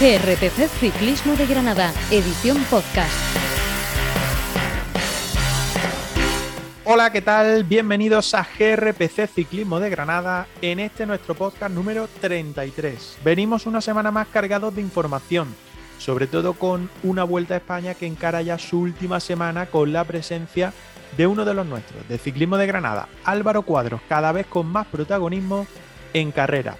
GRPC Ciclismo de Granada, edición podcast. Hola, ¿qué tal? Bienvenidos a GRPC Ciclismo de Granada en este nuestro podcast número 33. Venimos una semana más cargados de información, sobre todo con una vuelta a España que encara ya su última semana con la presencia de uno de los nuestros, de Ciclismo de Granada, Álvaro Cuadros, cada vez con más protagonismo en carrera.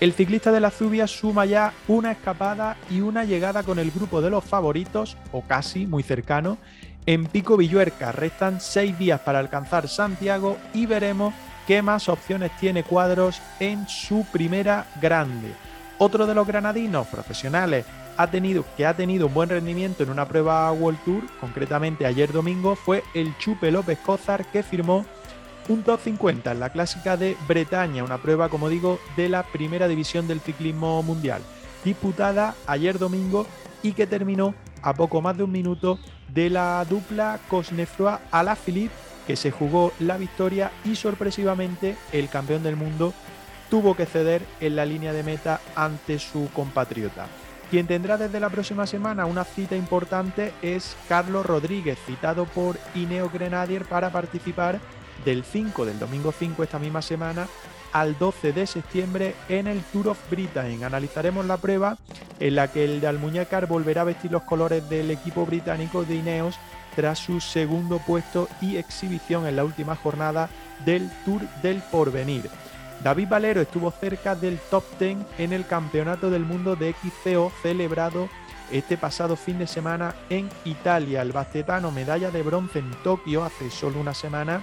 El ciclista de la Zubia suma ya una escapada y una llegada con el grupo de los favoritos, o casi muy cercano, en Pico Villuerca. Restan seis días para alcanzar Santiago y veremos qué más opciones tiene Cuadros en su primera grande. Otro de los granadinos profesionales ha tenido, que ha tenido un buen rendimiento en una prueba World Tour, concretamente ayer domingo, fue el Chupe López Cózar que firmó un top 50 en la clásica de Bretaña, una prueba, como digo, de la primera división del ciclismo mundial, disputada ayer domingo y que terminó a poco más de un minuto de la dupla Cosnefroy Philippe, que se jugó la victoria y sorpresivamente el campeón del mundo tuvo que ceder en la línea de meta ante su compatriota. Quien tendrá desde la próxima semana una cita importante es Carlos Rodríguez, citado por Ineo Grenadier para participar del 5, del domingo 5 esta misma semana, al 12 de septiembre en el Tour of Britain. Analizaremos la prueba en la que el de Almuñécar volverá a vestir los colores del equipo británico de Ineos tras su segundo puesto y exhibición en la última jornada del Tour del Porvenir. David Valero estuvo cerca del top 10 en el Campeonato del Mundo de XCO celebrado este pasado fin de semana en Italia. El bastetano medalla de bronce en Tokio hace solo una semana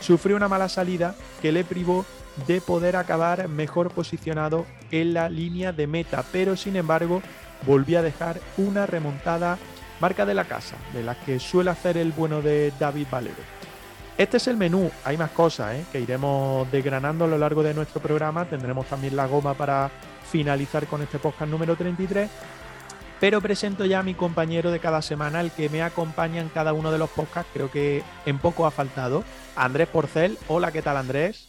sufrió una mala salida que le privó de poder acabar mejor posicionado en la línea de meta, pero sin embargo volvió a dejar una remontada marca de la casa, de las que suele hacer el bueno de David Valero. Este es el menú, hay más cosas ¿eh? que iremos desgranando a lo largo de nuestro programa, tendremos también la goma para finalizar con este podcast número 33 pero presento ya a mi compañero de cada semana, el que me acompaña en cada uno de los podcasts, creo que en poco ha faltado, Andrés Porcel. Hola, ¿qué tal Andrés?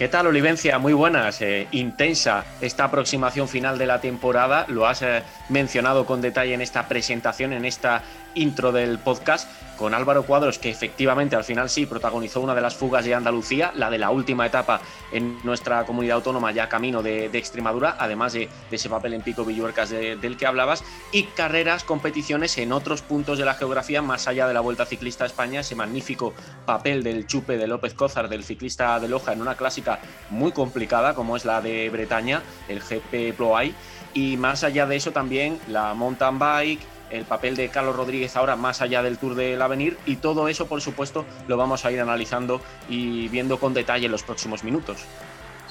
¿Qué tal, Olivencia? Muy buenas. Eh, intensa esta aproximación final de la temporada. Lo has eh, mencionado con detalle en esta presentación, en esta intro del podcast con Álvaro Cuadros, que efectivamente al final sí protagonizó una de las fugas de Andalucía, la de la última etapa en nuestra comunidad autónoma, ya camino de, Extremadura, además de, ese papel en Pico Villuercas del que hablabas, y carreras, competiciones en otros puntos de la geografía, más allá de la Vuelta Ciclista a España, ese magnífico papel del chupe de López Cózar, del ciclista de Loja, en una clásica muy complicada como es la de Bretaña, el GP Ploay, y más allá de eso también la mountain bike, el papel de Carlos Rodríguez ahora más allá del Tour del Avenir y todo eso, por supuesto, lo vamos a ir analizando y viendo con detalle en los próximos minutos.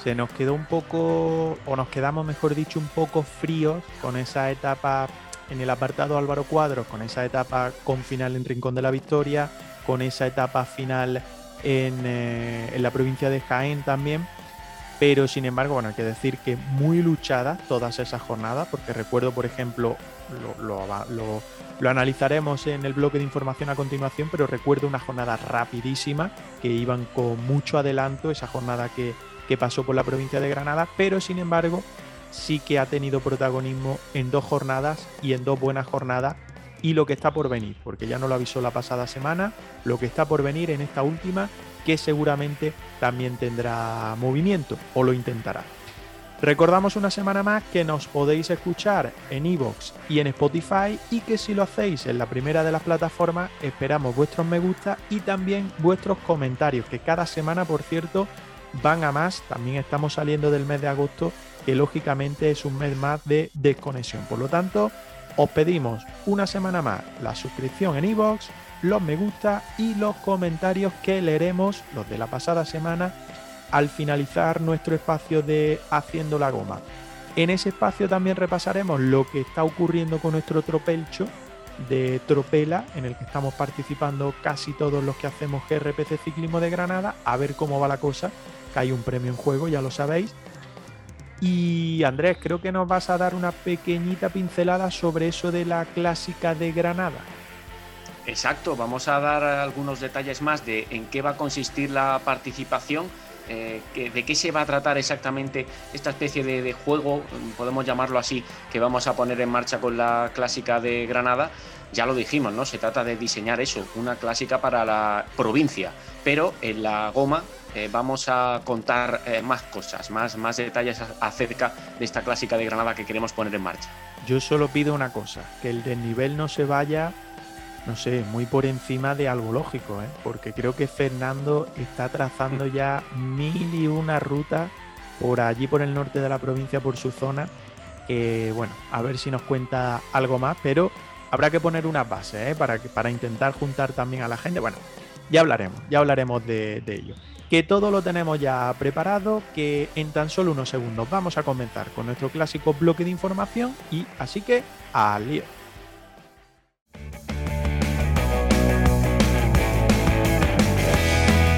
Se nos quedó un poco, o nos quedamos, mejor dicho, un poco fríos con esa etapa en el apartado Álvaro Cuadros, con esa etapa con final en Rincón de la Victoria, con esa etapa final en, eh, en la provincia de Jaén también. Pero sin embargo, bueno, hay que decir que muy luchadas todas esas jornadas, porque recuerdo, por ejemplo, lo, analizaremos en el bloque de información a continuación, pero recuerdo una jornada rapidísima que iban con mucho adelanto, esa jornada que, que pasó por la provincia de Granada, pero sin embargo sí que ha tenido protagonismo en dos jornadas y en dos buenas jornadas y lo que está por venir, porque ya no lo avisó la pasada semana, lo que está por venir en esta última que seguramente también tendrá movimiento o lo intentará. Recordamos una semana más que nos podéis escuchar en iVoox y en Spotify y que si lo hacéis en la primera de las plataformas esperamos vuestros me gusta y también vuestros comentarios, que cada semana por cierto van a más, también estamos saliendo del mes de agosto que lógicamente es un mes más de desconexión, por lo tanto os pedimos una semana más la suscripción en iVoox, los me gusta y los comentarios que leeremos, los de la pasada semana, al finalizar nuestro espacio de Haciendo la Goma. En ese espacio también repasaremos lo que está ocurriendo con nuestro tropelcho de Tropela, en el que estamos participando casi todos los que hacemos GRPC Ciclismo de Granada, a ver cómo va la cosa, que hay un premio en juego, ya lo sabéis. Y Andrés, creo que nos vas a dar una pequeñita pincelada sobre eso de la clásica de Granada. Exacto, vamos a dar algunos detalles más de en qué va a consistir la participación eh, de qué se va a tratar exactamente esta especie de, juego, podemos llamarlo así, que vamos a poner en marcha con la clásica de Granada, ya lo dijimos, ¿no? Se trata de diseñar eso, una clásica para la provincia, pero en la goma eh, vamos a contar eh, más cosas, más, más detalles acerca de esta clásica de Granada que queremos poner en marcha. Yo solo pido una cosa, que el desnivel no se vaya no sé, muy por encima de algo lógico, ¿eh? porque creo que Fernando está trazando ya mil y una rutas por allí, por el norte de la provincia, por su zona. bueno, a ver si nos cuenta algo más, pero habrá que poner unas bases ¿eh? para, para intentar juntar también a la gente. Bueno, ya hablaremos, ya hablaremos de, de ello. Que todo lo tenemos ya preparado, que en tan solo unos segundos vamos a comenzar con nuestro clásico bloque de información y así que al lío.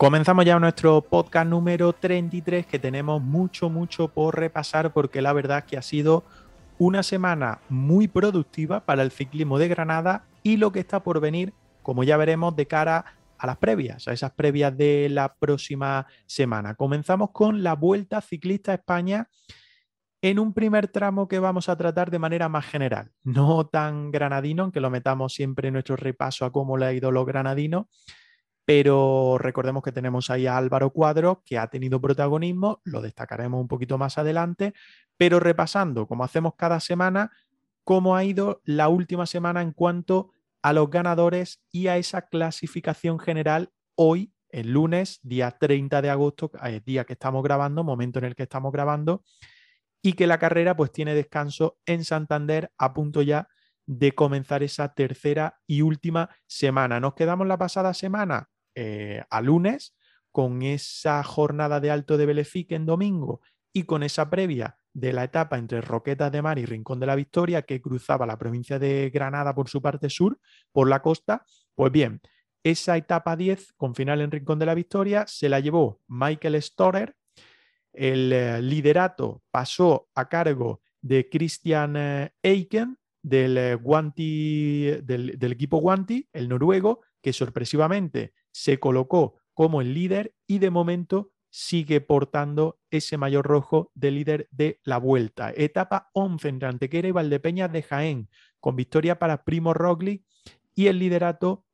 Comenzamos ya nuestro podcast número 33 que tenemos mucho, mucho por repasar porque la verdad es que ha sido una semana muy productiva para el ciclismo de Granada y lo que está por venir, como ya veremos, de cara a las previas, a esas previas de la próxima semana. Comenzamos con la Vuelta Ciclista a España en un primer tramo que vamos a tratar de manera más general, no tan granadino, aunque lo metamos siempre en nuestro repaso a cómo le ha ido los granadinos, pero recordemos que tenemos ahí a Álvaro Cuadro, que ha tenido protagonismo, lo destacaremos un poquito más adelante, pero repasando, como hacemos cada semana, cómo ha ido la última semana en cuanto a los ganadores y a esa clasificación general hoy, el lunes, día 30 de agosto, eh, día que estamos grabando, momento en el que estamos grabando, y que la carrera pues tiene descanso en Santander a punto ya de comenzar esa tercera y última semana. Nos quedamos la pasada semana eh, a lunes con esa jornada de Alto de Belefique en domingo y con esa previa de la etapa entre Roquetas de Mar y Rincón de la Victoria que cruzaba la provincia de Granada por su parte sur, por la costa. Pues bien, esa etapa 10 con final en Rincón de la Victoria se la llevó Michael Storer. El eh, liderato pasó a cargo de Christian eh, Eiken del, Guanti, del, del equipo Guanti, el noruego, que sorpresivamente se colocó como el líder y de momento sigue portando ese mayor rojo de líder de la vuelta. Etapa 11 entre Antequera y Valdepeñas de Jaén, con victoria para Primo Roglic y el liderato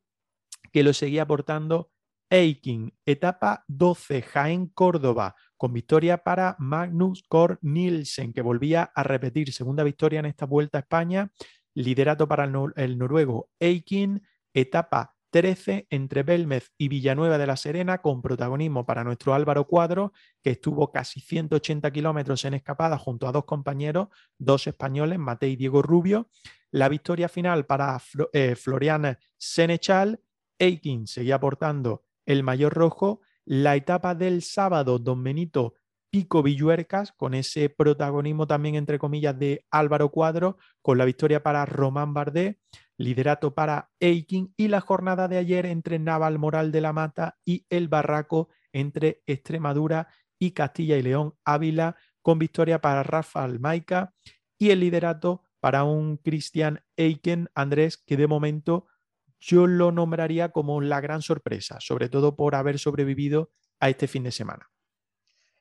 que lo seguía portando Eiking. Etapa 12, Jaén-Córdoba, con victoria para Magnus Kort Nielsen, que volvía a repetir segunda victoria en esta vuelta a España. Liderato para el, el noruego Eiking. Etapa 13 entre Belmez y Villanueva de la Serena, con protagonismo para nuestro Álvaro Cuadro, que estuvo casi 180 kilómetros en escapada junto a dos compañeros, dos españoles, Matei y Diego Rubio. La victoria final para eh, Florian Senechal. Eikin seguía aportando el mayor rojo. La etapa del sábado, Don Benito Pico Villuercas, con ese protagonismo también, entre comillas, de Álvaro Cuadro, con la victoria para Román Bardet liderato para Eiking y la jornada de ayer entre Naval Moral de la Mata y El Barraco entre Extremadura y Castilla y León Ávila con victoria para Rafael Maica y el liderato para un Christian Eiken Andrés que de momento yo lo nombraría como la gran sorpresa, sobre todo por haber sobrevivido a este fin de semana.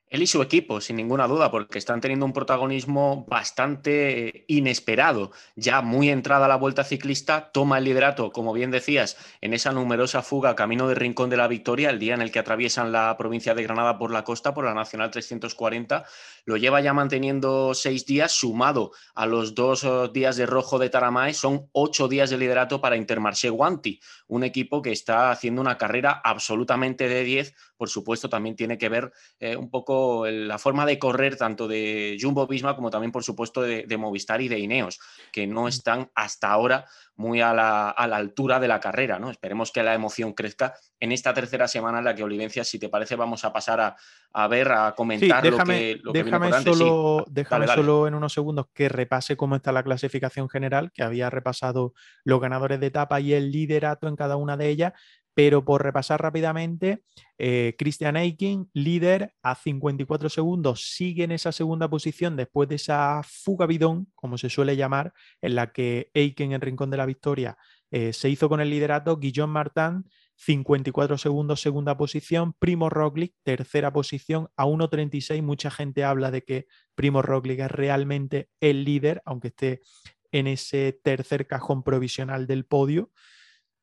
Él y su equipo, sin ninguna duda, porque están teniendo un protagonismo bastante inesperado. Ya muy entrada la vuelta ciclista, toma el liderato, como bien decías, en esa numerosa fuga camino de Rincón de la Victoria, el día en el que atraviesan la provincia de Granada por la costa, por la Nacional 340. Lo lleva ya manteniendo seis días, sumado a los dos eh, días de rojo de Taramae, son ocho días de liderato para Intermarché Guanti, un equipo que está haciendo una carrera absolutamente de 10. Por supuesto, también tiene que ver eh, un poco la forma de correr tanto de Jumbo Visma como también, por supuesto, de, Movistar y de Ineos, que no están hasta ahora muy a la, altura de la carrera. ¿no? Esperemos que la emoción crezca en esta tercera semana en la que Olivencia, si te parece, vamos a pasar a, ver, a comentar déjame, lo que, déjame solo, déjame solo en unos segundos que repase cómo está la clasificación general, que había repasado los ganadores de etapa y el liderato en cada una de ellas. Pero por repasar rápidamente, eh, Christian Eiking, líder a 54 segundos, sigue en esa segunda posición después de esa fuga bidón, como se suele llamar, en la que Eiking, en Rincón de la Victoria, eh, se hizo con el liderato. Guillaume Martin, 54 segundos, segunda posición. Primo Roglic, tercera posición, a 1.36. Mucha gente habla de que Primo Roglic es realmente el líder, aunque esté en ese tercer cajón provisional del podio.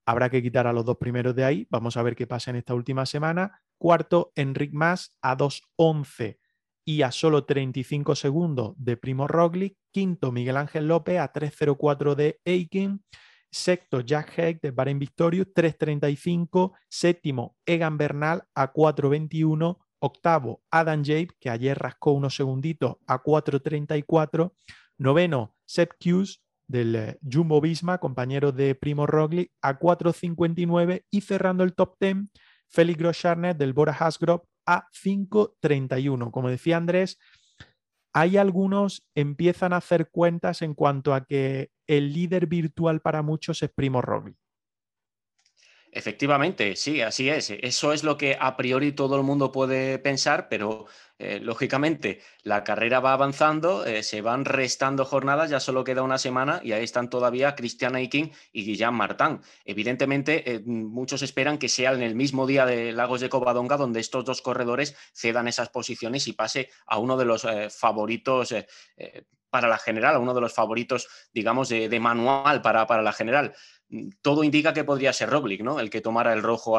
Habrá que quitar a los dos primeros de ahí. Vamos a ver qué pasa en esta última semana. Cuarto, Enric Mas a 2.11 y a solo 35 segundos de Primo Roglic. Quinto, Miguel Ángel López a 3.04 de Aiken. Sexto, Jack Heck de Bahrain Victorious, 3.35. Séptimo, Egan Bernal a 4.21. Octavo, Adam Jape, que ayer rascó unos segunditos a 4.34. Noveno, Seth Hughes del eh, Jumbo Visma, compañero de Primo Roglic, a 4.59 y cerrando el top 10, Félix Groscharnet del Bora Hasgrove a 5.31. Como decía Andrés, hay algunos empiezan a hacer cuentas en cuanto a que el líder virtual para muchos es Primo Roglic. Efectivamente, sí, así es. Eso es lo que a priori todo el mundo puede pensar, pero eh, lógicamente la carrera va avanzando, eh, se van restando jornadas, ya solo queda una semana y ahí están todavía Cristian Eiking y Guillaume Martin. Evidentemente, eh, muchos esperan que sea en el mismo día de Lagos de Covadonga donde estos dos corredores cedan esas posiciones y pase a uno de los favoritos para la general, a uno de los favoritos, digamos, de, manual para, para la general todo indica que podría ser Roglic, ¿no? El que tomara el rojo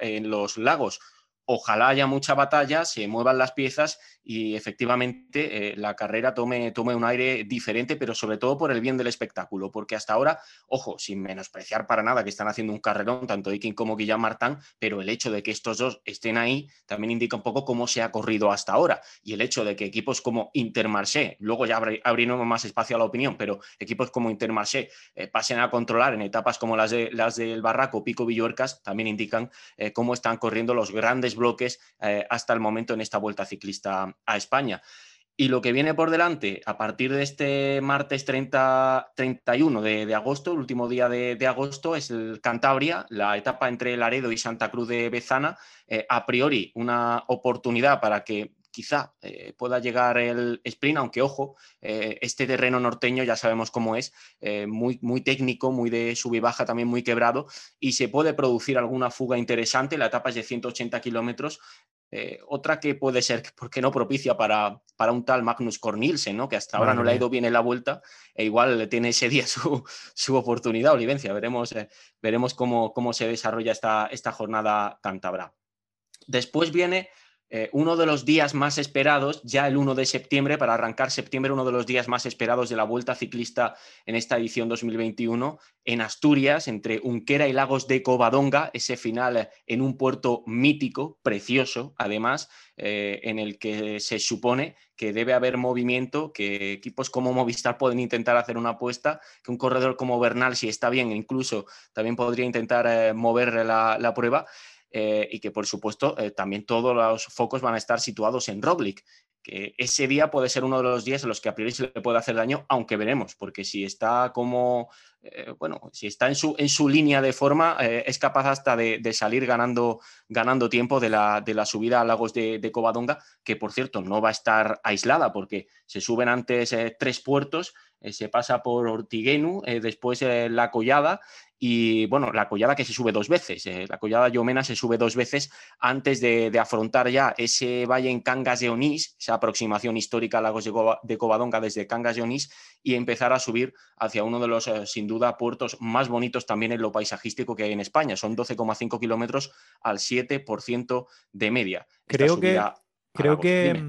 en los lagos ojalá haya mucha batalla, se muevan las piezas y efectivamente eh, la carrera tome, tome, un aire diferente, pero sobre todo por el bien del espectáculo, porque hasta ahora, ojo, sin menospreciar para nada que están haciendo un carrerón, tanto Ikin como Guillaume Martán, pero el hecho de que estos dos estén ahí también indica un poco cómo se ha corrido hasta ahora. Y el hecho de que equipos como Intermarché, luego ya abrimos más espacio a la opinión, pero equipos como Intermarché eh, pasen a controlar en etapas como las, de, las del Barraco, Pico Villuercas, también indican eh, cómo están corriendo los grandes bloques hasta el momento en esta vuelta ciclista a España. Y lo que viene por delante a partir de este martes 30, 31 de, agosto, el último día de, agosto, es el Cantabria, la etapa entre Laredo y Santa Cruz de Bezana. Eh, a priori, una oportunidad para que quizá eh, pueda llegar el sprint, aunque ojo, eh, este terreno norteño ya sabemos cómo es, muy, muy técnico, muy de sub y baja, también muy quebrado, y se puede producir alguna fuga interesante. La etapa es de 180 kilómetros, eh, otra que puede ser, ¿por qué no propicia para, para un tal Magnus Cornilsen, ¿no? que hasta ahora no le ha ido bien en la vuelta, e igual tiene ese día su, su oportunidad, Olivencia. Veremos, eh, veremos cómo, cómo se desarrolla esta, esta jornada cántabra. Después viene eh, uno de los días más esperados, ya el 1 de septiembre, para arrancar septiembre, uno de los días más esperados de la Vuelta Ciclista en esta edición 2021, en Asturias, entre Unquera y Lagos de Covadonga, ese final en un puerto mítico, precioso, además, eh, en el que se supone que debe haber movimiento, que equipos como Movistar pueden intentar hacer una apuesta, que un corredor como Bernal, si está bien, incluso también podría intentar eh, mover la prueba. Eh, y que por supuesto eh, también todos los focos van a estar situados en Roglic, que ese día puede ser uno de los días en los que a priori se le puede hacer daño, aunque veremos, porque si está como, eh, bueno, si está en su, en su línea de forma, es capaz hasta de, salir ganando, ganando tiempo de la, de la, subida a Lagos de, de, Covadonga, que por cierto no va a estar aislada, porque se suben antes tres puertos se pasa por Ortiguenu, después la Collada y bueno, la collada que se sube dos veces, eh, la collada Yomena se sube dos veces antes de, afrontar ya ese valle en Cangas de Onís, esa aproximación histórica a Lagos de, Covadonga desde Cangas de Onís y empezar a subir hacia uno de los, eh, sin duda, puertos más bonitos también en lo paisajístico que hay en España. Son 12,5 kilómetros al 7% de media. Creo que, creo que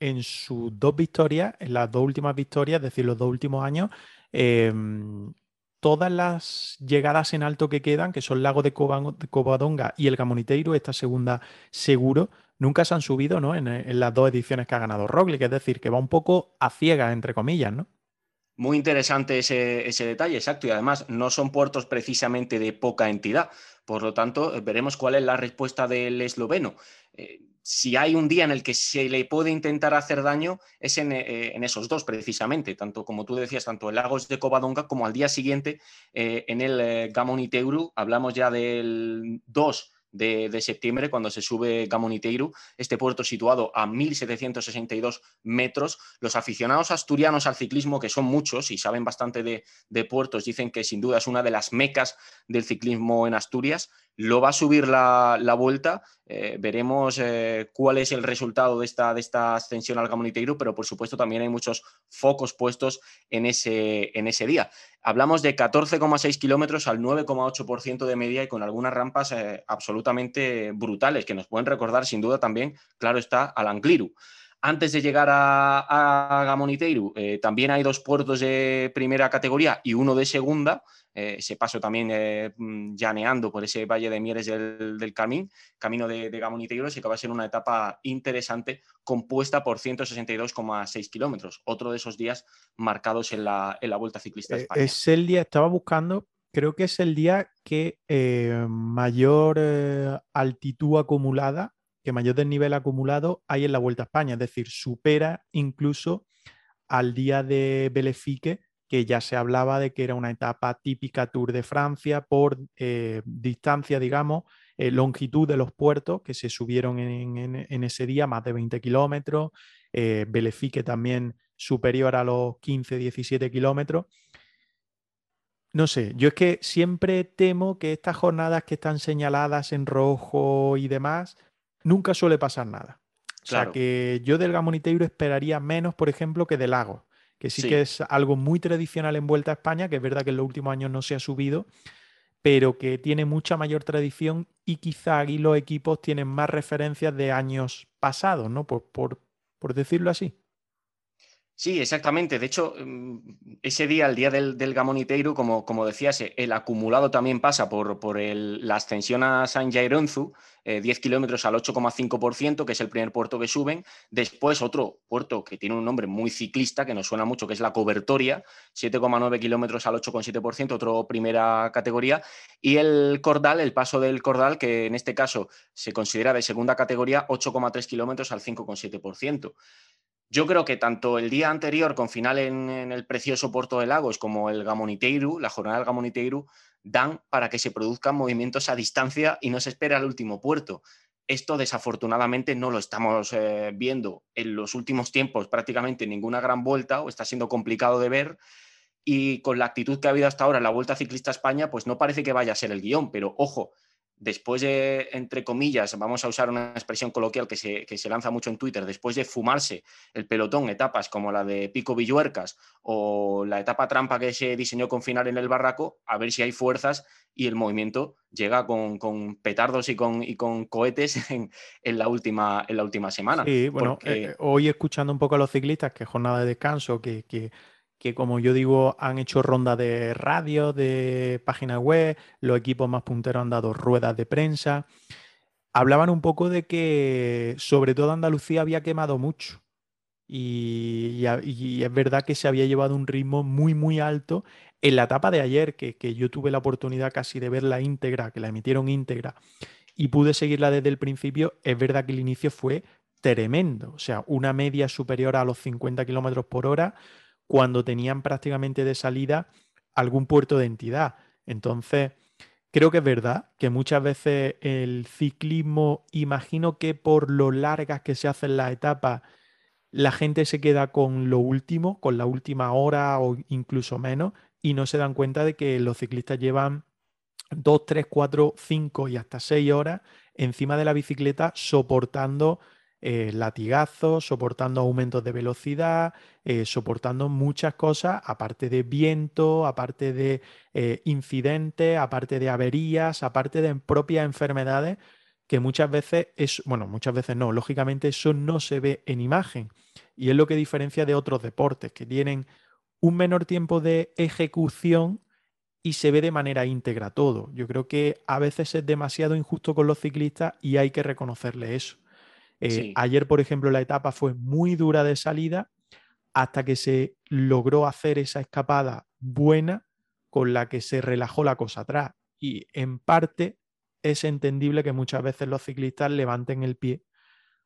en sus dos victorias, en las dos últimas victorias, es decir, los dos últimos años, em, todas las llegadas en alto que quedan, que son Lago de, Covadonga y el Gamoniteiro, esta segunda seguro, nunca se han subido ¿no? en, las dos ediciones que ha ganado Roglic, es decir, que va un poco a ciegas, entre comillas, ¿no? Muy interesante ese, detalle, exacto. Y además no son puertos precisamente de poca entidad. Por lo tanto, veremos cuál es la respuesta del esloveno. Eh, si hay un día en el que se le puede intentar hacer daño, es en, eh, esos dos precisamente, tanto como tú decías, tanto en Lagos de Covadonga como al día siguiente eh, en el eh, Gamoniteuru, hablamos ya del 2 de, septiembre, cuando se sube Gamoniteiru, este puerto situado a 1.762 metros. Los aficionados asturianos al ciclismo, que son muchos y saben bastante de, puertos, dicen que sin duda es una de las mecas del ciclismo en Asturias. Lo va a subir la, vuelta, eh, veremos eh, cuál es el resultado de esta, de esta ascensión al Gamoniteiru, pero por supuesto también hay muchos focos puestos en ese, en ese día. Hablamos de 14,6 kilómetros al 9,8% de media y con algunas rampas eh, absolutamente brutales que nos pueden recordar sin duda también, claro está, al Angliru. Antes de llegar a, Gamoniteiru, eh, también hay dos puertos de primera categoría y uno de segunda. Eh, ese paso también eh, mm, llaneando por ese Valle de Mieres del, del camino, camino de, de Gamoniteiru, así que va a ser una etapa interesante compuesta por 162,6 kilómetros. Otro de esos días marcados en la, en la Vuelta Ciclista España. Es el día, estaba buscando, creo que es el día que mayor altitud acumulada que mayor desnivel acumulado hay en la Vuelta a España, es decir, supera incluso al día de Belefique, que ya se hablaba de que era una etapa típica Tour de Francia por eh, distancia, digamos, eh, longitud de los puertos que se subieron en, ese día, más de 20 kilómetros, eh, Belefique también superior a los 15-17 kilómetros. No sé, yo es que siempre temo que estas jornadas que están señaladas en rojo y demás, nunca suele pasar nada. O sea que yo del Gamoniteiro esperaría menos, por ejemplo, que del Lago, que sí, que es algo muy tradicional en Vuelta a España, que es verdad que en los últimos años no se ha subido, pero que tiene mucha mayor tradición y quizá aquí los equipos tienen más referencias de años pasados, ¿no? por, por decirlo así. Sí, exactamente. De hecho, mm, ese día, el día del, del Gamoniteiro, como, como decías, eh, el acumulado también pasa por, por la ascensión a San Jaironzu, 10 eh, kilómetros al 8,5%, que es el primer puerto que suben. Después otro puerto que tiene un nombre muy ciclista, que nos suena mucho, que es la Cobertoria, 7,9 kilómetros al 8,7%, otro primera categoría. Y el Cordal, el paso del Cordal, que en este caso se considera de segunda categoría, 8,3 kilómetros al 5,7%. Yo creo que tanto el día anterior, con final en, el precioso Puerto de Lagos, como el Gamoniteiru, la jornada del Gamoniteiru, dan para que se produzcan movimientos a distancia y no se espere al último puerto. Esto desafortunadamente no lo estamos eh, viendo en los últimos tiempos prácticamente ninguna gran vuelta o está siendo complicado de ver y con la actitud que ha habido hasta ahora en la Vuelta Ciclista España pues no parece que vaya a ser el guion, pero ojo, después de, entre comillas, vamos a usar una expresión coloquial que se, lanza mucho en Twitter, después de fumarse el pelotón etapas como la de Pico Villuercas o la etapa trampa que se diseñó con final en el Barraco, a ver si hay fuerzas y el movimiento llega con, petardos y con, y con cohetes en, la última, en la última semana. Sí, bueno, eh, hoy escuchando un poco a los ciclistas, que jornada de descanso, que, que que como yo digo, han hecho ronda de radio, de página web, los equipos más punteros han dado ruedas de prensa. Hablaban un poco de que sobre todo Andalucía había quemado mucho. Y, es verdad que se había llevado un ritmo muy, muy alto. En la etapa de ayer, que, que yo tuve la oportunidad casi de verla íntegra, que la emitieron íntegra, y pude seguirla desde el principio, es verdad que el inicio fue tremendo. O sea, una media superior a los 50 kilómetros por hora, cuando tenían prácticamente de salida algún puerto de entidad. Entonces, creo que es verdad que muchas veces el ciclismo, imagino que por lo largas que se hacen las etapas, la gente se queda con lo último, con la última hora o incluso menos, y no se dan cuenta de que los ciclistas llevan 2, 3, 4, 5 y hasta 6 horas encima de la bicicleta soportando eh, latigazos, soportando aumentos de velocidad, eh, soportando muchas cosas, aparte de viento, aparte de eh, incidentes, aparte de averías, aparte de propias enfermedades, que muchas veces es, bueno, muchas veces no, lógicamente eso no se ve en imagen. Y es lo que diferencia de otros deportes, que tienen un menor tiempo de ejecución y se ve de manera íntegra todo. Yo creo que a veces es demasiado injusto con los ciclistas y hay que reconocerle eso. Eh, ayer, por ejemplo, la etapa fue muy dura de salida hasta que se logró hacer esa escapada buena con la que se relajó la cosa atrás. Y en parte es entendible que muchas veces los ciclistas levanten el pie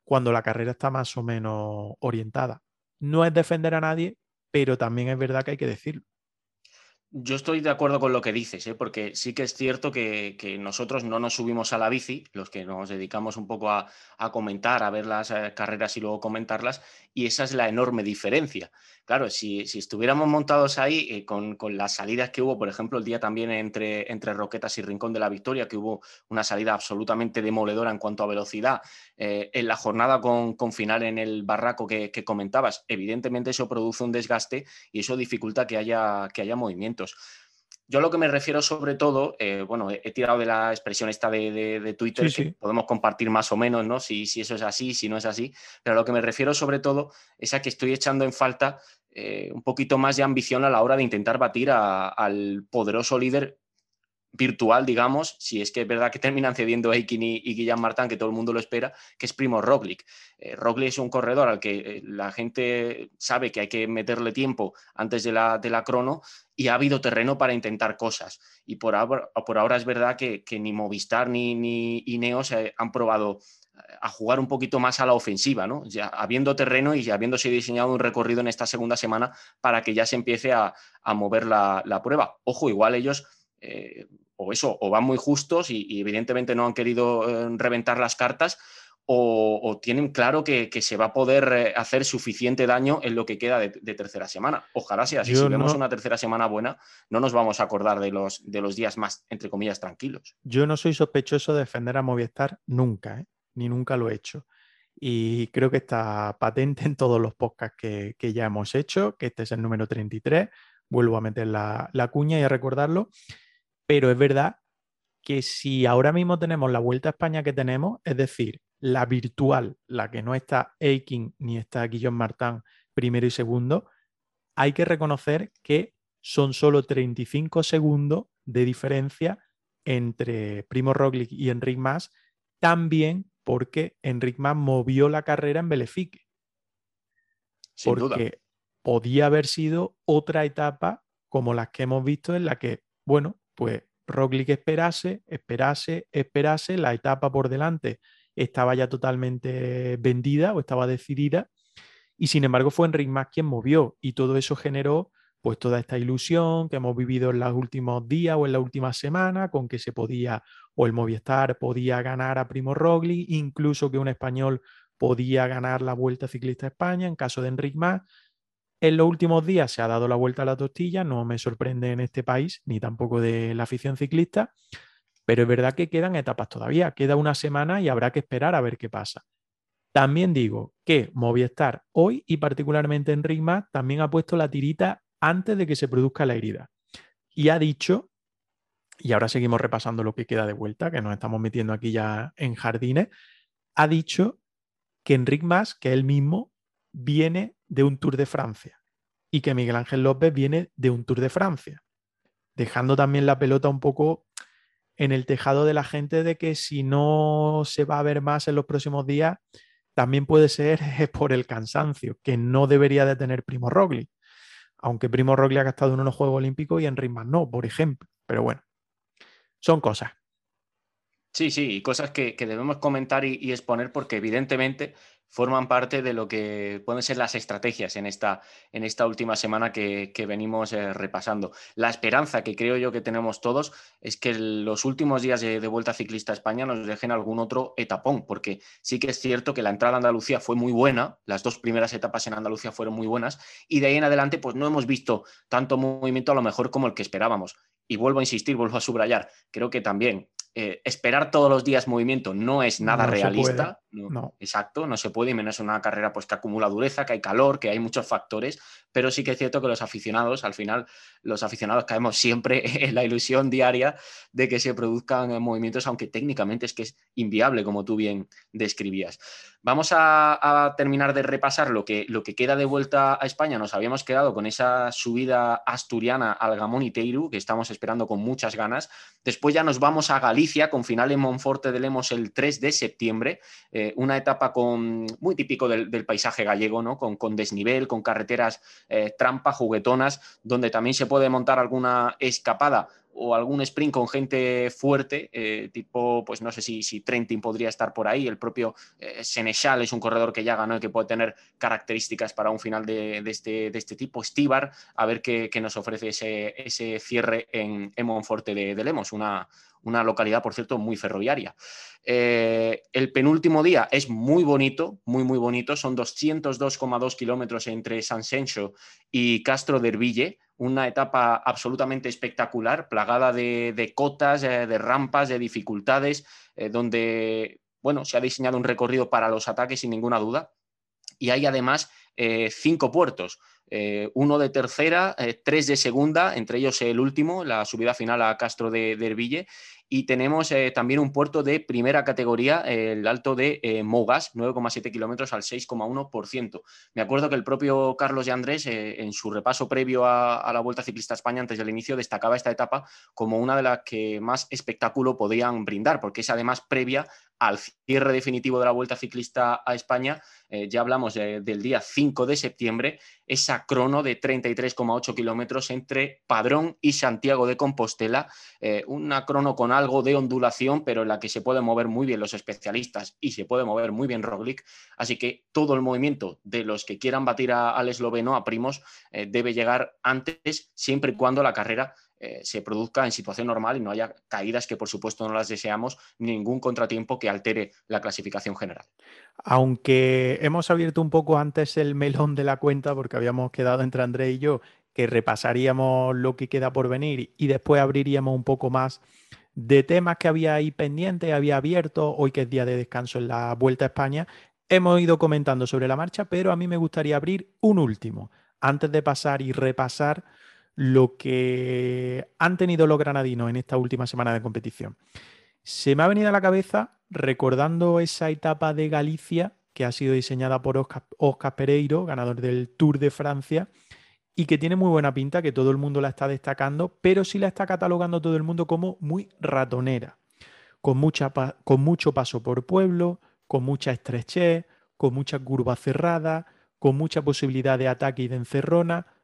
cuando la carrera está más o menos orientada. No es defender a nadie, pero también es verdad que hay que decirlo. Yo estoy de acuerdo con lo que dices, ¿eh? porque sí que es cierto que, nosotros no nos subimos a la bici, los que nos dedicamos un poco a, comentar, a ver las eh, carreras y luego comentarlas, y esa es la enorme diferencia. Claro, si, estuviéramos montados ahí eh, con, las salidas que hubo, por ejemplo, el día también entre, entre Roquetas y Rincón de la Victoria, que hubo una salida absolutamente demoledora en cuanto a velocidad, en la jornada con, final en el barraco que, que, comentabas, evidentemente eso produce un desgaste y eso dificulta que haya, que haya movimiento. Yo a lo que me refiero sobre todo, eh, bueno, he, tirado de la expresión esta de, Twitter, que podemos compartir más o menos, ¿no? Si, si, eso es así, si no es así, pero a lo que me refiero sobre todo es a que estoy echando en falta eh, un poquito más de ambición a la hora de intentar batir al poderoso líder virtual, digamos, si es que es verdad que terminan cediendo Aikin y, y Guillaume Martin, que todo el mundo lo espera, que es Primo Roglic. Eh, Roglic es un corredor al que eh, la gente sabe que hay que meterle tiempo antes de la, de la crono y ha habido terreno para intentar cosas. Y por ahora, por ahora es verdad que, ni Movistar ni, ni Ineos han probado eh, a jugar un poquito más a la ofensiva, ¿no? Ya habiendo terreno y ya habiéndose diseñado un recorrido en esta segunda semana para que ya se empiece a, mover la, la, prueba. Ojo, igual ellos eh, o eso, o van muy justos y, evidentemente no han querido eh, reventar las cartas, o, tienen claro que, se va a poder eh, hacer suficiente daño en lo que queda de, tercera semana. Ojalá sea así. si vemos una tercera semana buena, no nos vamos a acordar de los, de los días más, entre comillas, tranquilos. Yo no soy sospechoso de defender a Movistar nunca, ni nunca lo he hecho. Y creo que está patente en todos los podcasts que, ya hemos hecho, que este es el número 33. Vuelvo a meter la, la cuña y a recordarlo. Pero es verdad que si ahora mismo tenemos la Vuelta a España que tenemos, es decir, la virtual, la que no está Aiking ni está Guillaume Martin primero y segundo, hay que reconocer que son solo 35 segundos de diferencia entre Primo Roglic y Enric Mas, también porque Enric Mas movió la carrera en Belefique. porque podía haber sido otra etapa como las que hemos visto en la que, bueno, pues Roglic esperase, esperase, esperase, la etapa por delante estaba ya totalmente vendida o estaba decidida y sin embargo fue Enric Mas quien movió y todo eso generó pues toda esta ilusión que hemos vivido en los últimos días o en la última semana con que se podía o el Movistar podía ganar a Primo Roglic, incluso que un español podía ganar la Vuelta Ciclista a España en caso de Enric Mas en los últimos días se ha dado la vuelta a la tortilla, no me sorprende en este país, ni tampoco de la afición ciclista, pero es verdad que quedan etapas todavía, queda una semana y habrá que esperar a ver qué pasa. También digo que Movistar hoy y particularmente en Rigma también ha puesto la tirita antes de que se produzca la herida. Y ha dicho, y ahora seguimos repasando lo que queda de vuelta, que nos estamos metiendo aquí ya en jardines, ha dicho que Enric Mas, que él mismo, viene de un Tour de Francia y que Miguel Ángel López viene de un Tour de Francia, dejando también la pelota un poco en el tejado de la gente de que si no se va a ver más en los próximos días, también puede ser por el cansancio, que no debería de tener Primo Rogli. Aunque Primo Rogli ha gastado en unos Juegos Olímpicos y en Ritmas no, por ejemplo. Pero bueno, son cosas. Sí, sí, y cosas que, debemos comentar y, exponer porque evidentemente forman parte de lo que pueden ser las estrategias en esta, en esta última semana que, venimos eh, repasando. La esperanza que creo yo que tenemos todos es que los últimos días de, Vuelta Ciclista a España nos dejen algún otro etapón, porque sí que es cierto que la entrada a Andalucía fue muy buena, las dos primeras etapas en Andalucía fueron muy buenas, y de ahí en adelante pues no hemos visto tanto movimiento a lo mejor como el que esperábamos. Y vuelvo a insistir, vuelvo a subrayar, creo que también eh, esperar todos los días movimiento no es nada realista. No, Exacto, no se puede, y menos en una carrera pues, que acumula dureza, que hay calor, que hay muchos factores, pero sí que es cierto que los aficionados, al final, los aficionados caemos siempre en la ilusión diaria de que se produzcan movimientos, aunque técnicamente es que es inviable, como tú bien describías. Vamos a, terminar de repasar lo que, lo que queda de vuelta a España. Nos habíamos quedado con esa subida asturiana al Gamón y Teiru, que estamos esperando con muchas ganas. Después ya nos vamos a Galicia, con final en Monforte de Lemos el 3 de septiembre. Eh, una etapa con, muy típico del, paisaje gallego, ¿no? con, con desnivel, con carreteras eh, trampa, juguetonas, donde también se puede montar alguna escapada o algún sprint con gente fuerte, eh, tipo, pues no sé si, si, Trentin podría estar por ahí, el propio eh, Senechal es un corredor que ya ganó y que puede tener características para un final de, este, de este, tipo, Stibar, a ver qué, nos ofrece ese, ese, cierre en, en Monforte de, de Lemos, una, una localidad, por cierto, muy ferroviaria. Eh, el penúltimo día es muy bonito, muy, muy bonito. Son 202,2 kilómetros entre San Sencho y Castro de Herville, una etapa absolutamente espectacular, plagada de, cotas, eh, de rampas, de dificultades, eh, donde, bueno, se ha diseñado un recorrido para los ataques sin ninguna duda. Y hay además cinco puertos, uno de tercera, tres de segunda, entre ellos el último, la subida final a Castro de, de Herville, y tenemos eh, también un puerto de primera categoría, el alto de eh, Mogas, 9,7 kilómetros al 6,1%. Me acuerdo que el propio Carlos de Andrés, eh, en su repaso previo a, la Vuelta Ciclista a España, antes del inicio, destacaba esta etapa como una de las que más espectáculo podían brindar, porque es además previa al cierre definitivo de la Vuelta Ciclista a España, eh, ya hablamos del día 5 de septiembre, esa crono de 33,8 kilómetros entre Padrón y Santiago de Compostela, eh, una crono con algo de ondulación, pero en la que se pueden mover muy bien los especialistas y se puede mover muy bien Roglic, así que todo el movimiento de los que quieran batir al esloveno, a Primos, eh, debe llegar antes, siempre y cuando la carrera eh, se produzca en situación normal y no haya caídas que por supuesto no las deseamos, ni ningún contratiempo que altere la clasificación general. Aunque hemos abierto un poco antes el melón de la cuenta, porque habíamos quedado entre André y yo, que repasaríamos lo que queda por venir y después abriríamos un poco más de temas que había ahí pendientes, había abierto, hoy que es día de descanso en la Vuelta a España, hemos ido comentando sobre la marcha, pero a mí me gustaría abrir un último, antes de pasar y repasar lo que han tenido los granadinos en esta última semana de competición. Se me ha venido a la cabeza recordando esa etapa de Galicia que ha sido diseñada por Oscar, Pereiro, ganador del Tour de Francia, y que tiene muy buena pinta, que todo el mundo la está destacando, pero sí la está catalogando todo el mundo como muy ratonera, con, mucha, con mucho paso por pueblo, con mucha estrechez, con mucha curva cerrada, con mucha posibilidad de ataque y de encerrona,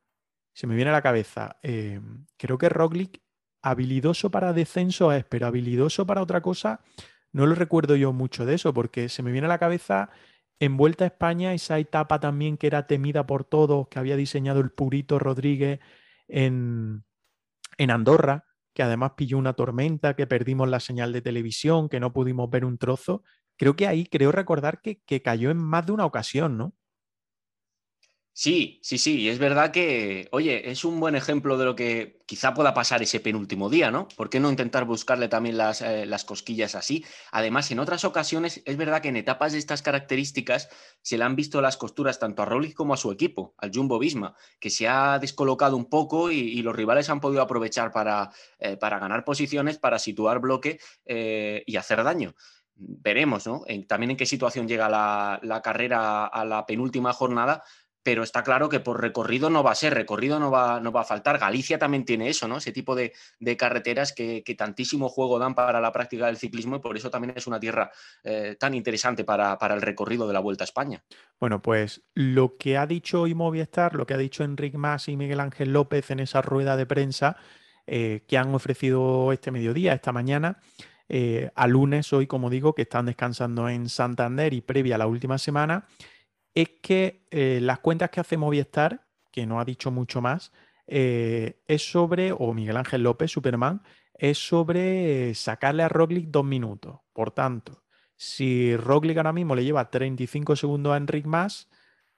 se me viene a la cabeza, eh, creo que Roglic, habilidoso para descenso es, pero habilidoso para otra cosa, no lo recuerdo yo mucho de eso, porque se me viene a la cabeza en Vuelta a España esa etapa también que era temida por todos, que había diseñado el Purito Rodríguez en, en Andorra, que además pilló una tormenta, que perdimos la señal de televisión, que no pudimos ver un trozo. Creo que ahí creo recordar que, que cayó en más de una ocasión, ¿no? Sí, sí, sí, y es verdad que, oye, es un buen ejemplo de lo que quizá pueda pasar ese penúltimo día, ¿no? ¿Por qué no intentar buscarle también las, eh, las, cosquillas así? Además, en otras ocasiones, es verdad que en etapas de estas características se le han visto las costuras tanto a Roglic como a su equipo, al Jumbo Visma, que se ha descolocado un poco y, los rivales han podido aprovechar para, eh, para ganar posiciones, para situar bloque eh, y hacer daño veremos ¿no? también en qué situación llega la, la, carrera a la penúltima jornada, pero está claro que por recorrido no va a ser, recorrido no va, no va a faltar. Galicia también tiene eso, ¿no? Ese tipo de, carreteras que, tantísimo juego dan para la práctica del ciclismo y por eso también es una tierra eh, tan interesante para, el recorrido de la Vuelta a España. Bueno, pues lo que ha dicho hoy Movistar, lo que ha dicho Enrique Mas y Miguel Ángel López en esa rueda de prensa eh, que han ofrecido este mediodía, esta mañana, eh, a lunes hoy, como digo, que están descansando en Santander y previa a la última semana, es que eh, las cuentas que hace Movistar, que no ha dicho mucho más, eh, es sobre, o Miguel Ángel López, Superman, es sobre sacarle a Roglic dos minutos. Por tanto, si Roglic ahora mismo le lleva 35 segundos a Enric más,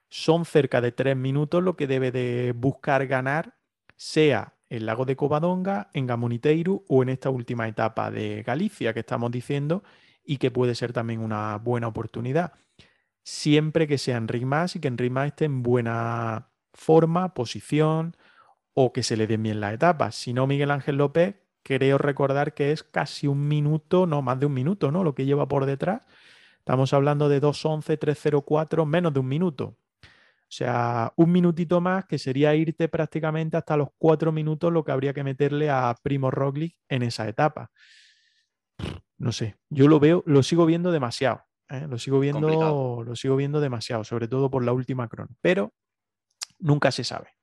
son cerca de tres minutos lo que debe de buscar ganar, sea el lago de Covadonga, en Gamoniteiru o en esta última etapa de Galicia que estamos diciendo y que puede ser también una buena oportunidad. Siempre que sea Enric más y que Enric más esté en buena forma, posición o que se le den bien las etapas. Si no, Miguel Ángel López, creo recordar que es casi un minuto, no más de un minuto, ¿no? Lo que lleva por detrás. Estamos hablando de 2.11, 3.04, menos de un minuto. O sea, un minutito más que sería irte prácticamente hasta los cuatro minutos lo que habría que meterle a Primo Roglic en esa etapa. No sé, yo lo veo, lo sigo viendo demasiado. ¿Eh? Lo sigo viendo, lo sigo viendo demasiado, sobre todo por la última crono. Pero nunca se sabe.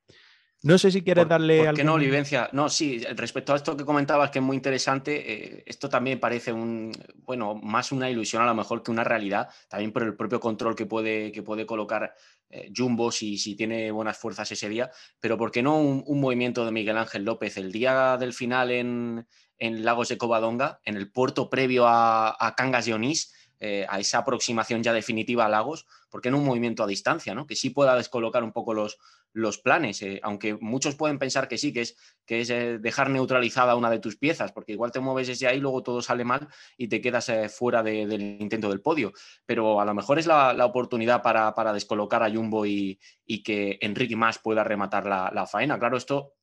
No sé si quieres darle ¿por qué no, Livencia? No, sí, respecto a esto que comentabas, que es muy interesante, eh, esto también parece un, bueno, más una ilusión a lo mejor que una realidad, también por el propio control que puede, que puede colocar eh, Jumbo si, si, tiene buenas fuerzas ese día, pero ¿por qué no un, movimiento de Miguel Ángel López el día del final en, Lagos de Covadonga, en el puerto previo a, Cangas de Onís, eh, a esa aproximación ya definitiva a Lagos, porque no un movimiento a distancia, ¿no? que sí pueda descolocar un poco los, los planes, eh, aunque muchos pueden pensar que sí, que es, que es dejar neutralizada una de tus piezas, porque igual te mueves desde ahí, luego todo sale mal y te quedas fuera del intento del podio, pero a lo mejor es la, oportunidad para, descolocar a Jumbo y, que Enrique Más pueda rematar la, la faena. Claro, esto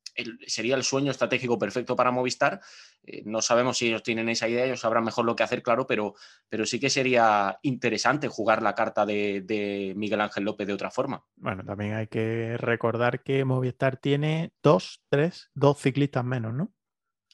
sería el sueño estratégico perfecto para Movistar. Eh, no sabemos si ellos tienen esa idea, ellos sabrán mejor lo que hacer, claro, pero, pero sí que sería interesante jugar la carta de, Miguel Ángel López de otra forma. Bueno, también hay que recordar que Movistar tiene dos, tres, dos ciclistas menos, ¿no?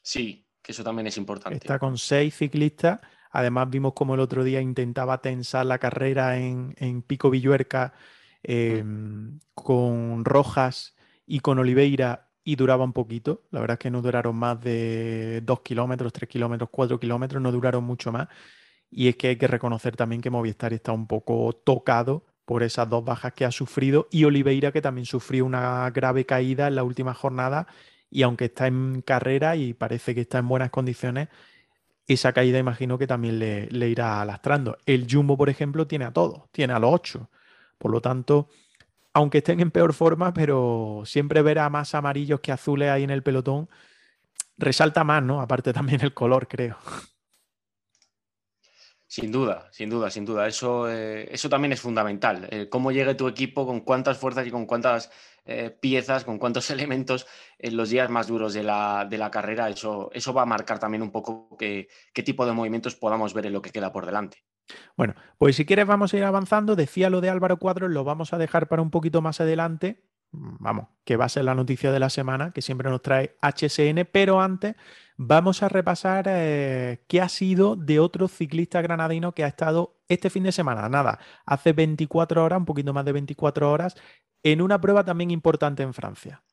Sí, que eso también es importante. Está con seis ciclistas. Además, vimos como el otro día intentaba tensar la carrera en, Pico Villuerca em, con Rojas y con Oliveira y duraba un poquito. La verdad es que no duraron más de 2 kilómetros, 3 kilómetros, 4 kilómetros, no duraron mucho más. Y es que hay que reconocer también que Movistar está un poco tocado por esas dos bajas que ha sufrido y Oliveira que también sufrió una grave caída en la última jornada y aunque está en carrera y parece que está en buenas condiciones, esa caída imagino que también le, le irá lastrando. El Jumbo, por ejemplo, tiene a todos, tiene a los ocho. Por lo tanto, aunque estén en peor forma, pero siempre ver a más amarillos que azules ahí en el pelotón resalta más, ¿no? Aparte también el color, creo. Sin duda, sin duda, sin duda. Eso, eh, eso también es fundamental. Eh, cómo llegue tu equipo, con cuántas fuerzas y con cuántas eh, piezas, con cuántos elementos en los días más duros de la, de la carrera, eso, eso va a marcar también un poco qué tipo de movimientos podamos ver en lo que queda por delante. Bueno, pues si quieres vamos a ir avanzando. Decía lo de Álvaro Cuadros, lo vamos a dejar para un poquito más adelante. Vamos, que va a ser la noticia de la semana, que siempre nos trae HSN, pero antes vamos a repasar eh, qué ha sido de otro ciclista granadino que ha estado este fin de semana, nada, hace 24 horas, un poquito más de 24 horas, en una prueba también importante en Francia.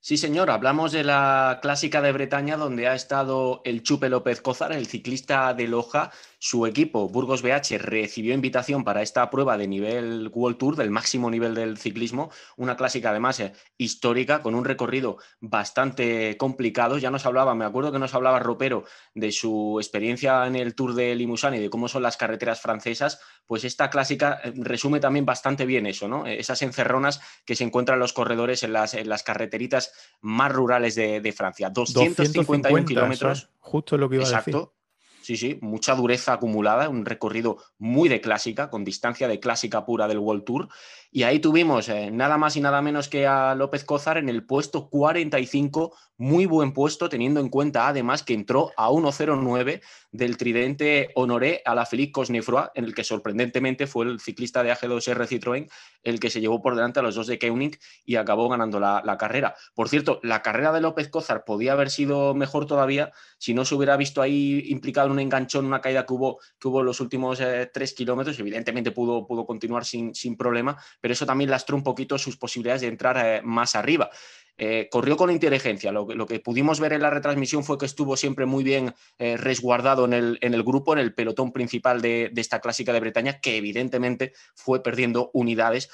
Sí, señor, hablamos de la clásica de Bretaña donde ha estado el Chupe López Cózar, el ciclista de Loja. Su equipo, Burgos BH, recibió invitación para esta prueba de nivel World Tour, del máximo nivel del ciclismo, una clásica además eh, histórica, con un recorrido bastante complicado. Ya nos hablaba, me acuerdo que nos hablaba Ropero de su experiencia en el Tour de Limousin y de cómo son las carreteras francesas, pues esta clásica eh, resume también bastante bien eso, ¿no? Esas encerronas que se encuentran los corredores en las, en las carreteritas más rurales de, Francia. 251 kilómetros. Justo lo que iba Exacto. a decir. Sí, sí, mucha dureza acumulada, un recorrido muy de clásica, con distancia de clásica pura del World Tour. Y ahí tuvimos eh, nada más y nada menos que a López Cózar en el puesto 45 muy buen puesto, teniendo en cuenta además que entró a 1.09 del tridente Honoré a la Félix Cosnefroy, en el que sorprendentemente fue el ciclista de AG2R Citroën el que se llevó por delante a los dos de Koenig y acabó ganando la, carrera. Por cierto, la carrera de López Cózar podía haber sido mejor todavía si no se hubiera visto ahí implicado en un enganchón, una caída que hubo, que hubo los últimos eh, tres kilómetros. Evidentemente pudo, pudo continuar sin, sin problema, pero eso también lastró un poquito sus posibilidades de entrar eh, más arriba. Eh, corrió con inteligencia. Lo, que pudimos ver en la retransmisión fue que estuvo siempre muy bien eh, resguardado en el, en el, grupo, en el pelotón principal de, esta clásica de Bretaña, que evidentemente fue perdiendo unidades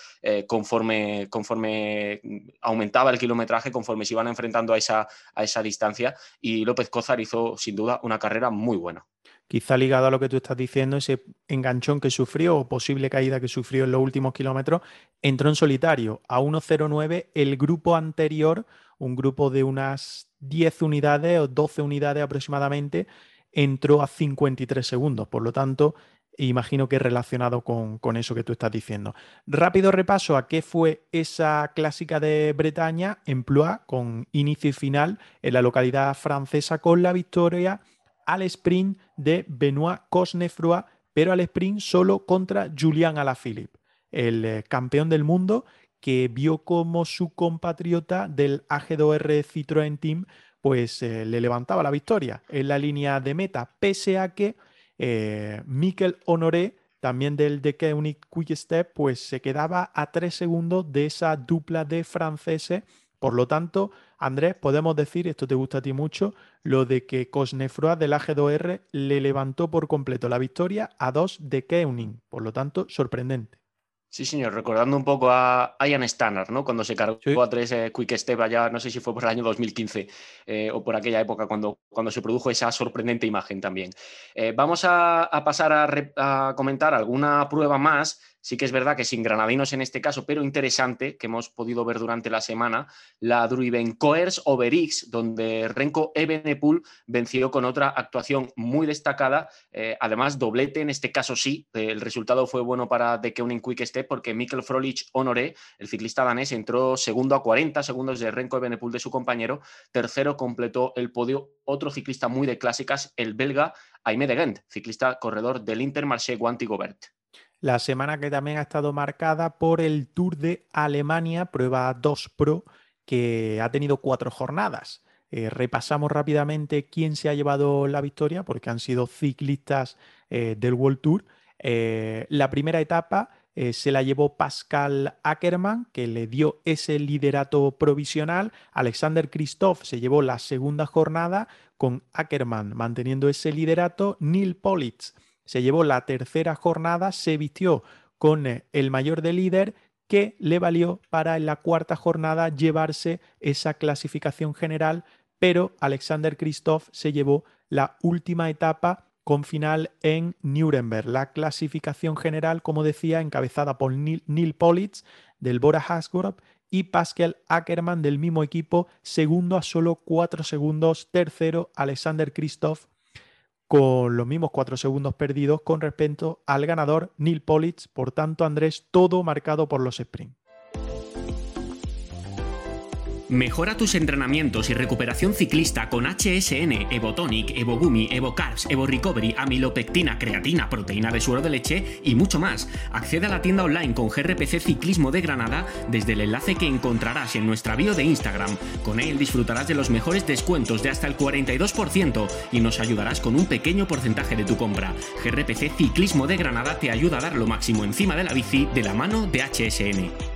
conforme, conforme aumentaba el kilometraje, conforme se iban enfrentando a esa, a esa distancia. Y López Cózar hizo sin duda una carrera muy buena quizá ligado a lo que tú estás diciendo, ese enganchón que sufrió o posible caída que sufrió en los últimos kilómetros, entró en solitario a 1.09. El grupo anterior, un grupo de unas 10 unidades o 12 unidades aproximadamente, entró a 53 segundos. Por lo tanto, imagino que es relacionado con, con, eso que tú estás diciendo. Rápido repaso a qué fue esa clásica de Bretaña en Blois, con inicio y final en la localidad francesa, con la victoria al sprint de Benoit Cosnefroy, pero al sprint solo contra Julian Alaphilippe, el eh, campeón del mundo que vio como su compatriota del AG2R Citroën Team pues eh, le levantaba la victoria en la línea de meta, pese a que eh, Honoré, también del de Quick Step, pues se quedaba a tres segundos de esa dupla de franceses por lo tanto, Andrés, podemos decir, esto te gusta a ti mucho, lo de que Cosnefroy del AG2R le levantó por completo la victoria a dos de Keuning. Por lo tanto, sorprendente. Sí, señor, recordando un poco a Ian Stannard, ¿no? Cuando se cargó a tres eh, Quick Step allá, no sé si fue por el año 2015 eh, o por aquella época cuando, cuando se produjo esa sorprendente imagen también. Eh, vamos a, pasar a, comentar alguna prueba más Sí que es verdad que sin granadinos en este caso, pero interesante, que hemos podido ver durante la semana, la Druiven Coers Overix, donde Renko Ebenepul venció con otra actuación muy destacada, eh, además doblete, en este caso sí, el resultado fue bueno para The Keuning Quick Step porque Mikkel Frolich Honoré, el ciclista danés, entró segundo a 40 segundos de Renko Ebenepul de su compañero, tercero completó el podio otro ciclista muy de clásicas, el belga Aime de Gent, ciclista corredor del Intermarché Guanti Gobert. La semana que también ha estado marcada por el Tour de Alemania, prueba 2 Pro, que ha tenido cuatro jornadas. Eh, repasamos rápidamente quién se ha llevado la victoria, porque han sido ciclistas eh, del World Tour. Eh, la primera etapa se la llevó Pascal Ackermann, que le dio ese liderato provisional. Alexander Christoph se llevó la segunda jornada con Ackermann manteniendo ese liderato. Neil Politz se llevó la tercera jornada, se vistió con eh, el mayor de líder que le valió para en la cuarta jornada llevarse esa clasificación general, pero Alexander Christoph se llevó la última etapa con final en Nuremberg. La clasificación general, como decía, encabezada por Neil, Politz del Bora Hansgrohe y Pascal Ackermann del mismo equipo, segundo a solo cuatro segundos, tercero Alexander Christoph con los mismos cuatro segundos perdidos con respecto al ganador Neil Politz. Por tanto, Andrés, todo marcado por los sprints. Mejora tus entrenamientos y recuperación ciclista con HSN, Evotonic, Evogumi, Evocarbs, Evo Recovery, amilopectina, creatina, proteína de suero de leche y mucho más. Accede a la tienda online con GRPC Ciclismo de Granada desde el enlace que encontrarás en nuestra bio de Instagram. Con él disfrutarás de los mejores descuentos de hasta el 42% y nos ayudarás con un pequeño porcentaje de tu compra. GRPC Ciclismo de Granada te ayuda a dar lo máximo encima de la bici de la mano de HSN.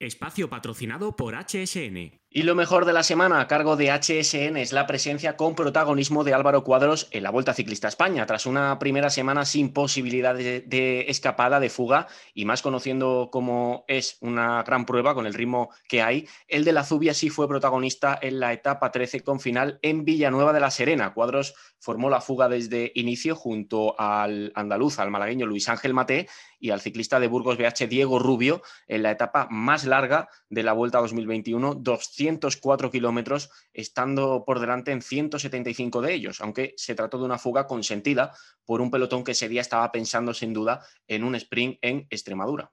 Espacio patrocinado por HSN. Y lo mejor de la semana a cargo de HSN es la presencia con protagonismo de Álvaro Cuadros en la Vuelta Ciclista España, tras una primera semana sin posibilidad de, escapada, de fuga, y más conociendo cómo es una gran prueba con el ritmo que hay, el de la Zubia sí fue protagonista en la etapa 13 con final en Villanueva de la Serena. Cuadros formó la fuga desde inicio junto al andaluz, al malagueño Luis Ángel Mate y al ciclista de Burgos BH Diego Rubio en la etapa más larga de la Vuelta 2021, 204 kilómetros, estando por delante en 175 de ellos, aunque se trató de una fuga consentida por un pelotón que ese día estaba pensando sin duda en un sprint en Extremadura.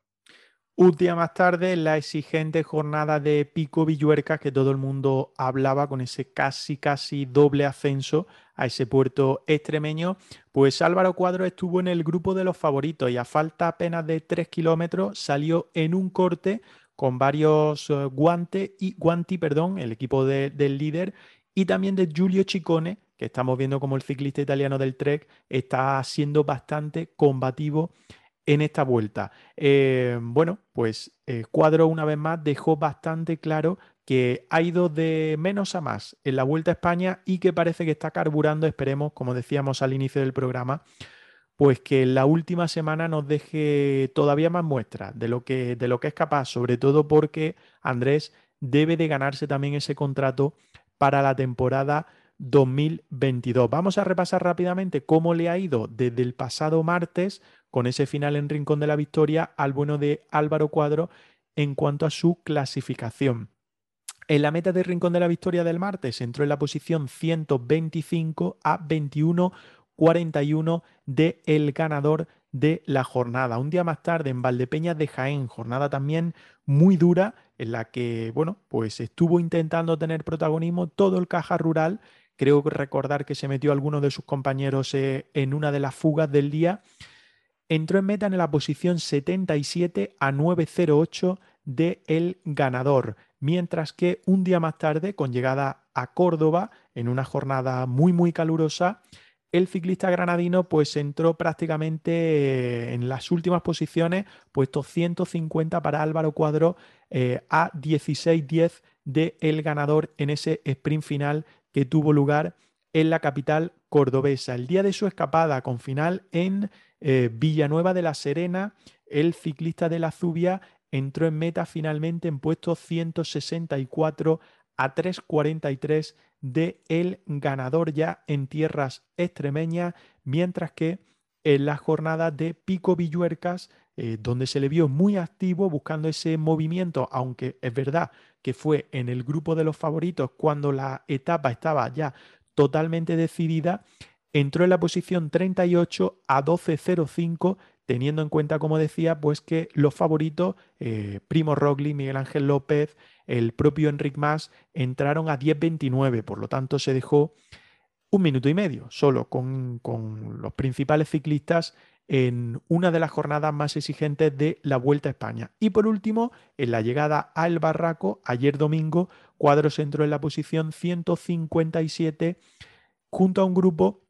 Un día más tarde, la exigente jornada de Pico Villuerca que todo el mundo hablaba con ese casi, casi doble ascenso a ese puerto extremeño, pues Álvaro Cuadro estuvo en el grupo de los favoritos y a falta apenas de 3 kilómetros salió en un corte con varios eh, guantes y guanti, perdón, el equipo del líder y también de Giulio Ciccone, que estamos viendo como el ciclista italiano del Trek está siendo bastante combativo en esta vuelta. Eh, bueno, pues eh, Cuadro una vez más dejó bastante claro que ha ido de menos a más en la Vuelta a España y que parece que está carburando, esperemos, como decíamos al inicio del programa, pues que la última semana nos deje todavía más muestras de lo que, de lo que es capaz, sobre todo porque Andrés debe de ganarse también ese contrato para la temporada 2022. Vamos a repasar rápidamente cómo le ha ido desde el pasado martes con ese final en Rincón de la Victoria al bueno de Álvaro Cuadro en cuanto a su clasificación. En la meta de Rincón de la Victoria del martes entró en la posición 125 a 21 41 de el ganador de la jornada. Un día más tarde en Valdepeñas de Jaén, jornada también muy dura en la que, bueno, pues estuvo intentando tener protagonismo todo el caja rural. Creo recordar que se metió alguno de sus compañeros eh, en una de las fugas del día. Entró en meta en la posición 77 a 908 de el ganador, mientras que un día más tarde, con llegada a Córdoba, en una jornada muy muy calurosa, el ciclista granadino pues entró prácticamente eh, en las últimas posiciones, puesto 150 para Álvaro Cuadro eh, a 16-10 de el ganador en ese sprint final que tuvo lugar en la capital cordobesa. El día de su escapada con final en eh, Villanueva de la Serena, el ciclista de la Zubia entró en meta finalmente en puesto 164 a 3.43 de el ganador ya en tierras extremeñas, mientras que en la jornada de Pico Villuercas, eh, donde se le vio muy activo buscando ese movimiento, aunque es verdad que fue en el grupo de los favoritos cuando la etapa estaba ya totalmente decidida, entró en la posición 38 a 12.05 teniendo en cuenta, como decía, pues que los favoritos, eh, Primo Rogli, Miguel Ángel López, el propio Enric Mas, entraron a 10.29, por lo tanto se dejó un minuto y medio solo con, con los principales ciclistas en una de las jornadas más exigentes de la Vuelta a España. Y por último, en la llegada al Barraco, ayer domingo, Cuadros entró en la posición 157 junto a un grupo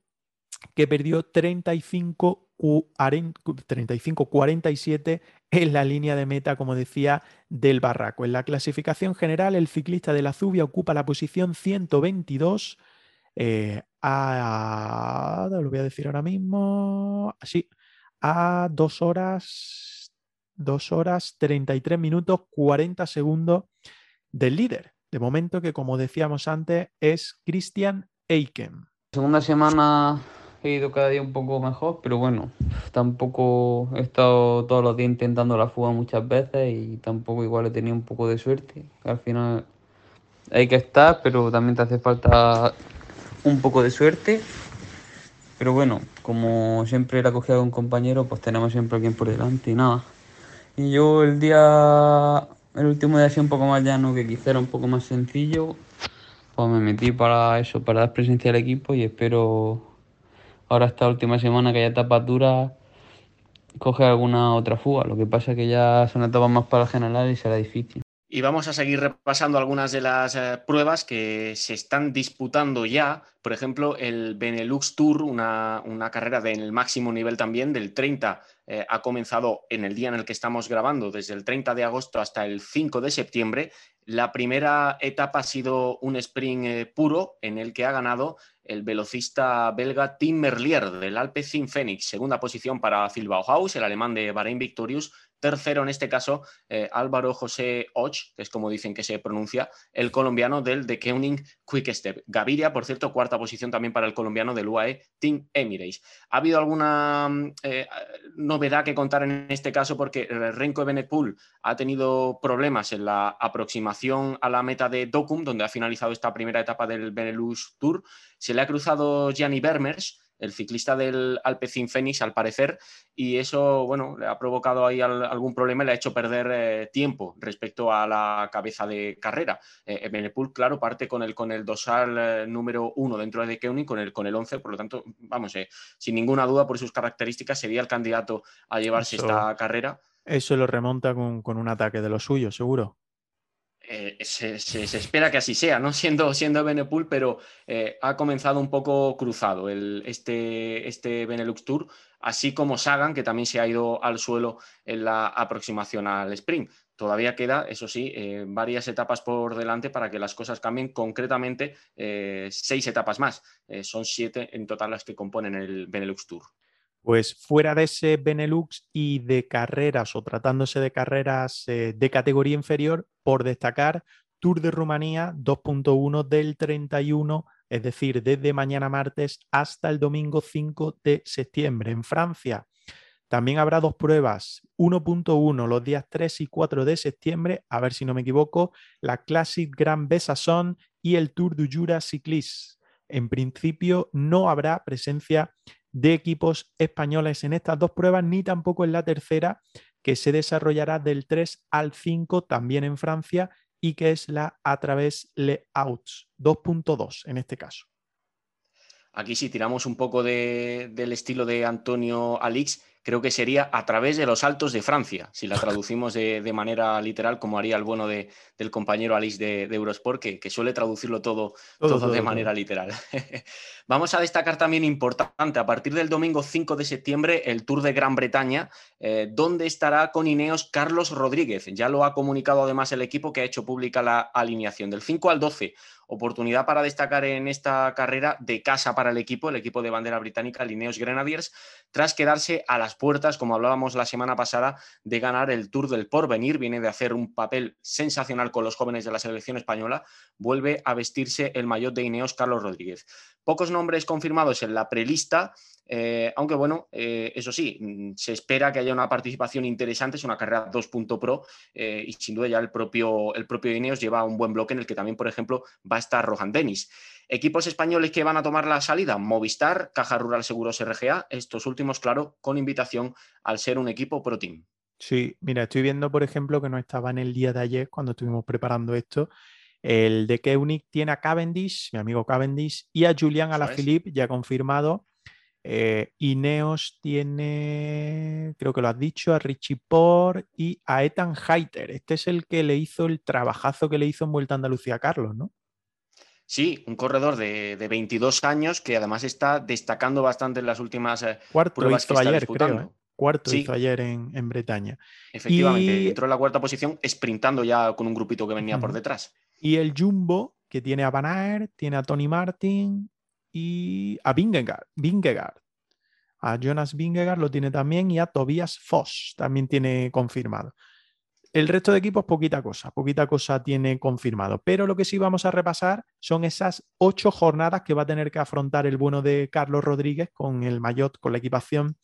que perdió 35 35-47 en la línea de meta, como decía, del Barraco. En la clasificación general, el ciclista de la Zubia ocupa la posición 122. Eh, a, lo voy a decir ahora mismo, así, a 2 horas, 2 horas 33 minutos 40 segundos del líder. De momento que, como decíamos antes, es Christian Eiken. Segunda semana he ido cada día un poco mejor, pero bueno, tampoco he estado todos los días intentando la fuga muchas veces y tampoco igual he tenido un poco de suerte. Al final hay que estar, pero también te hace falta un poco de suerte. Pero bueno, como siempre la cogida de un compañero, pues tenemos siempre a alguien por delante y nada. Y yo el día, el último día así un poco más llano, que quizá era un poco más sencillo, pues me metí para eso, para dar presencia al equipo y espero ahora esta última semana que haya etapas duras, coge alguna otra fuga. Lo que pasa es que ya son etapas más para general y será difícil. Y vamos a seguir repasando algunas de las eh, pruebas que se están disputando ya. Por ejemplo, el Benelux Tour, una, carrera del máximo nivel también, del 30, eh, ha comenzado en el día en el que estamos grabando, desde el 30 de agosto hasta el 5 de septiembre. La primera etapa ha sido un sprint eh, puro en el que ha ganado el velocista belga Tim Merlier del Alpecin Phoenix. Segunda posición para Phil Bauhaus, el alemán de Bahrein Victorious. Tercero, en este caso, eh, Álvaro José Och, que es como dicen que se pronuncia, el colombiano del The Koenig Quick Step. Gaviria, por cierto, cuarta posición también para el colombiano del UAE Team Emirates. ¿Ha habido alguna mm, eh, novedad que contar en este caso? Porque Renko Ebenekul ha tenido problemas en la aproximación a la meta de Docum, donde ha finalizado esta primera etapa del Benelux Tour. Se le ha cruzado Gianni Vermers el ciclista del Alpecin Fénix, al parecer, y eso, bueno, le ha provocado ahí algún problema y le ha hecho perder eh, tiempo respecto a la cabeza de carrera. Eh, Benepul, claro, parte con el, con el dosal eh, número uno dentro de Keuning, con el, con el 11, por lo tanto, vamos, sin ninguna duda por sus características, sería el candidato a llevarse esta carrera. Eso lo remonta con, con un ataque de lo suyo, seguro. Eh, se, espera que así sea, ¿no? Siendo, siendo Benepul, pero eh, ha comenzado un poco cruzado el, este, este Benelux Tour. así como Sagan, que también se ha ido al suelo en la aproximación al sprint. Todavía queda, eso sí, eh, varias etapas por delante para que las cosas cambien. Concretamente, seis etapas más. Son siete en total las que componen el Benelux Tour. Pues fuera de ese Benelux y de carreras o tratándose de carreras de categoría inferior, por destacar, Tour de Rumanía 2.1 del 31, es decir, desde mañana martes hasta el domingo 5 de septiembre. En Francia, también habrá dos pruebas, 1.1 los días 3 y 4 de septiembre, a ver si no me equivoco, la Classic Grand Besasson y el Tour du Jura Cycliste. En principio no habrá presencia de equipos españoles en estas dos pruebas, ni tampoco en la tercera, que se desarrollará del 3 al 5 también en Francia y que es la a través Le Outs 2.2 en este caso. Aquí si tiramos un poco del estilo de Antonio Alix, creo que sería a través de los altos de Francia, si la traducimos de, manera literal, como haría el bueno de, del compañero Alice de, Eurosport, que, suele traducirlo todo, todo, de manera literal. Vamos a destacar también importante, a partir del domingo 5 de septiembre, el Tour de Gran Bretaña, eh, donde estará con Ineos Carlos Rodríguez. Ya lo ha comunicado además el equipo que ha hecho pública la alineación. Del 5 al 12, oportunidad para destacar en esta carrera de casa para el equipo, el equipo de bandera británica, Ineos Grenadiers, tras quedarse a las puertas, como hablábamos la semana pasada, de ganar el Tour del Porvenir. Viene de hacer un papel sensacional con los jóvenes de la selección española. Vuelve a vestirse el maillot de Ineos Carlos Rodríguez. Pocos nombres confirmados en la prelista. Eh, aunque bueno, eh, eso sí, mm, se espera que haya una participación interesante, es una carrera 2.pro eh, y sin duda ya el propio, el propio Ineos lleva un buen bloque en el que también, por ejemplo, va a estar Rohan Dennis. Equipos españoles que van a tomar la salida, Movistar, Caja Rural Seguros RGA, estos últimos, claro, con invitación al ser un equipo pro team. Sí, mira, estoy viendo, por ejemplo, que no estaba en el día de ayer cuando estuvimos preparando esto. El de Keunig tiene a Cavendish, mi amigo Cavendish, y a Julian Alaphilippe, ya confirmado. Eh, Ineos tiene, creo que lo has dicho, a Richie Por y a Ethan Heiter. Este es el que le hizo el trabajazo que le hizo en Vuelta a Andalucía a Carlos, ¿no? Sí, un corredor de, 22 años que además está destacando bastante en las últimas eh, Cuarto pruebas hizo ayer, creo. ¿eh? Cuarto hizo ayer en, Bretaña. Efectivamente, entró en la cuarta posición sprintando ya con un grupito que venía por detrás. Y el Jumbo, que tiene a Van Aert, tiene a Tony Martin y a Vingegaard. A Jonas Vingegaard lo tiene también y a Tobias Foss también tiene confirmado. El resto de equipos, poquita cosa, poquita cosa tiene confirmado. Pero lo que sí vamos a repasar son esas ocho jornadas que va a tener que afrontar el bueno de Carlos Rodríguez con el maillot, con la equipación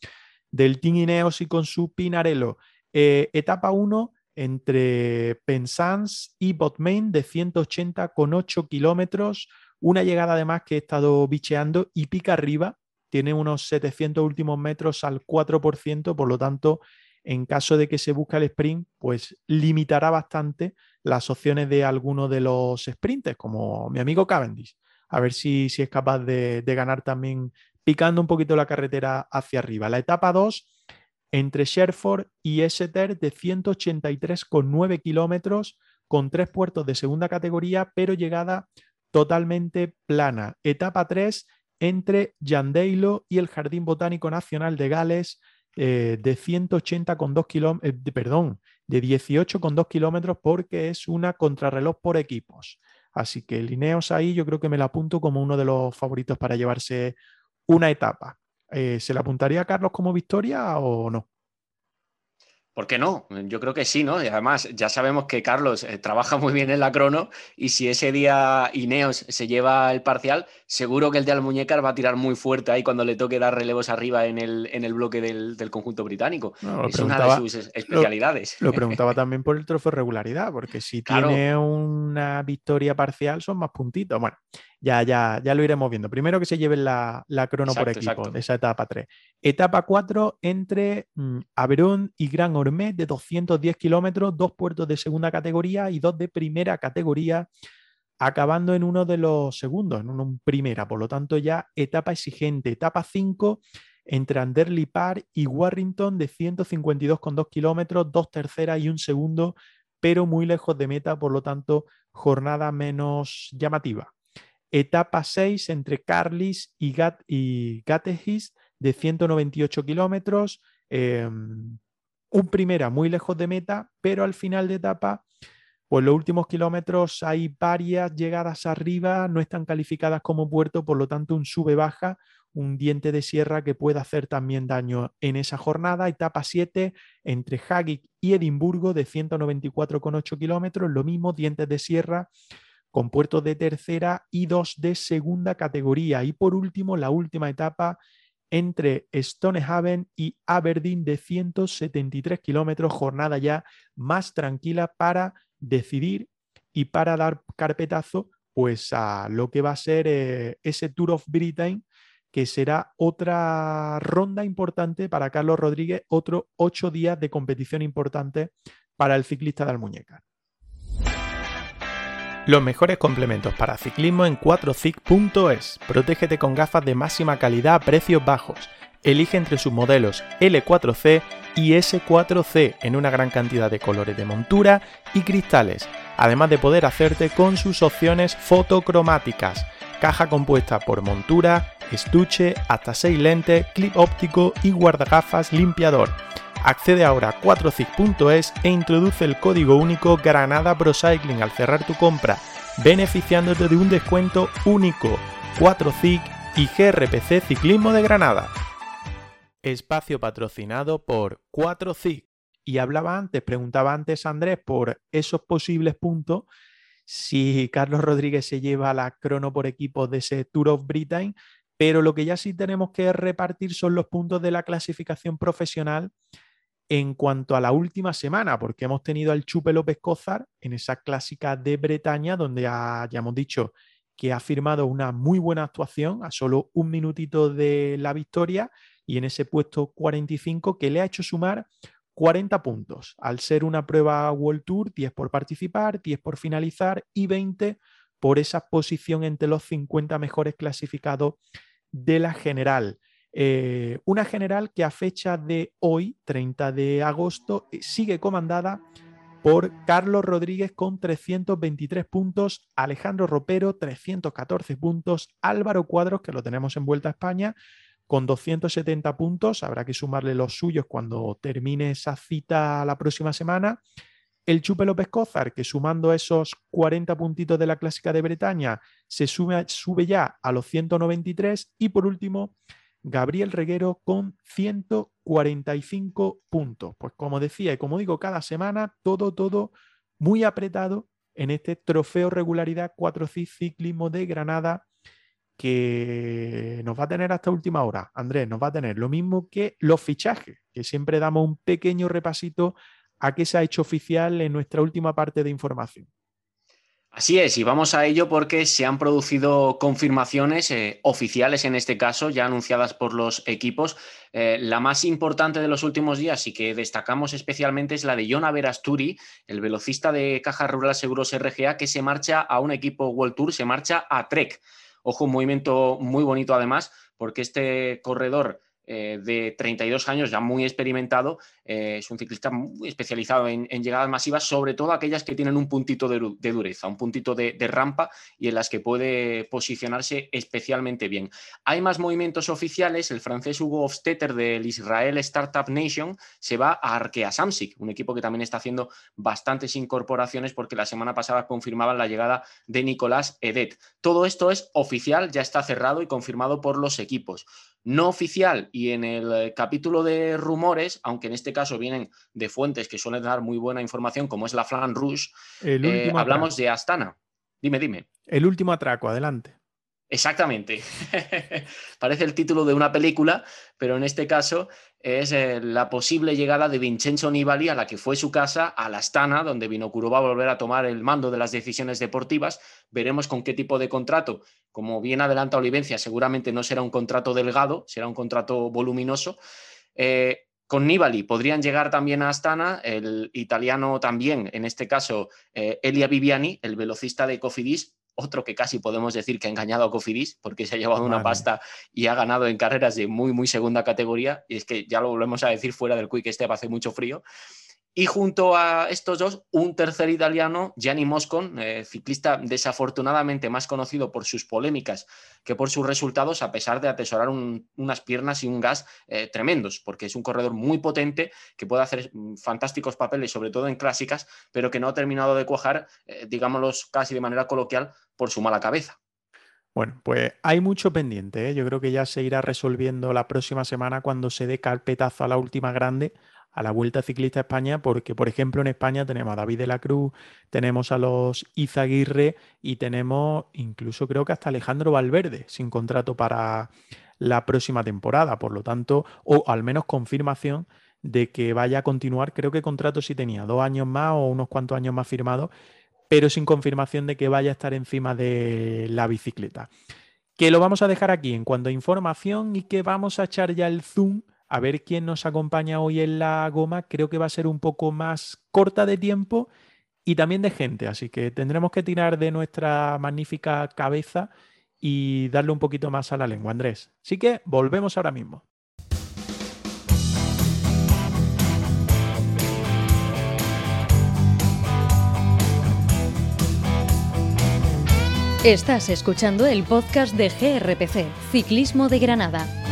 del Team Ineos y con su Pinarello. Eh, etapa 1 entre Penzance y Botmain de 180 con 8 kilómetros. Una llegada además que he estado bicheando y pica arriba. Tiene unos 700 últimos metros al 4%, por lo tanto en caso de que se busque el sprint, pues limitará bastante las opciones de alguno de los sprinters, como mi amigo Cavendish. A ver si, si es capaz de, ganar también picando un poquito la carretera hacia arriba. La etapa 2 entre Sherford y Exeter de 183,9 kilómetros con tres puertos de segunda categoría, pero llegada totalmente plana. Etapa 3 entre Llandeilo y el Jardín Botánico Nacional de Gales eh, de 180 con 2 kilómetros, eh, perdón, de 18 con 2 kilómetros porque es una contrarreloj por equipos. Así que Lineos ahí yo creo que me la apunto como uno de los favoritos para llevarse una etapa. Eh, ¿Se le apuntaría a Carlos como victoria o no? ¿Por qué no? Yo creo que sí, ¿no? Y además, ya sabemos que Carlos eh, trabaja muy bien en la crono y si ese día Ineos se lleva el parcial, seguro que el de Almuñécar va a tirar muy fuerte ahí cuando le toque dar relevos arriba en el, en el bloque del, conjunto británico. es una de sus especialidades. Lo, preguntaba también por el trofeo regularidad, porque si tiene una victoria parcial son más puntitos. Bueno, ya, ya, ya lo iremos viendo. Primero que se lleven la, crono por equipo de esa etapa 3. Etapa 4 entre mm, Averón y Gran Ormé de 210 kilómetros, dos puertos de segunda categoría y dos de primera categoría, acabando en uno de los segundos, en uno primera. Por lo tanto, ya etapa exigente. Etapa 5 entre Anderley Park y Warrington de 152,2 kilómetros, dos terceras y un segundo, pero muy lejos de meta, por lo tanto, jornada menos llamativa. Etapa 6 entre Carlis y, Gat de 198 kilómetros, em, un primera muy lejos de meta, pero al final de etapa, pues los últimos kilómetros hay varias llegadas arriba, no están calificadas como puerto, por lo tanto un sube-baja, un diente de sierra que puede hacer también daño en esa jornada. Etapa 7 entre Hagic y Edimburgo de 194,8 kilómetros, lo mismo, dientes de sierra con puertos de tercera y dos de segunda categoría. Y por último, la última etapa entre Stonehaven y Aberdeen de 173 kilómetros, jornada ya más tranquila para decidir y para dar carpetazo pues a lo que va a ser eh, ese Tour of Britain que será otra ronda importante para Carlos Rodríguez, otro ocho días de competición importante para el ciclista de Almuñeca. Los mejores complementos para ciclismo en 4cic.es. Protégete con gafas de máxima calidad a precios bajos. Elige entre sus modelos L4C y S4C en una gran cantidad de colores de montura y cristales, además de poder hacerte con sus opciones fotocromáticas. Caja compuesta por montura, estuche, hasta 6 lentes, clip óptico y guardagafas limpiador. Accede ahora a 4cic.es e introduce el código único Granada Procycling al cerrar tu compra, beneficiándote de un descuento único. 4cic y GRPC Ciclismo de Granada. Espacio patrocinado por 4cic. Y hablaba antes, preguntaba antes Andrés por esos posibles puntos si Carlos Rodríguez se lleva la crono por equipo de ese Tour of Britain, pero lo que ya sí tenemos que repartir son los puntos de la clasificación profesional en cuanto a la última semana, porque hemos tenido al Chupe López Cózar en esa clásica de Bretaña, donde ya hemos dicho que ha firmado una muy buena actuación a solo un minutito de la victoria y en ese puesto 45 que le ha hecho sumar 40 puntos. Al ser una prueba World Tour, 10 por participar, 10 por finalizar y 20 por esa posición entre los 50 mejores clasificados de la general. Eh, una general que a fecha de hoy, 30 de agosto, eh, sigue comandada por Carlos Rodríguez con 323 puntos, Alejandro Ropero 314 puntos, Álvaro Cuadros, que lo tenemos en Vuelta a España, con 270 puntos, habrá que sumarle los suyos cuando termine esa cita la próxima semana, el Chupe López Cózar, que sumando esos 40 puntitos de la Clásica de Bretaña, se sube, sube ya a los 193. Y por último, Gabriel Reguero con 145 puntos. Pues como decía y como digo cada semana, todo, todo muy apretado en este trofeo regularidad 4 ciclismo de Granada que nos va a tener hasta última hora. Andrés, nos va a tener lo mismo que los fichajes, que siempre damos un pequeño repasito a qué se ha hecho oficial en nuestra última parte de información. Así es, y vamos a ello porque se han producido confirmaciones eh, oficiales en este caso, ya anunciadas por los equipos. Eh, la más importante de los últimos días y que destacamos especialmente es la de John Averasturi, el velocista de Caja Rural Seguros RGA, que se marcha a un equipo World Tour, se marcha a Trek. Ojo, un movimiento muy bonito además, porque este corredor eh, de 32 años, ya muy experimentado, eh, es un ciclista muy especializado en, llegadas masivas, sobre todo aquellas que tienen un puntito de, dureza, un puntito de, rampa y en las que puede posicionarse especialmente bien. Hay más movimientos oficiales, el francés Hugo Hofstetter del Israel Startup Nation se va a Arkea Samsic, un equipo que también está haciendo bastantes incorporaciones porque la semana pasada confirmaban la llegada de Nicolás Edet. Todo esto es oficial, ya está cerrado y confirmado por los equipos no oficial y en el eh, capítulo de rumores, aunque en este caso vienen de fuentes que suelen dar muy buena información, como es la Flan Rouge, eh, hablamos de Astana. Dime, dime. El último atraco, adelante. Exactamente. Parece el título de una película, pero en este caso es eh, la posible llegada de Vincenzo Nibali a la que fue su casa, a la Astana, donde Vinocuro va a volver a tomar el mando de las decisiones deportivas. Veremos con qué tipo de contrato. Como bien adelanta Olivencia, seguramente no será un contrato delgado, será un contrato voluminoso. Eh, con Nibali podrían llegar también a Astana, el italiano también, en este caso eh, Elia Viviani, el velocista de Cofidis, otro que casi podemos decir que ha engañado a Cofidis porque se ha llevado una pasta y ha ganado en carreras de muy, muy segunda categoría. Y es que ya lo volvemos a decir fuera del Quick Step hace mucho frío. Y junto a estos dos, un tercer italiano, Gianni Moscon, eh, ciclista desafortunadamente más conocido por sus polémicas que por sus resultados, a pesar de atesorar unas piernas y un gas eh, tremendos, porque es un corredor muy potente que puede hacer mm, fantásticos papeles, sobre todo en clásicas, pero que no ha terminado de cuajar, eh, digámoslo casi de manera coloquial, por su mala cabeza. Bueno, pues hay mucho pendiente. Yo creo que ya se irá resolviendo la próxima semana cuando se dé carpetazo a la última grande a la Vuelta Ciclista España, porque, por ejemplo, en España tenemos a David de la Cruz, tenemos a los Izaguirre y tenemos incluso creo que hasta Alejandro Valverde sin contrato para la próxima temporada. Por lo tanto, o al menos confirmación de que vaya a continuar. Creo que contrato sí tenía dos años más o unos cuantos años más firmados, pero sin confirmación de que vaya a estar encima de la bicicleta. Que lo vamos a dejar aquí en cuanto a información y que vamos a echar ya el zoom a ver quién nos acompaña hoy en la goma. Creo que va a ser un poco más corta de tiempo y también de gente, así que tendremos que tirar de nuestra magnífica cabeza y darle un poquito más a la lengua, Andrés. Así que volvemos ahora mismo. Estás escuchando el podcast de GRPC, Ciclismo de Granada.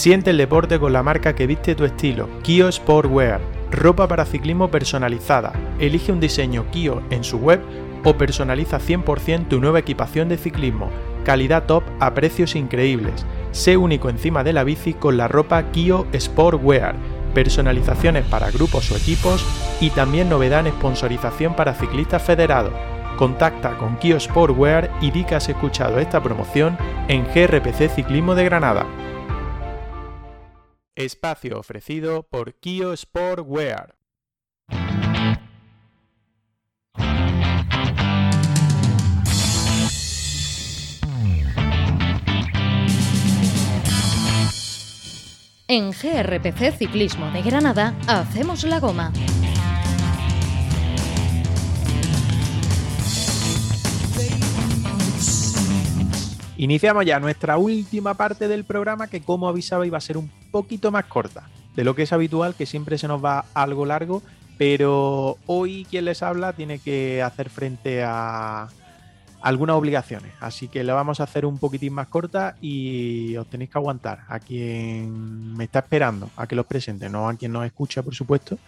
Siente el deporte con la marca que viste tu estilo, Kio Sportwear. Ropa para ciclismo personalizada. Elige un diseño Kio en su web o personaliza 100% tu nueva equipación de ciclismo. Calidad top a precios increíbles. Sé único encima de la bici con la ropa Kio Sportwear. Personalizaciones para grupos o equipos y también novedad en sponsorización para ciclistas federados. Contacta con Kio Sportwear y di que has escuchado esta promoción en GRPC Ciclismo de Granada. Espacio ofrecido por Kio Sportwear. En GRPC Ciclismo de Granada hacemos la goma. Iniciamos ya nuestra última parte del programa que como avisaba iba a ser un poquito más corta de lo que es habitual, que siempre se nos va algo largo, pero hoy quien les habla tiene que hacer frente a algunas obligaciones, así que la vamos a hacer un poquitín más corta y os tenéis que aguantar a quien me está esperando a que los presente, no a quien nos escucha, por supuesto,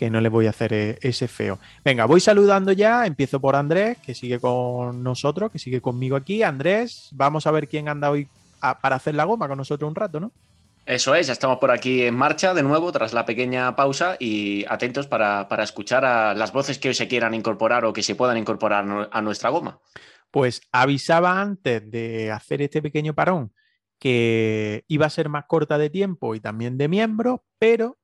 que no le voy a hacer eh, ese feo. Venga, voy saludando ya, empiezo por Andrés, que sigue con nosotros, que sigue conmigo aquí. Andrés, vamos a ver quién anda hoy para hacer la goma con nosotros un rato, ¿no? Eso es, ya estamos por aquí en marcha de nuevo tras la pequeña pausa y atentos para, para escuchar a las voces que hoy se quieran incorporar o que se puedan incorporar a nuestra goma. Pues avisaba antes de hacer este pequeño parón que iba a ser más corta de tiempo y también de miembros, pero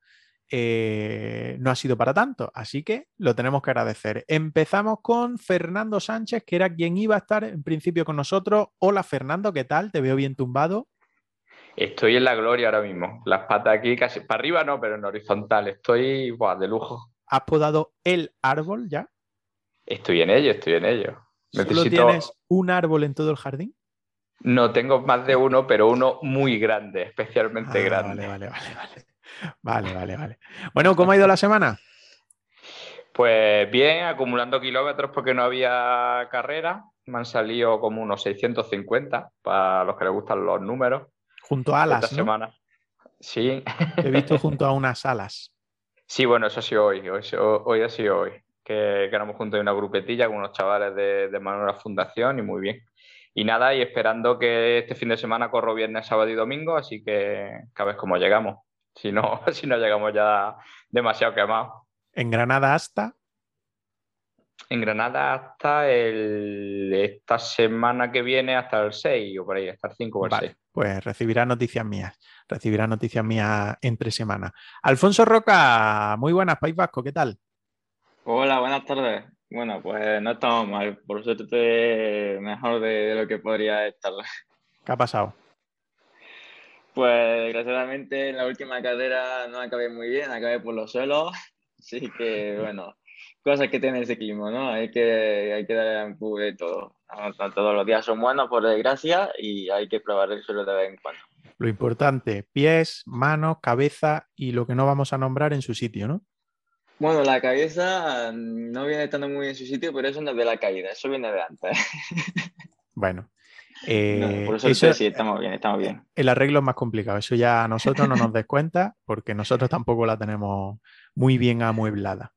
eh, no ha sido para tanto, así que lo tenemos que agradecer. Empezamos con Fernando Sánchez, que era quien iba a estar en principio con nosotros. Hola Fernando, ¿qué tal? Te veo bien tumbado. Estoy en la gloria ahora mismo. Las patas aquí casi para arriba no, pero en horizontal. Estoy de lujo. ¿Has podado el árbol ya? Estoy en ello, estoy en ello. ¿Solo tienes un árbol en todo el jardín? No, tengo más de uno, pero uno muy grande, especialmente ah, grande. Vale, vale, vale, vale. Vale, vale, vale. Bueno, ¿cómo ha ido la semana? Pues bien, acumulando kilómetros porque no había carrera. Me han salido como unos 650 para los que les gustan los números. Junto a alas. Esta semana. Sí. he visto junto a unas alas. Sí, bueno, eso ha sido hoy. Hoy, ha sido hoy. Que, éramos junto a una grupetilla con unos chavales de, de Manuela Fundación y muy bien. Y nada, y esperando que este fin de semana corro viernes, sábado y domingo, así que cada vez como llegamos. Si no, si no llegamos ya demasiado quemados. ¿En Granada hasta? En Granada hasta el, esta semana que viene, hasta el 6 o por ahí, hasta el 5 o el 6. Pues recibirá noticias mías. Recibirá noticias mías entre semana. Alfonso Roca, muy buenas, País Vasco, ¿qué tal? Hola, buenas tardes. Bueno, pues no estamos mal. Por suerte, mejor de lo que podría estar. ¿Qué ha pasado? Pues desgraciadamente en la última carrera no acabé muy bien, acabé por los suelos, así que bueno, cosas que tiene ese clima, ¿no? Hay que, hay que darle un de todo. no, todos los días son buenos, por desgracia, y hay que probar el suelo de vez en cuando. Lo importante, pies, manos, cabeza y lo que no vamos a nombrar en su sitio, ¿no? Bueno, la cabeza no viene estando muy en su sitio, pero eso no es de la caída, eso viene de antes. Bueno. Eh, por eso, sí, estamos bien, estamos bien. El arreglo es más complicado, eso ya a nosotros no nos des cuenta porque nosotros tampoco la tenemos muy bien amueblada.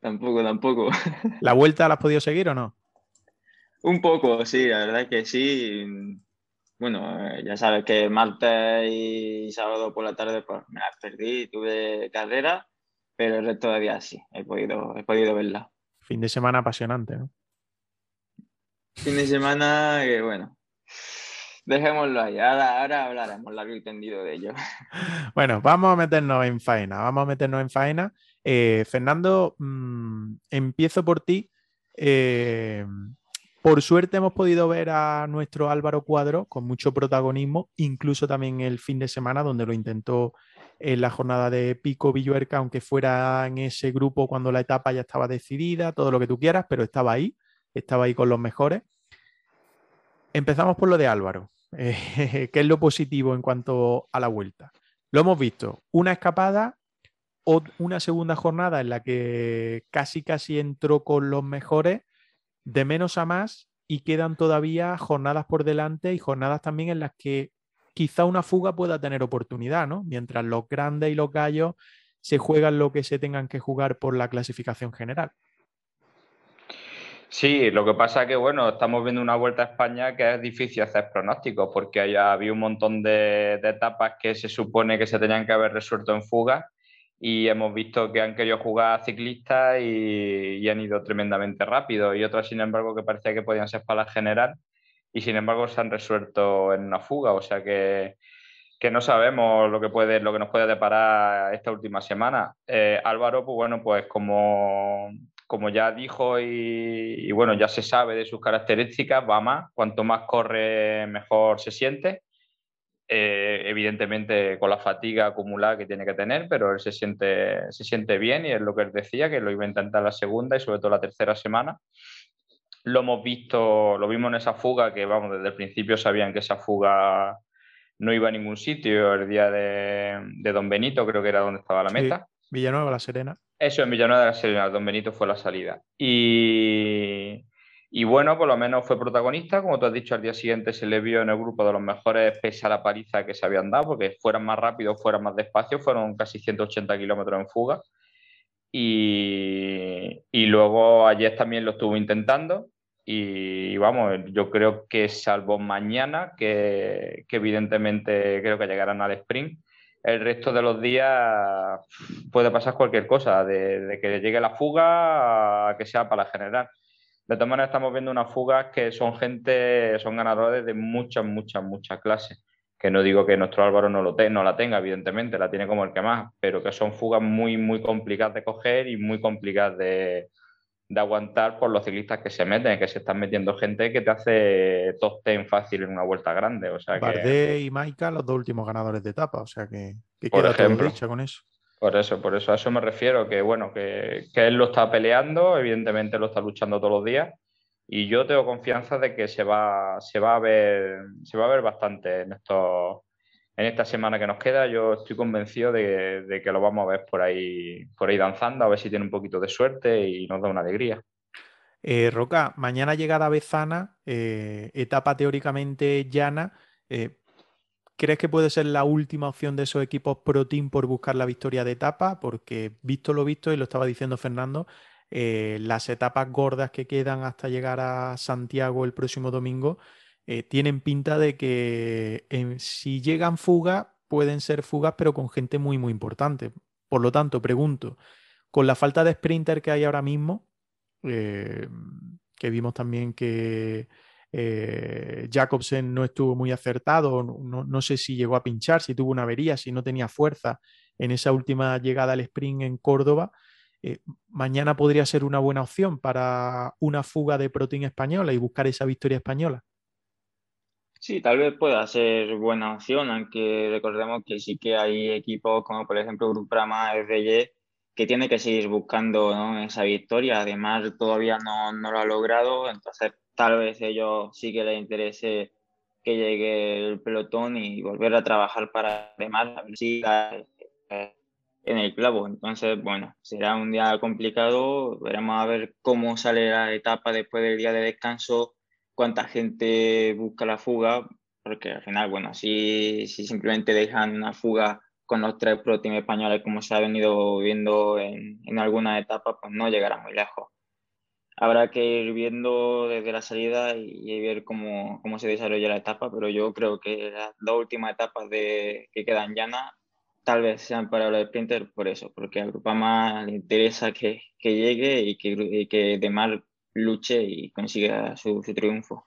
Tampoco, tampoco. ¿La vuelta la has podido seguir o no? Un poco, sí, la verdad que sí. Bueno, eh, ya sabes que martes y sábado por la tarde pues me las perdí, tuve carrera, pero el resto de días sí, he podido, he podido verla. Fin de semana apasionante, ¿no? Fin de semana, que bueno, dejémoslo ahí, ahora, hablaremos largo y tendido de ello. Bueno, vamos a meternos en faena, vamos a meternos en faena. Eh, Fernando, mm, empiezo por ti. Eh, por suerte hemos podido ver a nuestro Álvaro Cuadro con mucho protagonismo, incluso también el fin de semana, donde lo intentó en la jornada de Pico Villuerca, aunque fuera en ese grupo cuando la etapa ya estaba decidida, todo lo que tú quieras, pero estaba ahí, estaba ahí con los mejores. Empezamos por lo de Álvaro. ¿Qué es lo positivo en cuanto a la vuelta? Lo hemos visto, una escapada o una segunda jornada en la que casi casi entró con los mejores de menos a más y quedan todavía jornadas por delante y jornadas también en las que quizá una fuga pueda tener oportunidad, ¿no? Mientras los grandes y los gallos se juegan lo que se tengan que jugar por la clasificación general. Sí, lo que pasa es que, bueno, estamos viendo una vuelta a España que es difícil hacer pronósticos porque había un montón de, etapas que se supone que se tenían que haber resuelto en fuga y hemos visto que han querido jugar ciclistas y, han ido tremendamente rápido y otras, sin embargo, que parecía que podían ser para la general y, sin embargo, se han resuelto en una fuga. O sea que, que no sabemos lo que, puede, lo que nos puede deparar esta última semana. Eh, Álvaro, pues bueno, pues como, como ya dijo y, y, bueno, ya se sabe de sus características, va más. Cuanto más corre, mejor se siente. Eh, evidentemente con la fatiga acumulada que tiene que tener, pero él se siente, se siente bien y es lo que él decía, que lo iba a intentar la segunda y sobre todo la tercera semana. Lo hemos visto, lo vimos en esa fuga, que vamos, desde el principio sabían que esa fuga no iba a ningún sitio, el día de, de Don Benito creo que era donde estaba la meta. Villanueva, La Serena. Eso, en Villanueva de La Serena, Don Benito fue la salida. Y, y bueno, por lo menos fue protagonista, como tú has dicho, al día siguiente se le vio en el grupo de los mejores pese a la paliza que se habían dado, porque fueran más rápidos, fueran más despacio, fueron casi 180 kilómetros en fuga. Y, y, luego ayer también lo estuvo intentando. Y, vamos, yo creo que salvo mañana, que, que evidentemente creo que llegarán al sprint, el resto de los días puede pasar cualquier cosa, de, de que llegue la fuga a que sea para la general. De todas maneras, estamos viendo unas fugas que son gente, son ganadores de muchas, muchas, muchas clases. Que no digo que nuestro Álvaro no, lo no la tenga, evidentemente, la tiene como el que más, pero que son fugas muy, muy complicadas de coger y muy complicadas de, de aguantar por los ciclistas que se meten, que se están metiendo gente que te hace top ten fácil en una vuelta grande. O sea Bardet y Maika, los dos últimos ganadores de etapa, o sea que, que queda ejemplo, todo con eso. Por eso, por eso, a eso me refiero, que bueno, que, él lo está peleando, evidentemente lo está luchando todos los días, y yo tengo confianza de que se va, se va a ver, se va a ver bastante en estos, en esta semana que nos queda. Yo estoy convencido de, que lo vamos a ver por ahí, por ahí danzando, a ver si tiene un poquito de suerte y nos da una alegría. Eh, Roca, mañana llegada Bezana, eh, etapa teóricamente llana. Eh, ¿Crees que puede ser la última opción de esos equipos pro team por buscar la victoria de etapa? Porque visto lo visto, y lo estaba diciendo Fernando, eh, las etapas gordas que quedan hasta llegar a Santiago el próximo domingo eh, tienen pinta de que si llegan fugas, pueden ser fugas, pero con gente muy, muy importante. Por lo tanto, pregunto, con la falta de sprinter que hay ahora mismo, eh, que vimos también que eh, Jacobsen no estuvo muy acertado, no, sé si llegó a pinchar, si tuvo una avería, si no tenía fuerza en esa última llegada al sprint en Córdoba. Mañana podría ser una buena opción para una fuga de proteína española y buscar esa victoria española. Sí, tal vez pueda ser buena opción, aunque recordemos que sí que hay equipos como por ejemplo Gruprama, RY, que tiene que seguir buscando esa victoria. Además, todavía no, no, lo ha logrado, entonces tal vez ellos sí que les interese que llegue el pelotón y volver a trabajar para demás, a ver si en el clavo. Entonces, bueno, será un día complicado. Veremos a ver cómo sale la etapa después del día de descanso, cuánta gente busca la fuga, porque al final, bueno, si, si simplemente dejan una fuga con los tres pro españoles, como se ha venido viendo en, en algunas etapas, pues no llegará muy lejos. Habrá que ir viendo desde la salida y, ver cómo, cómo, se desarrolla la etapa, pero yo creo que las dos últimas etapas de, que quedan llanas tal vez sean para los sprinters por eso, porque a Grupama le interesa que, que llegue y que, y que Demar luche y consiga su, triunfo.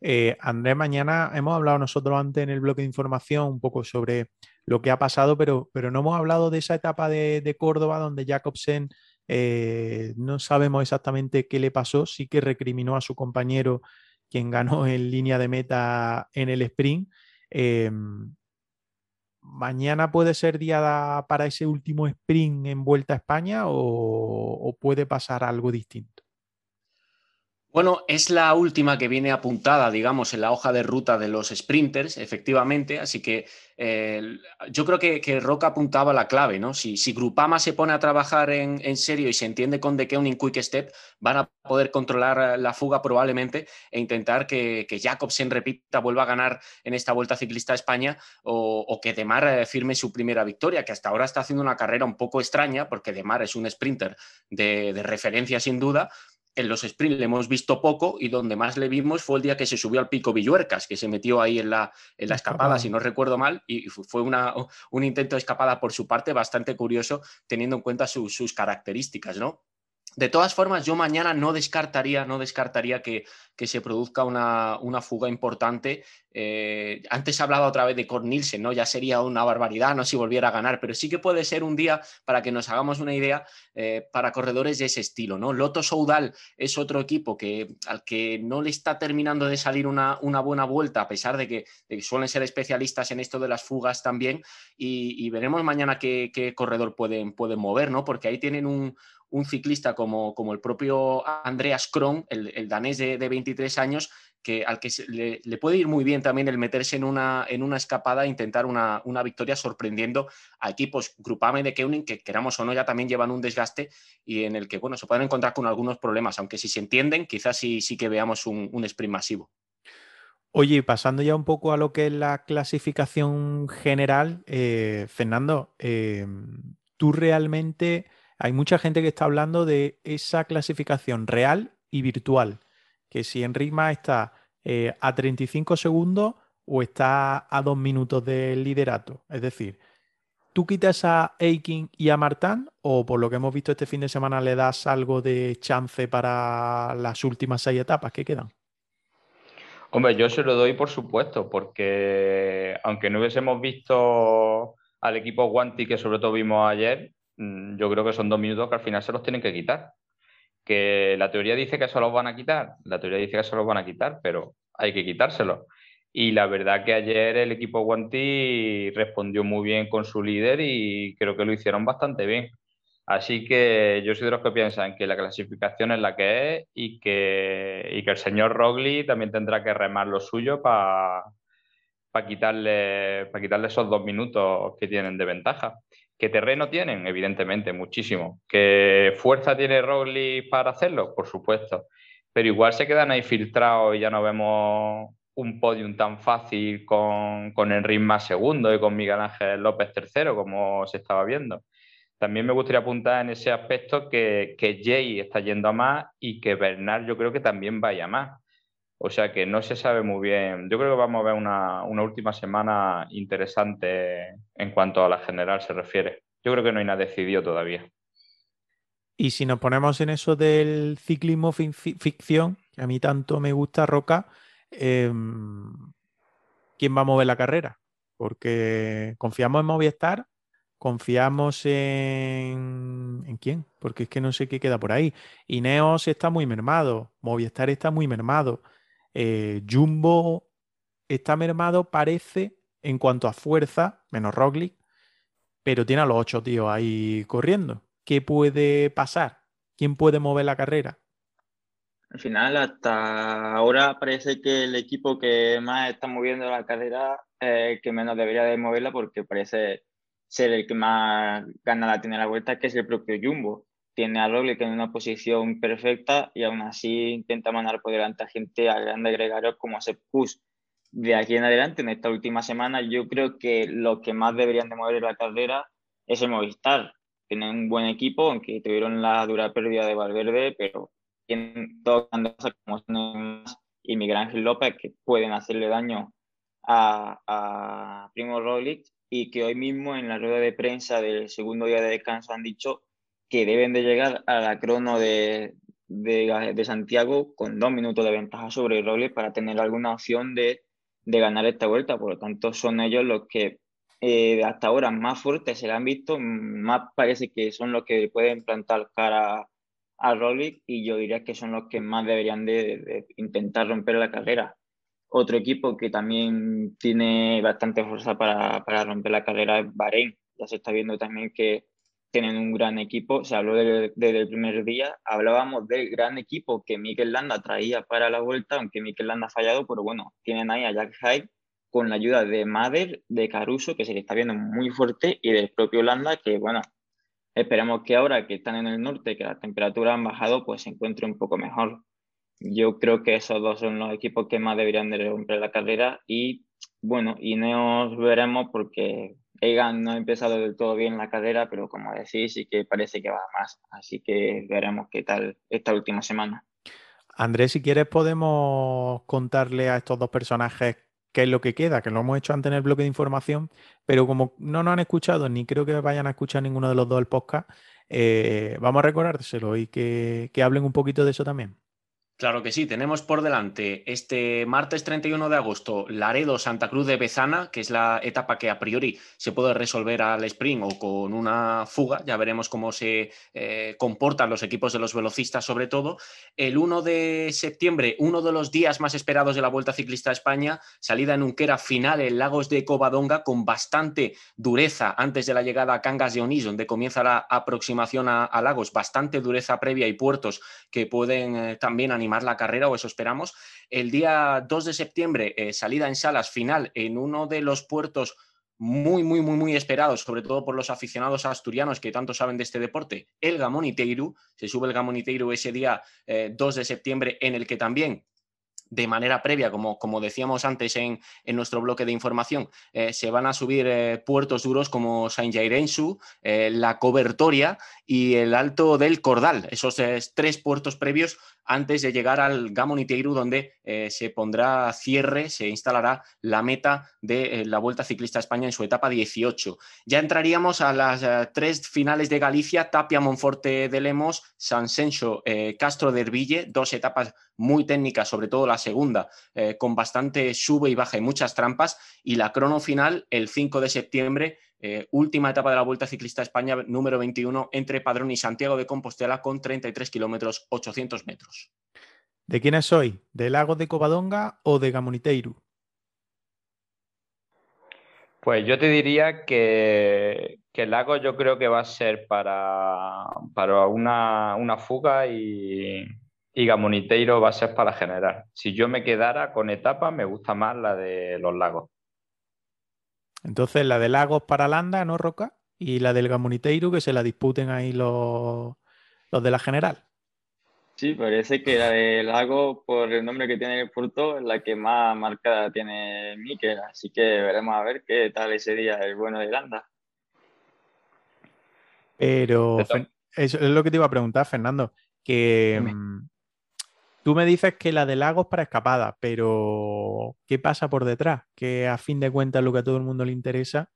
Eh, Andrés, mañana hemos hablado nosotros antes en el bloque de información un poco sobre lo que ha pasado, pero, pero no hemos hablado de esa etapa de, de Córdoba donde Jacobsen eh, no sabemos exactamente qué le pasó, sí que recriminó a su compañero quien ganó en línea de meta en el sprint. Em, ¿Mañana puede ser día para ese último sprint en Vuelta a España o, puede pasar algo distinto? Bueno, es la última que viene apuntada, digamos, en la hoja de ruta de los sprinters, efectivamente, así que eh, yo creo que, Roca apuntaba la clave, ¿no? Si, Grupama se pone a trabajar en, serio y se entiende con The un Quick Step, van a poder controlar la fuga probablemente e intentar que, que Jacobsen repita, vuelva a ganar en esta Vuelta Ciclista a España o, que Demar eh, firme su primera victoria, que hasta ahora está haciendo una carrera un poco extraña porque Demar es un sprinter de, de referencia sin duda, en los sprints le hemos visto poco y donde más le vimos fue el día que se subió al pico Villuercas, que se metió ahí en la, en la escapada, si no recuerdo mal, y fue una, un intento de escapada por su parte bastante curioso teniendo en cuenta sus características, ¿no? De todas formas, yo mañana no descartaría, no descartaría que, se produzca una, fuga importante. Eh, antes he hablado otra vez de Cornilsen, ¿no? Ya sería una barbaridad, no si volviera a ganar, pero sí que puede ser un día para que nos hagamos una idea eh, para corredores de ese estilo, ¿no? Loto Soudal es otro equipo que, al que no le está terminando de salir una, una buena vuelta, a pesar de que, suelen ser especialistas en esto de las fugas también. Y, veremos mañana qué, corredor pueden, pueden mover, ¿no? Porque ahí tienen un un ciclista como, como el propio Andreas Kron, el, danés de, 23 años, que, al que le, puede ir muy bien también el meterse en una, en una escapada e intentar una, victoria sorprendiendo a equipos Grupame de Keuning que queramos o no ya también llevan un desgaste y en el que bueno, se pueden encontrar con algunos problemas, aunque si se entienden quizás sí, sí que veamos un, sprint masivo. Oye, pasando ya un poco a lo que es la clasificación general, eh, Fernando, eh, tú realmente hay mucha gente que está hablando de esa clasificación real y virtual, que si en Ritma está eh, a 35 segundos o está a dos minutos del liderato. Es decir, ¿tú quitas a Aiking y a Martán o por lo que hemos visto este fin de semana le das algo de chance para las últimas seis etapas que quedan? Hombre, yo se lo doy por supuesto, porque aunque no hubiésemos visto al equipo Guanti que sobre todo vimos ayer, yo creo que son dos minutos que al final se los tienen que quitar. Que la teoría dice que se los van a quitar, la teoría dice que se los van a quitar, pero hay que quitárselos. Y la verdad que ayer el equipo Guanti respondió muy bien con su líder y creo que lo hicieron bastante bien. Así que yo soy de los que piensan que la clasificación es la que es y que, y que el señor Rogli también tendrá que remar lo suyo para quitarle, para quitarle esos dos minutos que tienen de ventaja. ¿Qué terreno tienen? Evidentemente, muchísimo. ¿Qué fuerza tiene Roglic para hacerlo? Por supuesto. Pero igual se quedan ahí filtrados y ya no vemos un podium tan fácil con, con Enric más segundo y con Miguel Ángel López tercero, como se estaba viendo. También me gustaría apuntar en ese aspecto que, que Jay está yendo a más y que Bernard yo creo que también vaya a más. O sea que no se sabe muy bien. Yo creo que vamos a ver una, última semana interesante en cuanto a la general se refiere. Yo creo que no hay nada decidido todavía. Y si nos ponemos en eso del ciclismo ficción, que a mí tanto me gusta Roca, em, ¿quién va a mover la carrera? Porque confiamos en Movistar, confiamos en... ¿En quién? Porque es que no sé qué queda por ahí. Ineos está muy mermado, Movistar está muy mermado. Eh, Jumbo está mermado, parece, en cuanto a fuerza, menos Roglic, pero tiene a los ocho tíos ahí corriendo. ¿Qué puede pasar? ¿Quién puede mover la carrera? Al final, hasta ahora parece que el equipo que más está moviendo la carrera es el que menos debería de moverla porque parece ser el que más gana la tiene la vuelta, que es el propio Jumbo. Tiene a Roglic en una posición perfecta y aún así intenta mandar por delante a gente a grande gregario como Sepp Kuss. De aquí en adelante, en esta última semana, yo creo que lo que más deberían de mover la carrera es el Movistar. Tienen un buen equipo, aunque tuvieron la dura pérdida de Valverde, pero tienen dos cosas como y Miguel Ángel López que pueden hacerle daño a, a Primo Roglic y que hoy mismo en la rueda de prensa del segundo día de descanso han dicho que deben de llegar a la crono de, de, Santiago con dos minutos de ventaja sobre Robles para tener alguna opción de, de, ganar esta vuelta. Por lo tanto, son ellos los que eh, hasta ahora más fuertes se han visto, más parece que son los que pueden plantar cara a Roglic y yo diría que son los que más deberían de, de intentar romper la carrera. Otro equipo que también tiene bastante fuerza para, para romper la carrera es Bahrein. Ya se está viendo también que tienen un gran equipo. Se habló desde el primer día. Hablábamos del gran equipo que Mikel Landa traía para la vuelta, aunque Mikel Landa ha fallado, pero bueno, tienen ahí a Jack Hyde con la ayuda de Mader, de Caruso, que se le está viendo muy fuerte, y del propio Landa, que bueno, esperemos que ahora que están en el norte, que las temperaturas han bajado, pues se encuentre un poco mejor. Yo creo que esos dos son los equipos que más deberían de romper la carrera y bueno, y nos veremos porque Egan no ha empezado del todo bien la carrera, pero como decís, sí que parece que va más. Así que veremos qué tal esta última semana. Andrés, si quieres podemos contarle a estos dos personajes qué es lo que queda, que lo hemos hecho antes en el bloque de información, pero como no nos han escuchado, ni creo que vayan a escuchar ninguno de los dos el podcast, eh, vamos a recordárselo y que hablen un poquito de eso también. Claro que sí, tenemos por delante este martes 31 de agosto Laredo Santa Cruz de Bezana, que es la etapa que a priori se puede resolver al sprint o con una fuga, ya veremos cómo se eh, comportan los equipos de los velocistas sobre todo. El 1 de septiembre, uno de los días más esperados de la Vuelta Ciclista a España, salida en Unquera final en Lagos de Covadonga con bastante dureza antes de la llegada a Cangas de Onís, donde comienza la aproximación a, Lagos, bastante dureza previa y puertos que pueden eh, también animar la carrera, o eso esperamos. El día 2 de septiembre, eh, salida en salas final en uno de los puertos muy, muy, muy, muy esperados, sobre todo por los aficionados asturianos que tanto saben de este deporte, el Gamoniteiru. Se sube el Gamoniteiru ese día 2 eh, de septiembre, en el que también de manera previa, como, como decíamos antes en, nuestro bloque de información, eh, se van a subir puertos duros como Saint Jairensu, la Cobertoria y el Alto del Cordal. Esos tres puertos previos antes de llegar al Gamoniteiru, donde eh, se pondrá cierre, se instalará la meta de eh, la Vuelta Ciclista a España en su etapa 18. Ya entraríamos a las eh, tres finales de Galicia, Tapia, Monforte de Lemos, San Senso, Castro de Erville, dos etapas muy técnicas, sobre todo la segunda, con bastante sube y baja y muchas trampas, y la crono final el 5 de septiembre eh, última etapa de la Vuelta Ciclista España número 21 entre Padrón y Santiago de Compostela con 33 kilómetros 800 metros. ¿De quiénes soy? ¿De Lagos de Covadonga o de Gamoniteiru? Pues yo te diría que, que el lago yo creo que va a ser para, para una, fuga y, y Gamoniteiro va a ser para generar. Si yo me quedara con etapa, me gusta más la de los lagos. Entonces, la de Lagos para Landa, ¿no, Roca? Y la del Gamoniteiro, que se la disputen ahí los, los de la general. Sí, parece que la de Lagos, por el nombre que tiene el puerto, es la que más marcada tiene Mikel. Así que veremos a ver qué tal ese día el bueno de Landa. Pero eso es lo que te iba a preguntar, Fernando. Que, Tú me dices que la de Lagos para escapada, pero ¿qué pasa por detrás? Que a fin de cuentas lo que a todo el mundo le interesa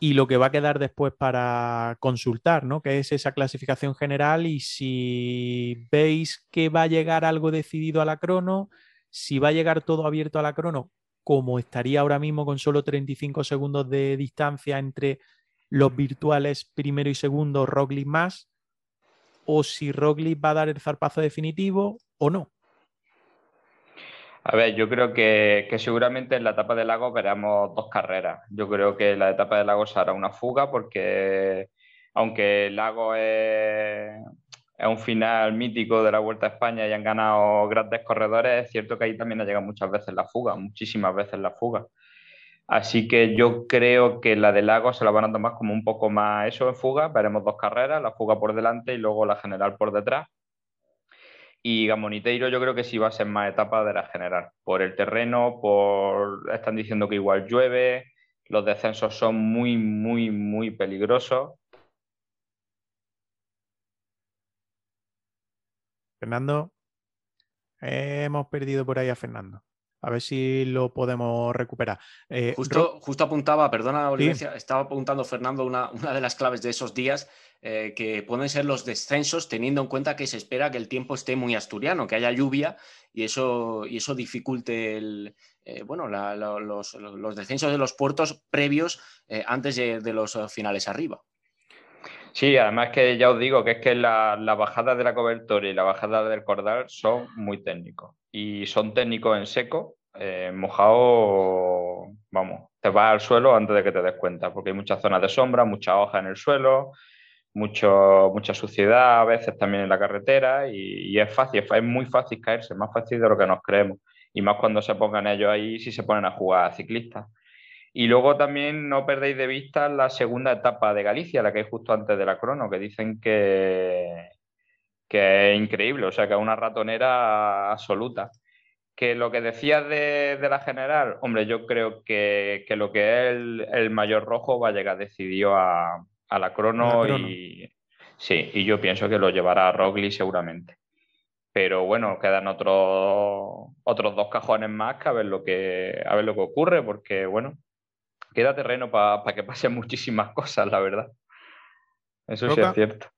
y lo que va a quedar después para consultar, ¿no? Que es esa clasificación general y si veis que va a llegar algo decidido a la crono, si va a llegar todo abierto a la crono, como estaría ahora mismo con solo 35 segundos de distancia entre los virtuales primero y segundo, Roglic más, o si Roglic va a dar el zarpazo definitivo o no. A ver, yo creo que, seguramente en la etapa del lago veremos dos carreras. Yo creo que la etapa del lago será una fuga porque aunque el lago es, un final mítico de la Vuelta a España y han ganado grandes corredores, es cierto que ahí también ha llegado muchas veces la fuga, muchísimas veces la fuga. Así que yo creo que la de Lagos se la van a tomar como un poco más eso en fuga. Veremos dos carreras, la fuga por delante y luego la general por detrás. Y Gamoniteiro yo creo que sí va a ser más etapa de la general. Por el terreno, por están diciendo que igual llueve, los descensos son muy, muy, muy peligrosos. Fernando, hemos perdido por ahí a Fernando. A ver si lo podemos recuperar. Eh, justo, justo apuntaba, perdona, Olivencia, estaba apuntando Fernando una, una, de las claves de esos días eh, que pueden ser los descensos, teniendo en cuenta que se espera que el tiempo esté muy asturiano, que haya lluvia y eso, y eso dificulte el, eh, bueno, los, los, descensos de los puertos previos antes de, de, los finales arriba. Sí, además que ya os digo que es que la, la bajada de la cobertura y la bajada del cordal son muy técnicos y son técnicos en seco, eh, mojado, vamos, te vas al suelo antes de que te des cuenta, porque hay muchas zonas de sombra, mucha hoja en el suelo, mucho, mucha suciedad a veces también en la carretera y, es fácil, es muy fácil caerse, más fácil de lo que nos creemos. Y más cuando se pongan ellos ahí si se ponen a jugar a ciclistas. Y luego también no perdéis de vista la segunda etapa de Galicia, la que hay justo antes de la crono, que dicen que, que es increíble, o sea, que es una ratonera absoluta. Que lo que decías de, la general, hombre, yo creo que, lo que es el, mayor rojo va a llegar decidido a, la, crono y sí, y yo pienso que lo llevará a Rogli seguramente. Pero bueno, quedan otros otros dos cajones más que a ver lo que a ver lo que ocurre, porque bueno, queda terreno para que pasen muchísimas cosas, la verdad. Eso sí es cierto.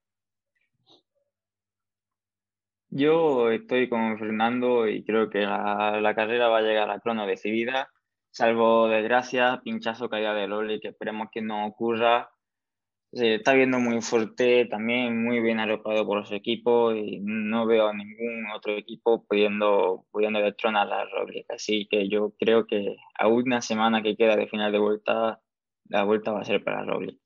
Yo estoy con Fernando y creo que la, carrera va a llegar a crono decidida, salvo desgracia, pinchazo, caída de Loli, que esperemos que no ocurra. Se está viendo muy fuerte, también muy bien arropado por los equipos y no veo a ningún otro equipo pudiendo, pudiendo destronar a Roglic. Así que yo creo que a una semana que queda de final de vuelta, la vuelta va a ser para Roglic.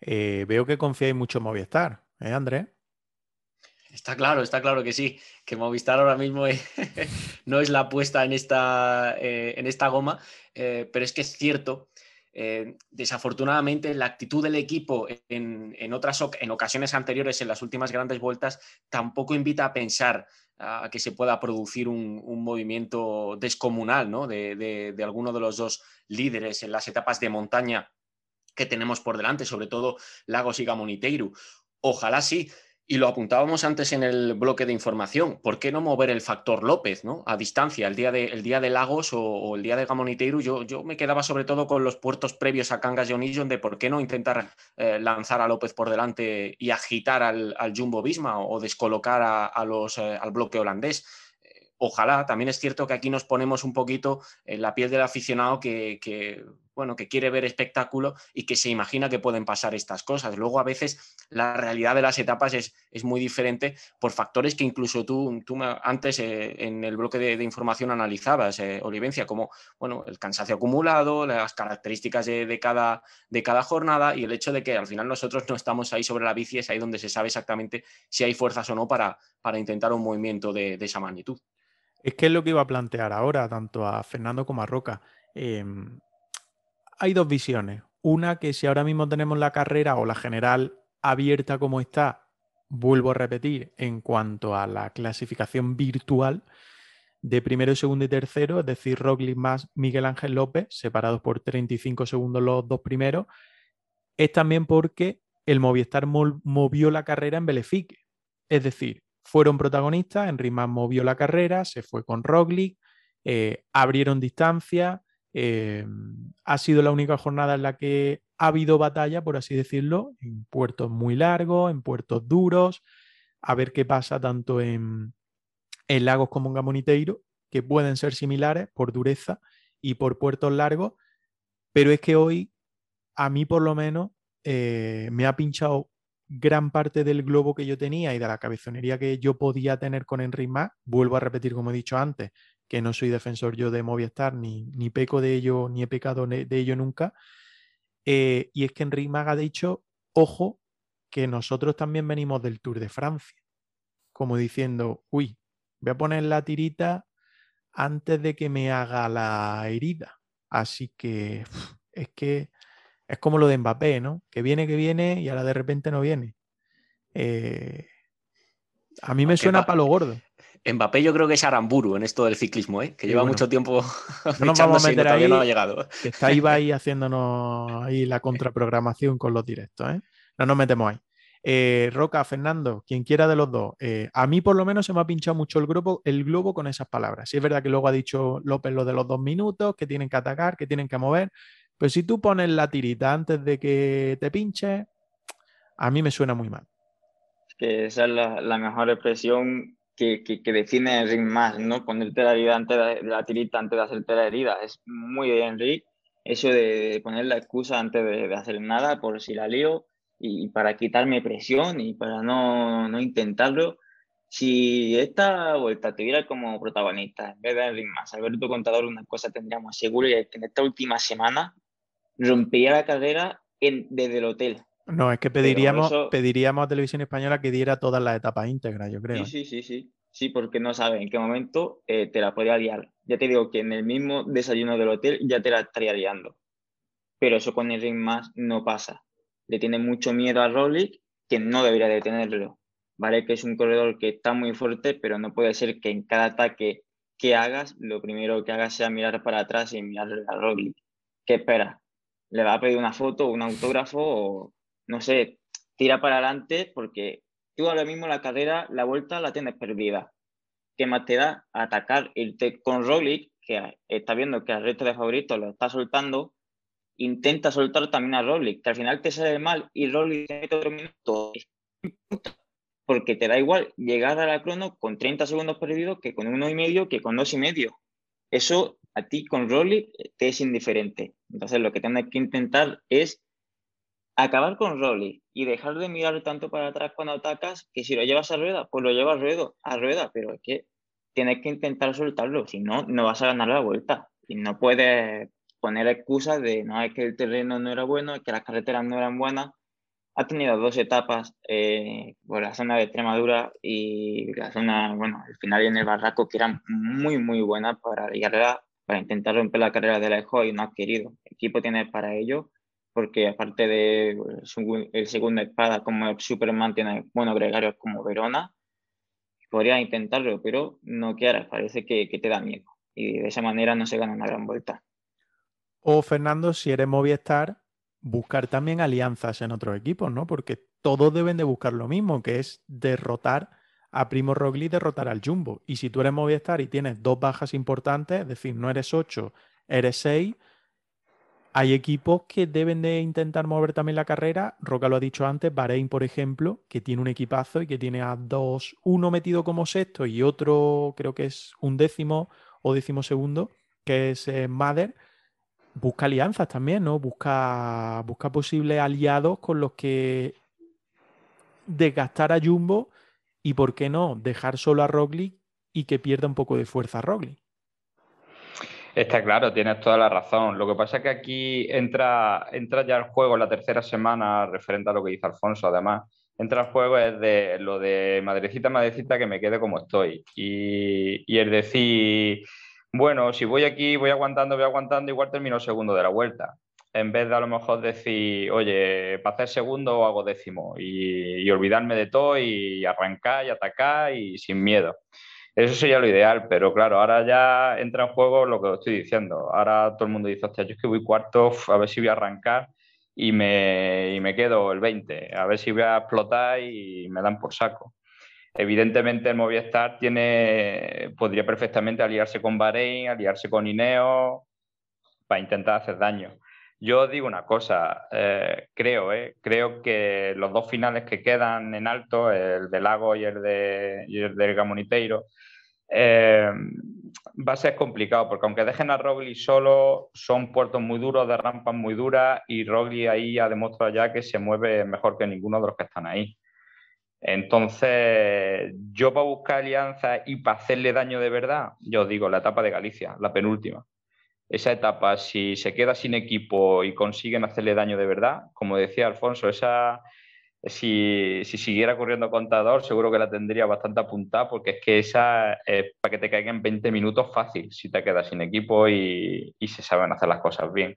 Eh, veo que confiáis mucho en Movistar, ¿eh, Andrés? Está claro, está claro que sí, que Movistar ahora mismo no es la apuesta en esta, eh, en esta goma, eh, pero es que es cierto, eh, desafortunadamente la actitud del equipo en, otras en ocasiones anteriores, en las últimas grandes vueltas, tampoco invita a pensar a que se pueda producir un, movimiento descomunal ¿no? de, de alguno de los dos líderes en las etapas de montaña que tenemos por delante, sobre todo Lagos y Gamoniteiru. Ojalá sí, y lo apuntábamos antes en el bloque de información. ¿Por qué no mover el factor López ¿no? a distancia? El día de, el día de Lagos o, el día de Gamoniteiru, yo, yo me quedaba sobre todo con los puertos previos a Cangas de por qué no intentar eh, lanzar a López por delante y agitar al, Jumbo Visma o, descolocar a, los, eh, al bloque holandés ojalá, también es cierto que aquí nos ponemos un poquito en la piel del aficionado que, bueno, que quiere ver espectáculo y que se imagina que pueden pasar estas cosas. Luego, a veces, la realidad de las etapas es, es muy diferente por factores que incluso tú, tú antes eh, en el bloque de, información analizabas, eh, Olivencia, como bueno, el cansancio acumulado, las características de, cada, de cada jornada y el hecho de que al final nosotros no estamos ahí sobre la bici, es ahí donde se sabe exactamente si hay fuerzas o no para, para intentar un movimiento de esa magnitud. Es que es lo que iba a plantear ahora, tanto a Fernando como a Roca. Em, hay dos visiones. Una que si ahora mismo tenemos la carrera o la general abierta como está, vuelvo a repetir, en cuanto a la clasificación virtual de primero, segundo y tercero, es decir, Roglic más Miguel Ángel López, separados por 35 segundos los dos primeros, es también porque el Movistar movió la carrera en Belefique. Es decir, fueron protagonistas, Mann movió la carrera, se fue con Roglic, eh, abrieron distancia, eh, ha sido la única jornada en la que ha habido batalla, por así decirlo, en puertos muy largos, en puertos duros, a ver qué pasa tanto en, lagos como en Gamoniteiro, que pueden ser similares por dureza y por puertos largos, pero es que hoy, a mí por lo menos, eh, me ha pinchado gran parte del globo que yo tenía y de la cabezonería que yo podía tener con Enric vuelvo a repetir como he dicho antes, que no soy defensor yo de Movistar, ni, ni peco de ello, ni he pecado de ello nunca. Eh, y es que Enric Mas ha dicho, ojo, porque nosotros también venimos del Tour de Francia, como diciendo, uy, voy a poner la tirita antes de que me haga la herida. Así que es que es como lo de Mbappé, ¿no? Que viene, que viene y ahora de repente no viene. Eh, a mí me suena palo gordo. Mbappé yo creo que es Aramburu en esto del ciclismo, ¿eh? que lleva mucho tiempo no nos vamos a meter ahí, no ha llegado. Que está ahí haciéndonos ahí la contraprogramación con los directos. ¿eh? No nos metemos ahí. Eh, Roca, Fernando, quien quiera de los dos. Eh, a mí por lo menos se me ha pinchado mucho el globo, el globo con esas palabras. Sí es verdad que luego ha dicho López lo de los dos minutos, que tienen que atacar, que tienen que mover. Pero si tú pones la tirita antes de que te pinche, a mí me suena muy mal. Que esa es la, mejor expresión que, que, define el ring más, ¿no? Ponerte la herida antes de la tirita antes de hacerte la herida. Es muy de Henry eso de poner la excusa antes de, de hacer nada por si la lío y para quitarme presión y para no, no intentarlo. Si esta vuelta tuviera como protagonista, en vez de Henry más, Alberto Contador, una cosa tendríamos seguro y es que en esta última semana rompería la carrera en, desde el hotel. No, es que pediríamos, pediríamos a Televisión Española que diera todas las etapas íntegras, yo creo. Sí, ¿eh? sí, sí, sí. Sí, porque no sabe en qué momento eh, te la podría liar. Ya te digo que en el mismo desayuno del hotel ya te la estaría liando. Pero eso con el ring más no pasa. Le tiene mucho miedo a Roglic, que no debería de tenerlo. Vale que es un corredor que está muy fuerte, pero no puede ser que en cada ataque que hagas, lo primero que hagas sea mirar para atrás y mirar a Roglic. ¿Qué espera? le va a pedir una foto, un autógrafo o, no sé, tira para adelante porque tú ahora mismo la carrera, la vuelta la tienes perdida. ¿Qué más te da atacar, irte con Roglic, que está viendo que al resto de favoritos lo está soltando, intenta soltar también a Roglic, que al final te sale mal y Roglic te mete otro minuto, porque te da igual llegar a la crono con 30 segundos perdidos que con uno y medio, que con dos y medio. Eso a ti con Rolly te es indiferente. Entonces lo que tienes que intentar es acabar con Rolly y dejar de mirar tanto para atrás cuando atacas, que si lo llevas a rueda, pues lo llevas a rueda, a rueda pero es que tienes que intentar soltarlo, si no, no vas a ganar la vuelta. Y no puedes poner excusas de, no, es que el terreno no era bueno, es que las carreteras no eran buenas. Ha tenido dos etapas eh, por la zona de Extremadura y la zona, bueno, el final y en el barraco, que eran muy, muy buenas para llegar a para intentar romper la carrera de lejos y no ha querido. El equipo tiene para ello, porque aparte de el segundo espada como Superman, tiene buenos gregarios como Verona. Podría intentarlo, pero no quieras, parece que, te da miedo. Y de esa manera no se gana una gran vuelta. O Fernando, si eres Movistar, buscar también alianzas en otros equipos, ¿no? Porque todos deben de buscar lo mismo, que es derrotar a Primo Roglic derrotar al Jumbo. Y si tú eres Movistar y tienes dos bajas importantes, es decir, no eres 8, eres 6, hay equipos que deben de intentar mover también la carrera. Roca lo ha dicho antes, Bahrein, por ejemplo, que tiene un equipazo y que tiene a dos, uno metido como sexto y otro creo que es un décimo o décimo segundo, que es eh, Mader. Busca alianzas también, ¿no? Busca, busca posibles aliados con los que desgastar a Jumbo y por qué no dejar solo a Roglic y que pierda un poco de fuerza a Roglic. Está claro, tienes toda la razón. Lo que pasa es que aquí entra, entra ya el juego la tercera semana referente a lo que dice Alfonso, además. Entra el juego es de lo de madrecita, madrecita, que me quede como estoy. Y, y decir, bueno, si voy aquí, voy aguantando, voy aguantando, igual termino segundo de la vuelta en vez de a lo mejor decir, oye, para hacer segundo hago décimo y, olvidarme de todo y arrancar y atacar y sin miedo. Eso sería lo ideal, pero claro, ahora ya entra en juego lo que estoy diciendo. Ahora todo el mundo dice, hostia, yo es que voy cuarto, a ver si voy a arrancar y me, y me quedo el 20, a ver si voy a explotar y me dan por saco. Evidentemente el Movistar tiene, podría perfectamente aliarse con Bahrein, aliarse con Ineo para intentar hacer daño. Yo digo una cosa, eh, creo, eh, creo que los dos finales que quedan en alto, el de Lago y el, de, el del Gamoniteiro, eh, va a ser complicado, porque aunque dejen a Rogli solo, son puertos muy duros, de rampas muy duras, y Rogli ahí ha demostrado ya que se mueve mejor que ninguno de los que están ahí. Entonces, yo para buscar alianza y para hacerle daño de verdad, yo digo la etapa de Galicia, la penúltima esa etapa, si se queda sin equipo y consiguen hacerle daño de verdad, como decía Alfonso, esa, si, siguiera corriendo contador, seguro que la tendría bastante apuntada, porque es que esa es para que te caigan en 20 minutos fácil si te quedas sin equipo y, y se saben hacer las cosas bien.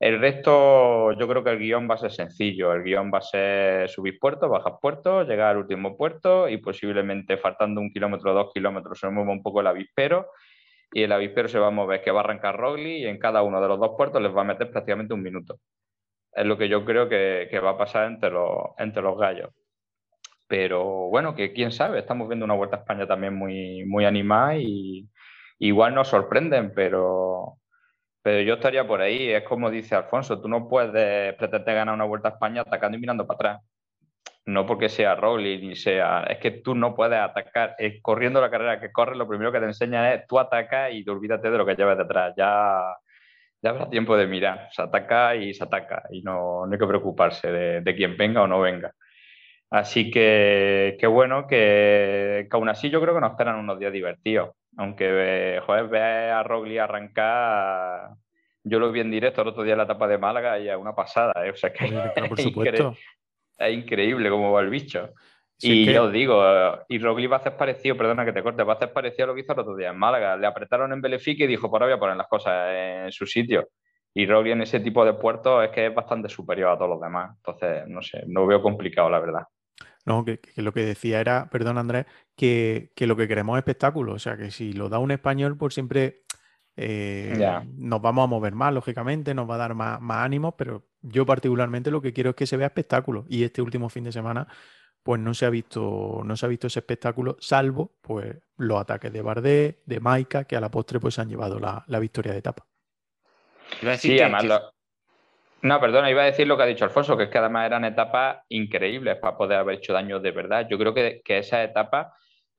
El resto, yo creo que el guion va a ser sencillo. El guion va a ser subir puertos, bajar puertos, llegar al último puerto y posiblemente faltando un kilómetro o dos kilómetros se mueva un poco el avispero y el avispero se va a mover, que va a arrancar Rogli y en cada uno de los dos puertos les va a meter prácticamente un minuto. Es lo que yo creo que, va a pasar entre los, entre los gallos. Pero bueno, que quién sabe, estamos viendo una Vuelta a España también muy, muy animada y igual nos sorprenden, pero, pero yo estaría por ahí, es como dice Alfonso, tú no puedes pretender ganar una Vuelta a España atacando y mirando para atrás. No porque sea Rowley ni sea, es que tú no puedes atacar, corriendo la carrera que corre, lo primero que te enseña es tú atacas y te olvídate de lo que llevas detrás, ya, ya habrá tiempo de mirar, se ataca y se ataca y no, no hay que preocuparse de, de quién venga o no venga. Así que qué bueno que, que, aún así yo creo que nos esperan unos días divertidos. Aunque, joder, ve a Rogli arrancar. Yo lo vi en directo el otro día en la etapa de Málaga y es una pasada. ¿eh? O sea que por supuesto. Es increíble cómo va el bicho. y yo os digo, y Rogli va a hacer parecido, perdona que te corte, va a hacer parecido a lo que hizo el otro día en Málaga. Le apretaron en Belefique y dijo, por ahora voy a poner las cosas en su sitio. Y Rogli en ese tipo de puertos es que es bastante superior a todos los demás. Entonces, no sé, no veo complicado, la verdad. No, que, lo que decía era, perdón Andrés, que, lo que queremos es espectáculo. O sea, que si lo da un español, pues siempre eh, nos vamos a mover más, lógicamente, nos va a dar más, más ánimo, pero yo particularmente lo que quiero es que se vea espectáculo. Y este último fin de semana, pues no se ha visto, no se ha visto ese espectáculo, salvo pues los ataques de Bardet, de Maika, que a la postre pues han llevado la, victoria de etapa. Sí, además no, perdona, iba a decir lo que ha dicho Alfonso, que es que además eran etapas increíbles para poder haber hecho daño de verdad. Yo creo que, que esas etapas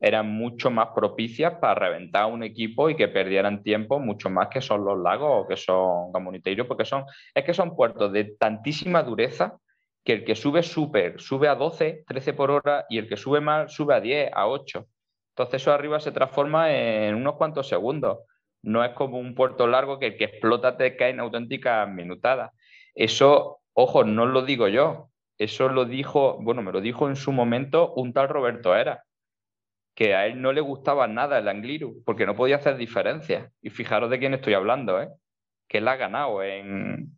eran mucho más propicias para reventar un equipo y que perdieran tiempo mucho más que son los lagos o que son Gamoniteiro, porque son, es que son puertos de tantísima dureza que el que sube súper sube a 12, 13 por hora y el que sube mal sube a 10, a 8. Entonces eso arriba se transforma en unos cuantos segundos. No es como un puerto largo que el que explota te cae en auténticas minutadas. Eso, ojo, no lo digo yo. Eso lo dijo, bueno, me lo dijo en su momento un tal Roberto Era, que a él no le gustaba nada el Angliru, porque no podía hacer diferencias. Y fijaros de quién estoy hablando, ¿eh? que él ha ganado en,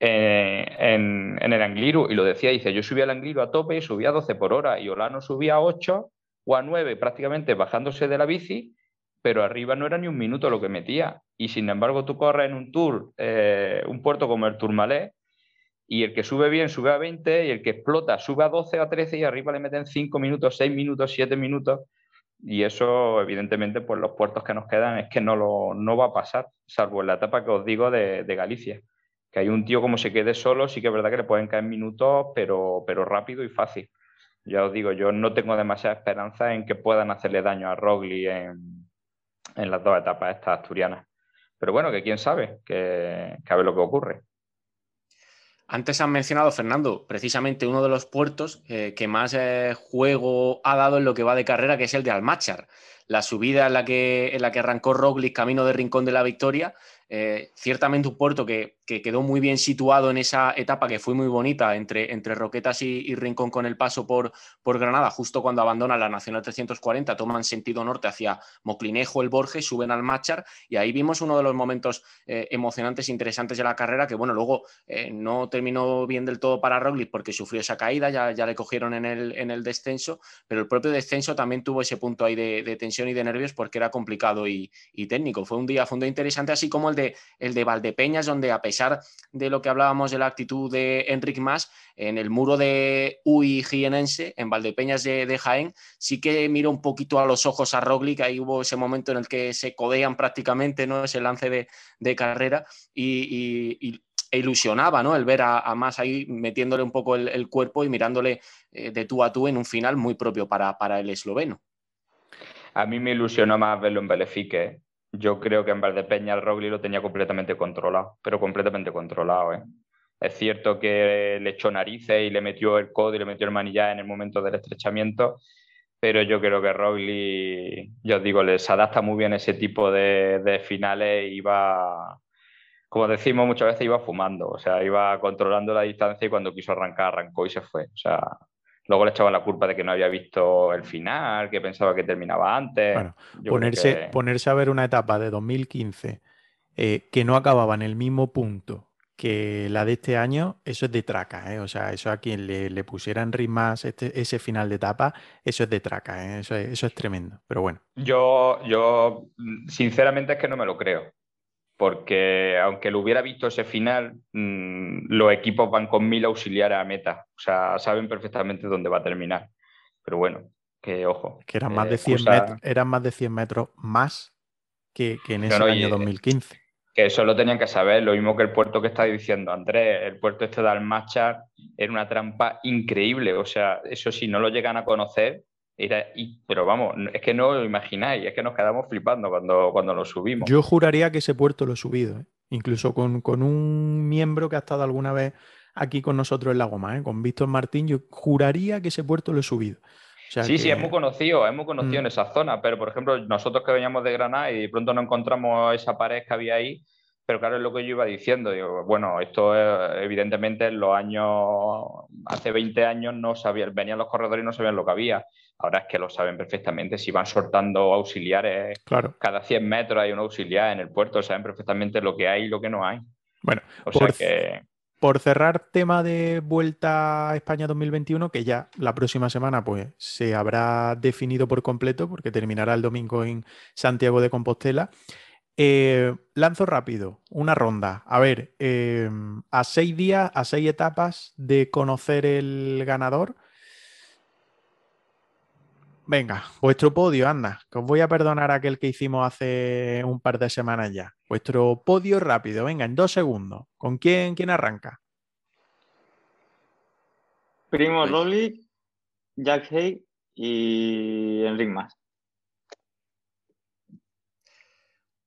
en, el Angliru. Y lo decía, dice, yo subía al Angliru a tope y subía a 12 por hora, y Olano subía a 8 o a 9 prácticamente bajándose de la bici, pero arriba no era ni un minuto lo que metía. Y sin embargo, tú corres en un tour, eh, un puerto como el Tourmalet, y el que sube bien sube a 20, y el que explota sube a 12 o a 13, y arriba le meten 5 minutos, 6 minutos, 7 minutos. Y eso, evidentemente, pues los puertos que nos quedan es que no, lo, no va a pasar, salvo en la etapa que os digo de, Galicia. Que hay un tío como se quede solo, sí que es verdad que le pueden caer minutos, pero, pero rápido y fácil. Ya os digo, yo no tengo demasiada esperanza en que puedan hacerle daño a Rogli en, en las dos etapas estas asturianas. Pero bueno, que quién sabe, que, a ver lo que ocurre. Antes han mencionado, Fernando, precisamente uno de los puertos eh, que más eh, juego ha dado en lo que va de carrera, que es el de Almachar. La subida en la que, en la que arrancó Roglic camino de Rincón de la Victoria eh, ciertamente un puerto que, quedó muy bien situado en esa etapa que fue muy bonita entre, entre Roquetas y, Rincón con el paso por, por, Granada, justo cuando abandona la Nacional 340, toman sentido norte hacia Moclinejo, el Borges, suben al Machar y ahí vimos uno de los momentos eh, emocionantes e interesantes de la carrera que, bueno, luego eh, no terminó bien del todo para Roglic porque sufrió esa caída, ya, ya le cogieron en el, en el, descenso, pero el propio descenso también tuvo ese punto ahí de, tensión y de nervios porque era complicado y, técnico. Fue un día, un día interesante, así como el el de Valdepeñas, donde a pesar de lo que hablábamos de la actitud de Enric Mas, en el muro de Uy Jienense, en Valdepeñas de, Jaén, sí que miro un poquito a los ojos a Roglic, ahí hubo ese momento en el que se codean prácticamente, ¿no? Ese lance de, carrera y, e ilusionaba, ¿no? El ver a, Mas ahí metiéndole un poco el, cuerpo y mirándole eh, de tú a tú en un final muy propio para, para el esloveno. A mí me ilusionó más verlo en Belefique, yo creo que en Valdepeña el Rogli lo tenía completamente controlado, pero completamente controlado. ¿eh? Es cierto que le echó narices y le metió el codo y le metió el manillar en el momento del estrechamiento, pero yo creo que Rogli, yo os digo, les adapta muy bien ese tipo de, finales y va, como decimos muchas veces, iba fumando, o sea, iba controlando la distancia y cuando quiso arrancar, arrancó y se fue. O sea, luego le echaban la culpa de que no había visto el final, que pensaba que terminaba antes. Bueno, ponerse, ponerse a ver una etapa de 2015 eh, que no acababa en el mismo punto que la de este año, eso es de traca, ¿eh? O sea, eso a quien le, le pusieran ritmas este, ese final de etapa, eso es de traca, ¿eh? Eso es, eso es tremendo, pero bueno. Yo, yo, sinceramente es que no me lo creo porque aunque lo hubiera visto ese final, mm, los equipos van con mil auxiliares a meta, o sea, saben perfectamente dónde va a terminar. Pero bueno, que ojo. Que eran más, de 100 metros, eran más de 100 metros más que, en ese año 2015. Que eso lo tenían que saber, lo mismo que el puerto que está diciendo Andrés, el puerto este de Almachar era una trampa increíble, o sea, eso si no lo llegan a conocer, pero vamos, es que no lo imagináis, es que nos quedamos flipando cuando, cuando lo subimos. Yo juraría que ese puerto lo he subido, ¿eh? incluso con, un miembro que ha estado alguna vez aquí con nosotros en La Goma, ¿eh? con Víctor Martín, yo juraría que ese puerto lo he subido. sí, sí, es muy conocido, es muy conocido en mm. esa zona, pero por ejemplo, nosotros que veníamos de Granada y de pronto no encontramos esa pared que había ahí, pero claro, es lo que yo iba diciendo. Digo, bueno, esto evidentemente en los años, hace 20 años no sabían, venían los corredores y no sabían lo que había. Ahora es que lo saben perfectamente. Si van soltando auxiliares, claro. cada 100 metros hay un auxiliar en el puerto, saben perfectamente lo que hay y lo que no hay. Bueno, por, por cerrar tema de vuelta a España 2021, que ya la próxima semana pues se habrá definido por completo, porque terminará el domingo en Santiago de Compostela. Eh, lanzo rápido, una ronda. A ver, eh, a seis días, a seis etapas de conocer el ganador. Venga, vuestro podio, anda, que os voy a perdonar aquel que hicimos hace un par de semanas ya. Vuestro podio rápido, venga, en dos segundos. ¿Con quién, quién arranca? Primo pues... Jack Hay y Enric Mas.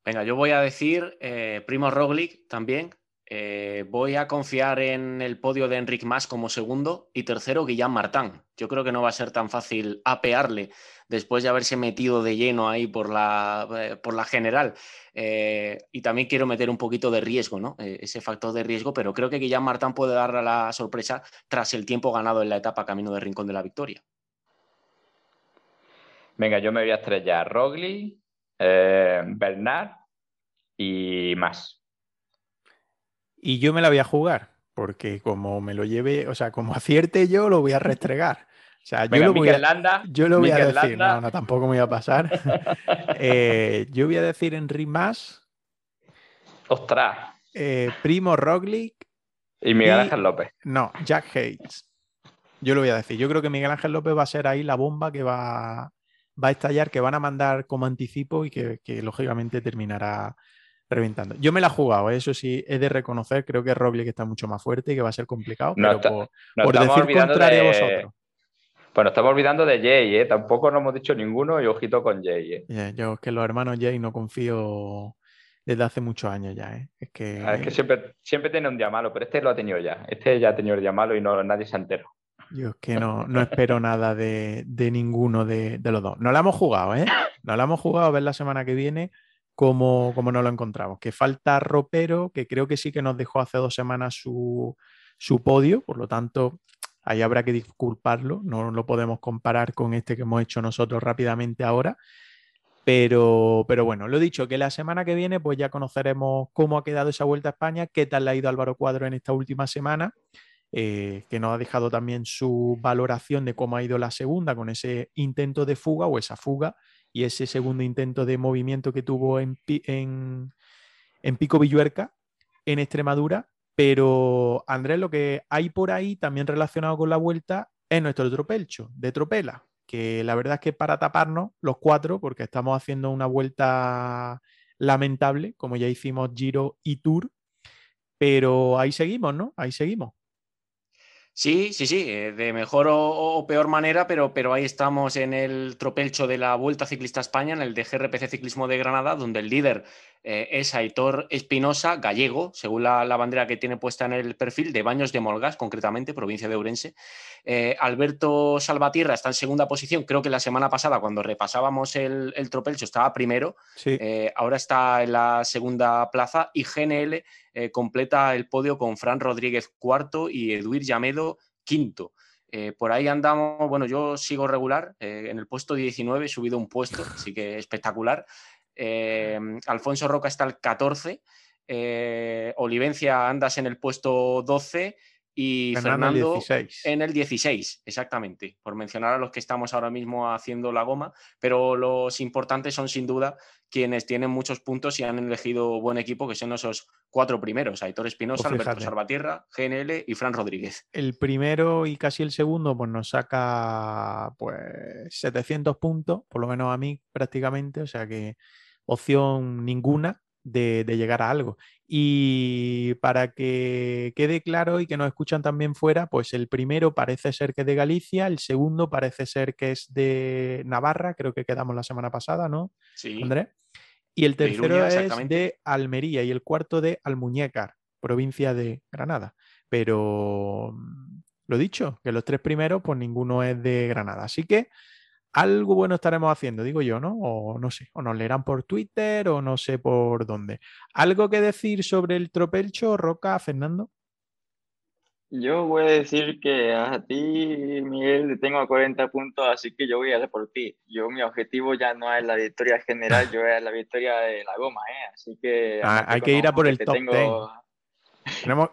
Venga, yo voy a decir eh, Primo Roglic también. Eh, voy a confiar en el podio de Enric Mas como segundo y tercero Guillaume Martán. Yo creo que no va a ser tan fácil apearle después de haberse metido de lleno ahí por la, eh, por la general. y también quiero meter un poquito de riesgo, ¿no? ese factor de riesgo, pero creo que Guillaume Martán puede dar la sorpresa tras el tiempo ganado en la etapa camino del Rincón de la Victoria. Venga, yo me voy a estrellar Roglic, Bernard y más. Y yo me la voy a jugar, porque como me lo lleve, o sea, como acierte yo, lo voy a restregar. O sea, yo lo voy a, yo lo voy a decir, no, no, tampoco me voy a pasar. Eh, yo voy a decir Enric Más. Ostras. Eh, Primo Roglic. Y Miguel Ángel López. No, Jack Hayes. Yo lo voy a decir. Yo creo que Miguel Ángel López va a ser ahí la bomba que va, va a estallar, que van a mandar como anticipo y que, que lógicamente terminará reventando. Yo me la he jugado, ¿eh? eso sí, he de reconocer, creo que Roglic está mucho más fuerte y que va a ser complicado, pero por, decir contrario a vosotros. Bueno, estamos olvidando de Jay, ¿eh? tampoco no hemos dicho ninguno y ojito con Jay. ¿eh? yo es que los hermanos Jay no confío desde hace muchos años ya. ¿eh? Es que, ah, es que siempre, siempre tiene un día malo, pero este lo ha tenido ya. Este ya ha tenido el día malo y no, nadie se entero. Yo es que no, no espero nada de, ninguno de, de, los dos. No la hemos jugado, ¿eh? No la hemos jugado a ver la semana que viene como, como no lo encontramos. Que falta Ropero, que creo que sí que nos dejó hace dos semanas su, podio, por lo tanto, ahí habrá que disculparlo, no lo podemos comparar con este que hemos hecho nosotros rápidamente ahora. Pero, pero bueno, lo he dicho, que la semana que viene pues ya conoceremos cómo ha quedado esa vuelta a España, qué tal le ha ido Álvaro Cuadro en esta última semana, eh, que nos ha dejado también su valoración de cómo ha ido la segunda con ese intento de fuga o esa fuga y ese segundo intento de movimiento que tuvo en, en, Pico Villuerca, en Extremadura. Pero Andrés, lo que hay por ahí también relacionado con la vuelta es nuestro tropelcho de Tropela, que la verdad es que para taparnos los cuatro, porque estamos haciendo una vuelta lamentable, como ya hicimos Giro y Tour, pero ahí seguimos, ¿no? Ahí seguimos. Sí, sí, sí, eh, de mejor o, peor manera, pero, pero ahí estamos en el tropelcho de la Vuelta Ciclista España, en el de GRPC Ciclismo de Granada, donde el líder eh, es Aitor Espinosa, gallego, según la, bandera que tiene puesta en el perfil, de Baños de Molgas, concretamente, provincia de Ourense. Eh, Alberto Salvatierra está en segunda posición, creo que la semana pasada, cuando repasábamos el, el Tropelcho, estaba primero, eh, ahora está en la segunda plaza y GNL completa el podio con Fran Rodríguez cuarto y Eduir Llamedo quinto. por ahí andamos, bueno, yo sigo regular, en el puesto 19 he subido un puesto, así que espectacular. Em, Alfonso Roca está al 14, eh, Olivencia andas en el puesto 12 y Fernando, en el 16, exactamente, por mencionar a los que estamos ahora mismo haciendo la goma, pero los importantes son sin duda quienes tienen muchos puntos y han elegido buen equipo, que son esos cuatro primeros, Aitor Espinosa, pues Alberto Salvatierra, GNL y Fran Rodríguez. El primero y casi el segundo pues nos saca pues 700 puntos, por lo menos a mí prácticamente, o sea que opción ninguna de, llegar a algo. Y para que quede claro y que nos escuchan también fuera, pues el primero parece ser que es de Galicia, el segundo parece ser que es de Navarra, creo que quedamos la semana pasada, ¿no? Sí. Andrés. Y el tercero es de Almería y el cuarto de Almuñécar, provincia de Granada. Pero mm, lo dicho, que los tres primeros, pues ninguno es de Granada. Así que algo bueno estaremos haciendo, digo yo, ¿no? O no sé, o nos leerán por Twitter o no sé por dónde. ¿Algo que decir sobre el tropelcho, Roca, Fernando? Yo voy a decir que a ti, Miguel, tengo 40 puntos, así que yo voy a hacer por ti. Yo, mi objetivo ya no es la victoria general, yo es la victoria de la goma, ¿eh? Así que... Ah, hay que ir a por el top tengo...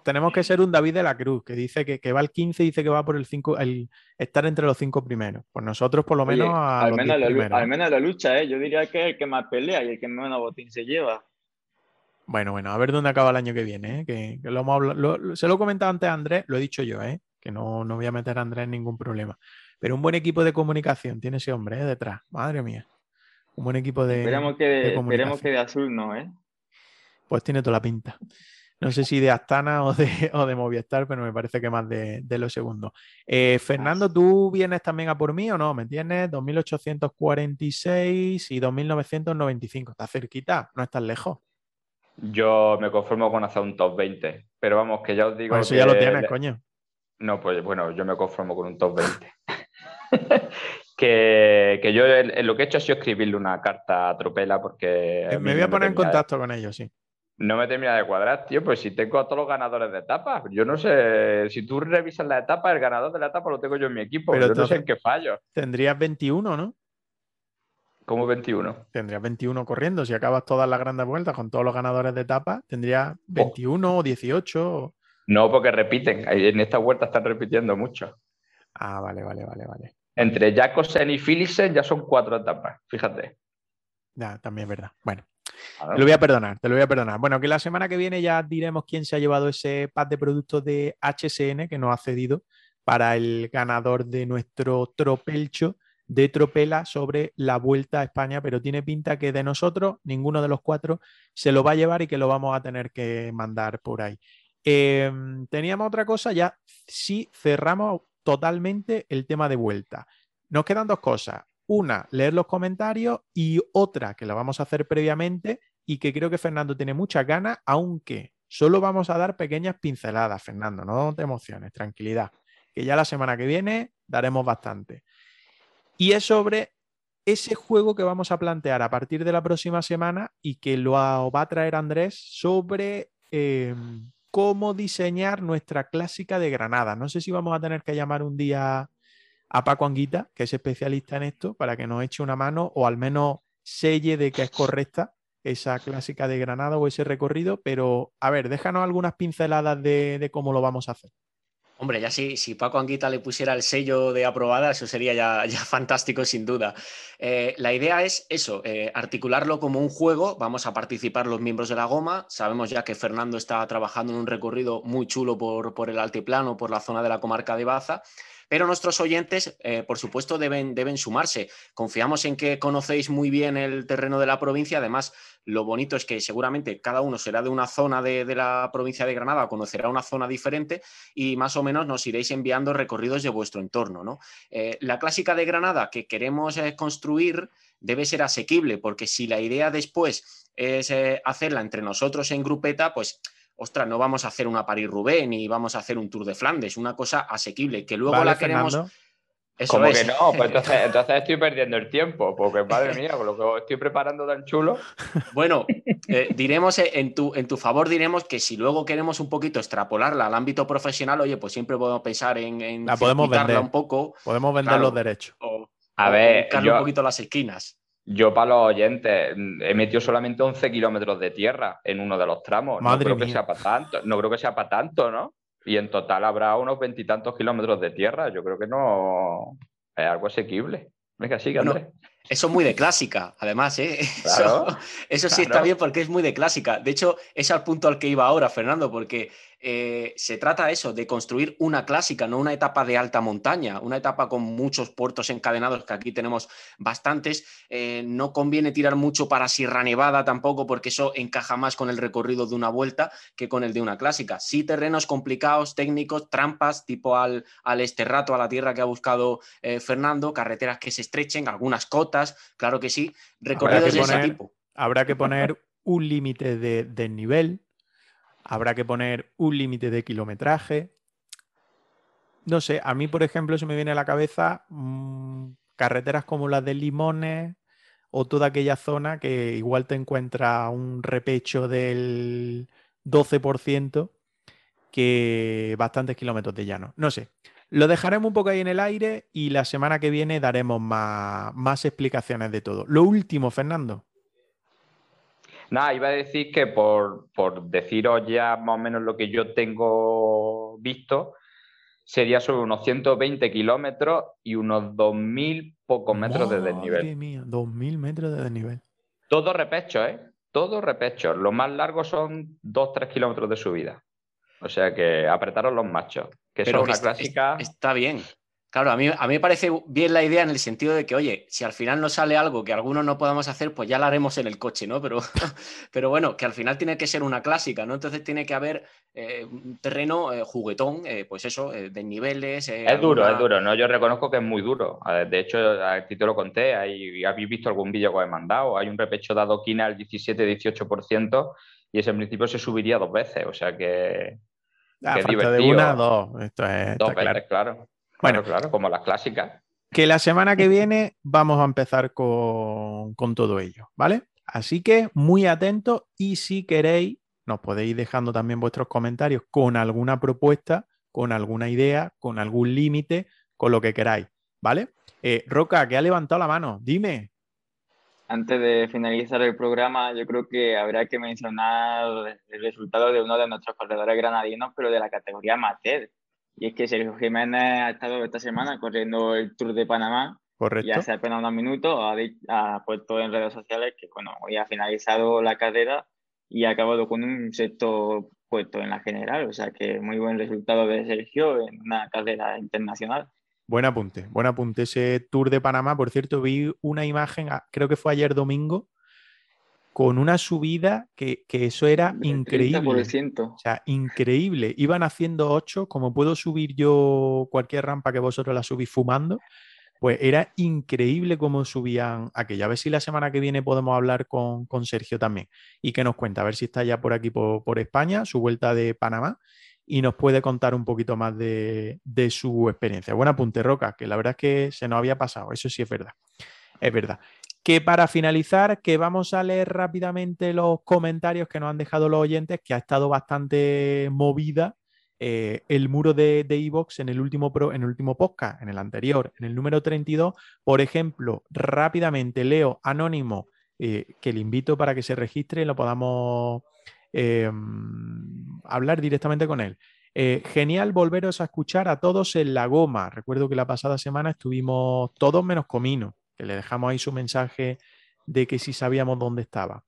Tenemos, que ser un David de la Cruz, que dice que, va al 15 y dice que va por el 5, el estar entre los cinco primeros. Pues nosotros por lo menos al, menos la, al menos la lucha, ¿eh? yo diría que es el que más pelea y el que menos botín se lleva. Bueno, bueno, a ver dónde acaba el año que viene. ¿eh? Que, lo hemos se lo he comentado antes a Andrés, lo he dicho yo, ¿eh? que no, no voy a meter a Andrés en ningún problema. Pero un buen equipo de comunicación tiene ese hombre ¿eh? detrás. Madre mía. Un buen equipo de. Esperemos que esperemos que de azul no, ¿eh? Pues tiene toda la pinta. No sé si de Astana o de, o de Movistar, pero me parece que más de, de lo segundo. Eh, Fernando, ¿tú vienes también a por mí o no? ¿Me entiendes? 2846 y 2995. Está cerquita, no estás lejos. Yo me conformo con hacer un top 20, pero vamos, que ya os digo. eso ya lo tienes, coño. No, pues bueno, yo me conformo con un top 20. que, que, yo lo que he hecho ha sido escribirle una carta a Tropela porque. Eh, me voy a poner en contacto con ellos, sí no me termina de cuadrar, tío. Pues si tengo a todos los ganadores de etapas, yo no sé. Si tú revisas la etapa, el ganador de la etapa lo tengo yo en mi equipo. Pero yo no sé en qué fallo. Tendrías 21, ¿no? ¿Cómo 21? Tendrías 21 corriendo. Si acabas todas las grandes vueltas con todos los ganadores de etapa, tendrías 21 o 18. No, porque repiten. En esta vuelta están repitiendo mucho. Ah, vale, vale, vale, vale. Entre Jacobsen y Philipsen ya son cuatro etapas, fíjate. Ya, también es verdad. Bueno, te lo voy a perdonar, te lo voy a perdonar. Bueno, que la semana que viene ya diremos quién se ha llevado ese pack de productos de HSN que nos ha cedido para el ganador de nuestro tropelcho de tropela sobre la vuelta a España, pero tiene pinta que de nosotros, ninguno de los cuatro se lo va a llevar y que lo vamos a tener que mandar por ahí. Em, teníamos otra cosa, ya sí cerramos totalmente el tema de vuelta. Nos quedan dos cosas. Una, leer los comentarios y otra que la vamos a hacer previamente y que creo que Fernando tiene muchas ganas, aunque solo vamos a dar pequeñas pinceladas, Fernando, no te emociones, tranquilidad, que ya la semana que viene daremos bastante. Y es sobre ese juego que vamos a plantear a partir de la próxima semana y que lo va a traer Andrés sobre em, cómo diseñar nuestra clásica de Granada. No sé si vamos a tener que llamar un día a Paco Anguita, que es especialista en esto, para que nos eche una mano o al menos selle de que es correcta esa clásica de Granada o ese recorrido. Pero, a ver, déjanos algunas pinceladas de, cómo lo vamos a hacer. Hombre, ya si, si Paco Anguita le pusiera el sello de aprobada, eso sería ya, ya fantástico sin duda. Eh, la idea es eso, eh, articularlo como un juego. Vamos a participar los miembros de la goma. Sabemos ya que Fernando está trabajando en un recorrido muy chulo por, por el altiplano, por la zona de la comarca de Baza Pero nuestros oyentes, eh, por supuesto, deben, sumarse. Confiamos en que conocéis muy bien el terreno de la provincia. Además, lo bonito es que seguramente cada uno será de una zona de, la provincia de Granada, conocerá una zona diferente y más o menos nos iréis enviando recorridos de vuestro entorno. ¿no? Eh, la clásica de Granada que queremos eh, construir debe ser asequible, porque si la idea después es hacerla entre nosotros en grupeta, pues ostras, no vamos a hacer una París-Roubaix ni vamos a hacer un Tour de Flandes, una cosa asequible, que luego la queremos... Eso ¿Cómo que no? Pues entonces, estoy perdiendo el tiempo, porque madre mía, con lo que estoy preparando tan chulo. Bueno, eh, diremos eh, en tu, en tu favor, diremos que si luego queremos un poquito extrapolarla al ámbito profesional, oye, pues siempre podemos pensar en, en la podemos vender un poco. Podemos vender los derechos. a ver, yo, un poquito las esquinas. Yo, para los oyentes, he metido solamente 11 kilómetros de tierra en uno de los tramos. no creo que sea para tanto, no creo que sea para tanto, ¿no? Y en total habrá unos veintitantos kilómetros de tierra. Yo creo que no es algo asequible. Venga, sigue, Andrés. Eso es muy de clásica, además, ¿eh? eso, sí está bien porque es muy de clásica. De hecho, es al punto al que iba ahora, Fernando, porque eh, se trata eso, de construir una clásica, no una etapa de alta montaña, una etapa con muchos puertos encadenados, que aquí tenemos bastantes. Eh, no conviene tirar mucho para Sierra Nevada tampoco, porque eso encaja más con el recorrido de una vuelta que con el de una clásica. Sí, terrenos complicados, técnicos, trampas, tipo al, al esterrato, a la tierra que ha buscado eh, Fernando, carreteras que se estrechen, algunas cotas, claro que sí, recorridos de ese tipo. Habrá que poner un límite de nivel habrá que poner un límite de kilometraje. No sé, a mí, por ejemplo, se me viene a la cabeza mm, carreteras como las de Limones o toda aquella zona que igual te encuentra un repecho del 12% que bastantes kilómetros de llano. No sé. Lo dejaremos un poco ahí en el aire y la semana que viene daremos más, más explicaciones de todo. Lo último, Fernando. Nada, iba a decir que por, deciros ya más o menos lo que yo tengo visto, sería sobre unos 120 kilómetros y unos 2.000 pocos metros de desnivel. Mía, 2.000 metros de desnivel. Todo repecho, ¿eh? Todo repecho. Lo más largo son 2-3 kilómetros de subida. O sea que apretaron los machos. Que es una clásica. Está bien. Claro, a mí, a mí me parece bien la idea en el sentido de que, oye, si al final no sale algo que algunos no podamos hacer, pues ya lo haremos en el coche, ¿no? Pero, pero bueno, que al final tiene que ser una clásica, ¿no? Entonces tiene que haber eh, un terreno eh, juguetón, eh, pues eso, de niveles. es duro, es duro, ¿no? Yo reconozco que es muy duro. De hecho, a ti te lo conté, ahí, habéis visto algún vídeo que os he mandado, hay un repecho de adoquina al 17-18% y ese en principio se subiría dos veces, o sea que... Ah, de una, dos. Esto es, dos veces, claro. Bueno, claro, como las clásicas. Que la semana que viene vamos a empezar con, todo ello, ¿vale? Así que muy atentos y si queréis, nos podéis ir dejando también vuestros comentarios con alguna propuesta, con alguna idea, con algún límite, con lo que queráis, ¿vale? Eh, Roca, que ha levantado la mano, dime. Antes de finalizar el programa, yo creo que habrá que mencionar el resultado de uno de nuestros corredores granadinos, pero de la categoría amateur, y es que Sergio Jiménez ha estado esta semana corriendo el Tour de Panamá. Correcto. Y hace apenas unos minutos ha, ha puesto en redes sociales que bueno, hoy ha finalizado la carrera y ha acabado con un sexto puesto en la general. O sea que muy buen resultado de Sergio en una carrera internacional. Buen apunte, buen apunte. Ese Tour de Panamá, por cierto, vi una imagen, ah, creo que fue ayer domingo, con una subida que, eso era increíble. O sea, increíble. Iban haciendo ocho, como puedo subir yo cualquier rampa que vosotros la subís fumando, pues era increíble cómo subían aquello. A ver si la semana que viene podemos hablar con, Sergio también y que nos cuenta, a ver si está ya por aquí, por, España, su vuelta de Panamá y nos puede contar un poquito más de, de su experiencia. Buena apunte, Roca, que la verdad es que se nos había pasado, eso sí es verdad. Es verdad. Que para finalizar, que vamos a leer rápidamente los comentarios que nos han dejado los oyentes, que ha estado bastante movida eh, el muro de Evox en, el último en el último podcast, en el anterior, en el número 32. Por ejemplo, rápidamente leo Anónimo, eh, que le invito para que se registre y lo podamos em, hablar directamente con él. Eh, genial volveros a escuchar a todos en la goma. Recuerdo que la pasada semana estuvimos todos menos Comino que le dejamos ahí su mensaje de que si sabíamos dónde estaba.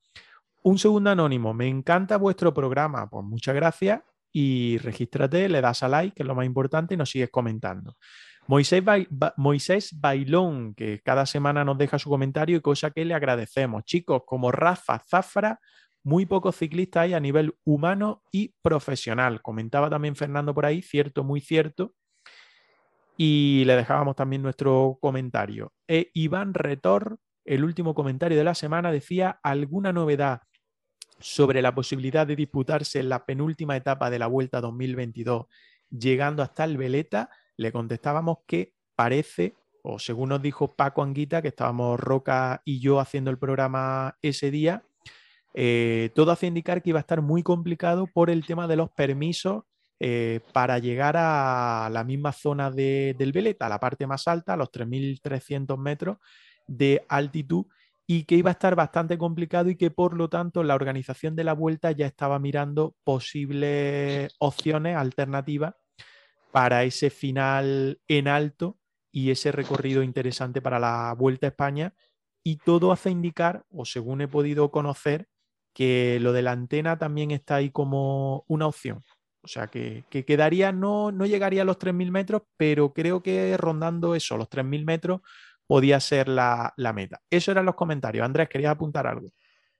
Un segundo anónimo, me encanta vuestro programa, pues muchas gracias y regístrate, le das a like, que es lo más importante, y nos sigues comentando. Moisés, Moisés Bailón, que cada semana nos deja su comentario y cosa que le agradecemos. Chicos, como Rafa Zafra, muy pocos ciclistas hay a nivel humano y profesional. Comentaba también Fernando por ahí, cierto, muy cierto. Y le dejábamos también nuestro comentario. E Iván Retor, el último comentario de la semana, decía alguna novedad sobre la posibilidad de disputarse la penúltima etapa de la Vuelta 2022, llegando hasta el Veleta. Le contestábamos que parece, o según nos dijo Paco Anguita, que estábamos Roca y yo haciendo el programa ese día, eh, todo hace indicar que iba a estar muy complicado por el tema de los permisos eh, para llegar a la misma zona del Veleta, la parte más alta, a los 3.300 metros de altitud, y que iba a estar bastante complicado y que por lo tanto la organización de la vuelta ya estaba mirando posibles opciones alternativas para ese final en alto y ese recorrido interesante para la Vuelta a España. Y todo hace indicar, o según he podido conocer, que lo de la antena también está ahí como una opción. O sea, que, quedaría, no, no llegaría a los 3.000 metros, pero creo que rondando eso, los 3.000 metros, podía ser la, meta. Eso eran los comentarios. Andrés, ¿querías apuntar algo?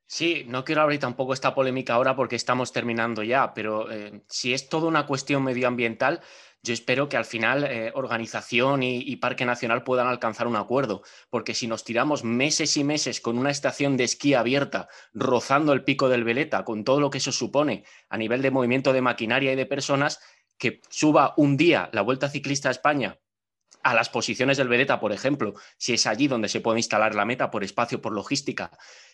Sí, no quiero abrir tampoco esta polémica ahora porque estamos terminando ya, pero eh, si es toda una cuestión medioambiental, yo espero que al final eh, organización y, Parque Nacional puedan alcanzar un acuerdo, porque si nos tiramos meses y meses con una estación de esquí abierta, rozando el pico del Veleta, con todo lo que eso supone a nivel de movimiento de maquinaria y de personas, que suba un día la Vuelta Ciclista a España a las posiciones del Veleta, por ejemplo, si es allí donde se puede instalar la meta por espacio, por logística,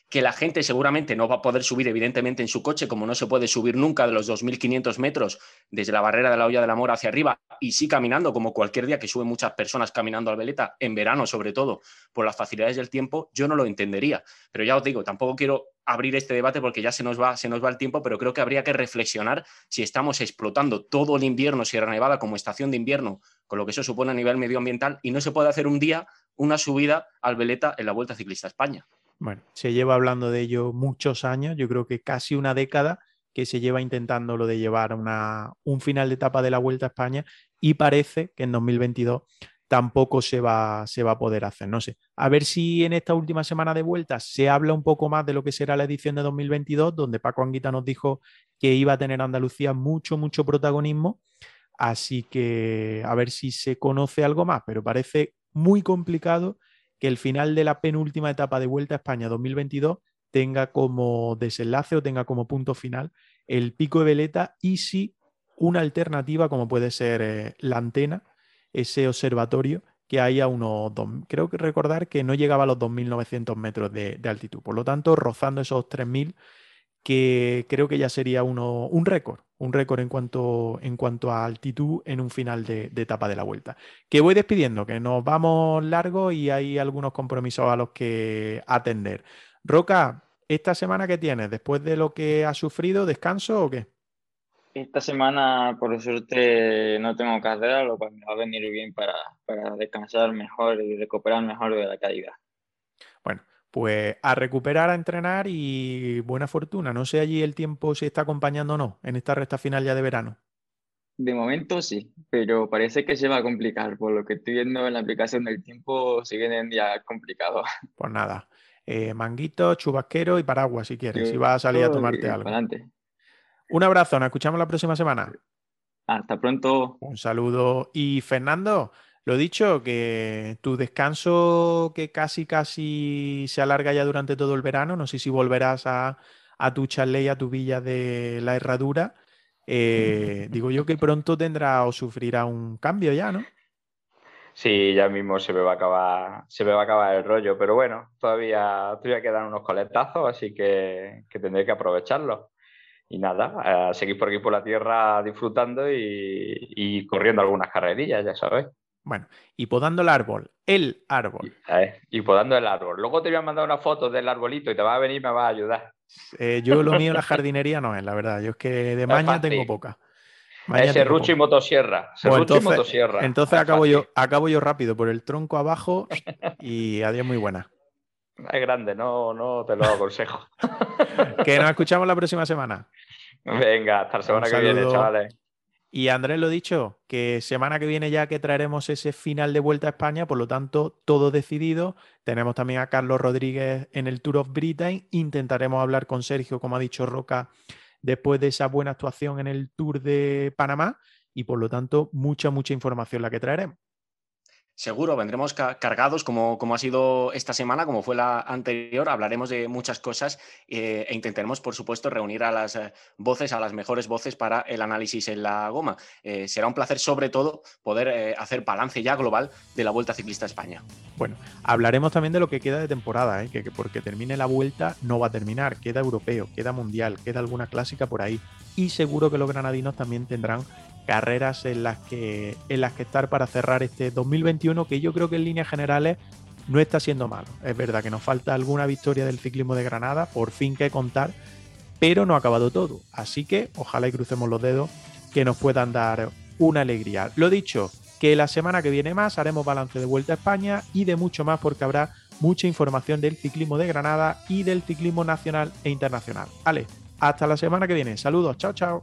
que la gente seguramente no va a poder subir evidentemente en su coche, como no se puede subir nunca de los 2.500 metros desde la barrera de la olla de la mora hacia arriba, y sí caminando, como cualquier día que suben muchas personas caminando al Veleta, en verano sobre todo, por las facilidades del tiempo, yo no lo entendería. Pero ya os digo, tampoco quiero abrir este debate porque ya se nos va, se nos va el tiempo, pero creo que habría que reflexionar si estamos explotando todo el invierno Sierra Nevada como estación de invierno, con lo que eso supone a nivel medioambiental, y no se puede hacer un día una subida al Veleta en la Vuelta Ciclista a España. Bueno, se lleva hablando de ello muchos años, yo creo que casi una década que se lleva intentando lo de llevar una, un final de etapa de la Vuelta a España y parece que en 2022 tampoco se va, se va a poder hacer. No sé, a ver si en esta última semana de vuelta se habla un poco más de lo que será la edición de 2022, donde Paco Anguita nos dijo que iba a tener Andalucía mucho, mucho protagonismo. Así que a ver si se conoce algo más, pero parece muy complicado que el final de la penúltima etapa de Vuelta a España 2022 tenga como desenlace o tenga como punto final el pico de veleta y si una alternativa como puede ser eh, la antena, ese observatorio que hay a unos, creo que recordar que no llegaba a los 2.900 metros de, altitud. Por lo tanto, rozando esos 3.000, que creo que ya sería uno, un récord, un récord en cuanto, en cuanto a altitud en un final de, de, etapa de la vuelta. Que voy despidiendo, que nos vamos largo y hay algunos compromisos a los que atender. Roca, ¿esta semana qué tienes? ¿Después de lo que has sufrido, descanso o qué? Esta semana, por suerte, no tengo carrera, lo cual me va a venir bien para, descansar mejor y recuperar mejor de la caída. Bueno, pues a recuperar, a entrenar y buena fortuna. No sé allí el tiempo si está acompañando o no en esta recta final ya de verano. De momento sí, pero parece que se va a complicar. Por lo que estoy viendo en la aplicación del tiempo, sigue en día complicado. Pues nada, eh, manguito, chubasquero y paraguas si quieres, si vas a salir a tomarte algo. Adelante. Un abrazo, nos escuchamos la próxima semana. Hasta pronto. Un saludo. Y Fernando, lo dicho, que tu descanso que casi casi se alarga ya durante todo el verano, no sé si volverás a, tu chalet, a tu villa de la herradura. Eh, digo yo que pronto tendrá o sufrirá un cambio ya, ¿no? Sí, ya mismo se me va a acabar, se me va a acabar el rollo, pero bueno, todavía, todavía quedan unos coletazos, así que, que tendré que aprovecharlos y nada, seguir por aquí por la tierra disfrutando y, corriendo algunas carrerillas, ya sabes. Bueno, y podando el árbol, el árbol. Y, podando el árbol. Luego te voy a mandar una foto del arbolito y te va a venir y me va a ayudar. Eh, yo lo mío la jardinería no es, la verdad. Yo es que de maña tengo poca. Ese rucho y motosierra. entonces, y motosierra. Entonces acabo yo, acabo yo rápido por el tronco abajo y adiós muy buena. Es grande, no, no te lo aconsejo. que nos escuchamos la próxima semana. Venga, hasta la semana que viene, chavales. Y Andrés, lo dicho, que semana que viene ya que traeremos ese final de vuelta a España, por lo tanto, todo decidido. Tenemos también a Carlos Rodríguez en el Tour of Britain. Intentaremos hablar con Sergio, como ha dicho Roca, después de esa buena actuación en el Tour de Panamá. Y por lo tanto, mucha, mucha información la que traeremos. Seguro, vendremos cargados como, como, ha sido esta semana, como fue la anterior. Hablaremos de muchas cosas eh, e intentaremos, por supuesto, reunir a las eh, voces, a las mejores voces para el análisis en la goma. Eh, será un placer, sobre todo, poder hacer balance ya global de la Vuelta Ciclista a España. Bueno, hablaremos también de lo que queda de temporada, que, que porque termine la vuelta no va a terminar. Queda europeo, queda mundial, queda alguna clásica por ahí. Y seguro que los granadinos también tendrán carreras en las que, en las que estar para cerrar este 2021, que yo creo que en líneas generales no está siendo malo. Es verdad que nos falta alguna victoria del ciclismo de Granada, por fin que contar, pero no ha acabado todo. Así que ojalá y crucemos los dedos que nos puedan dar una alegría. Lo dicho, que la semana que viene más haremos balance de vuelta a España y de mucho más porque habrá mucha información del ciclismo de Granada y del ciclismo nacional e internacional. Vale, hasta la semana que viene. Saludos, chao, chao.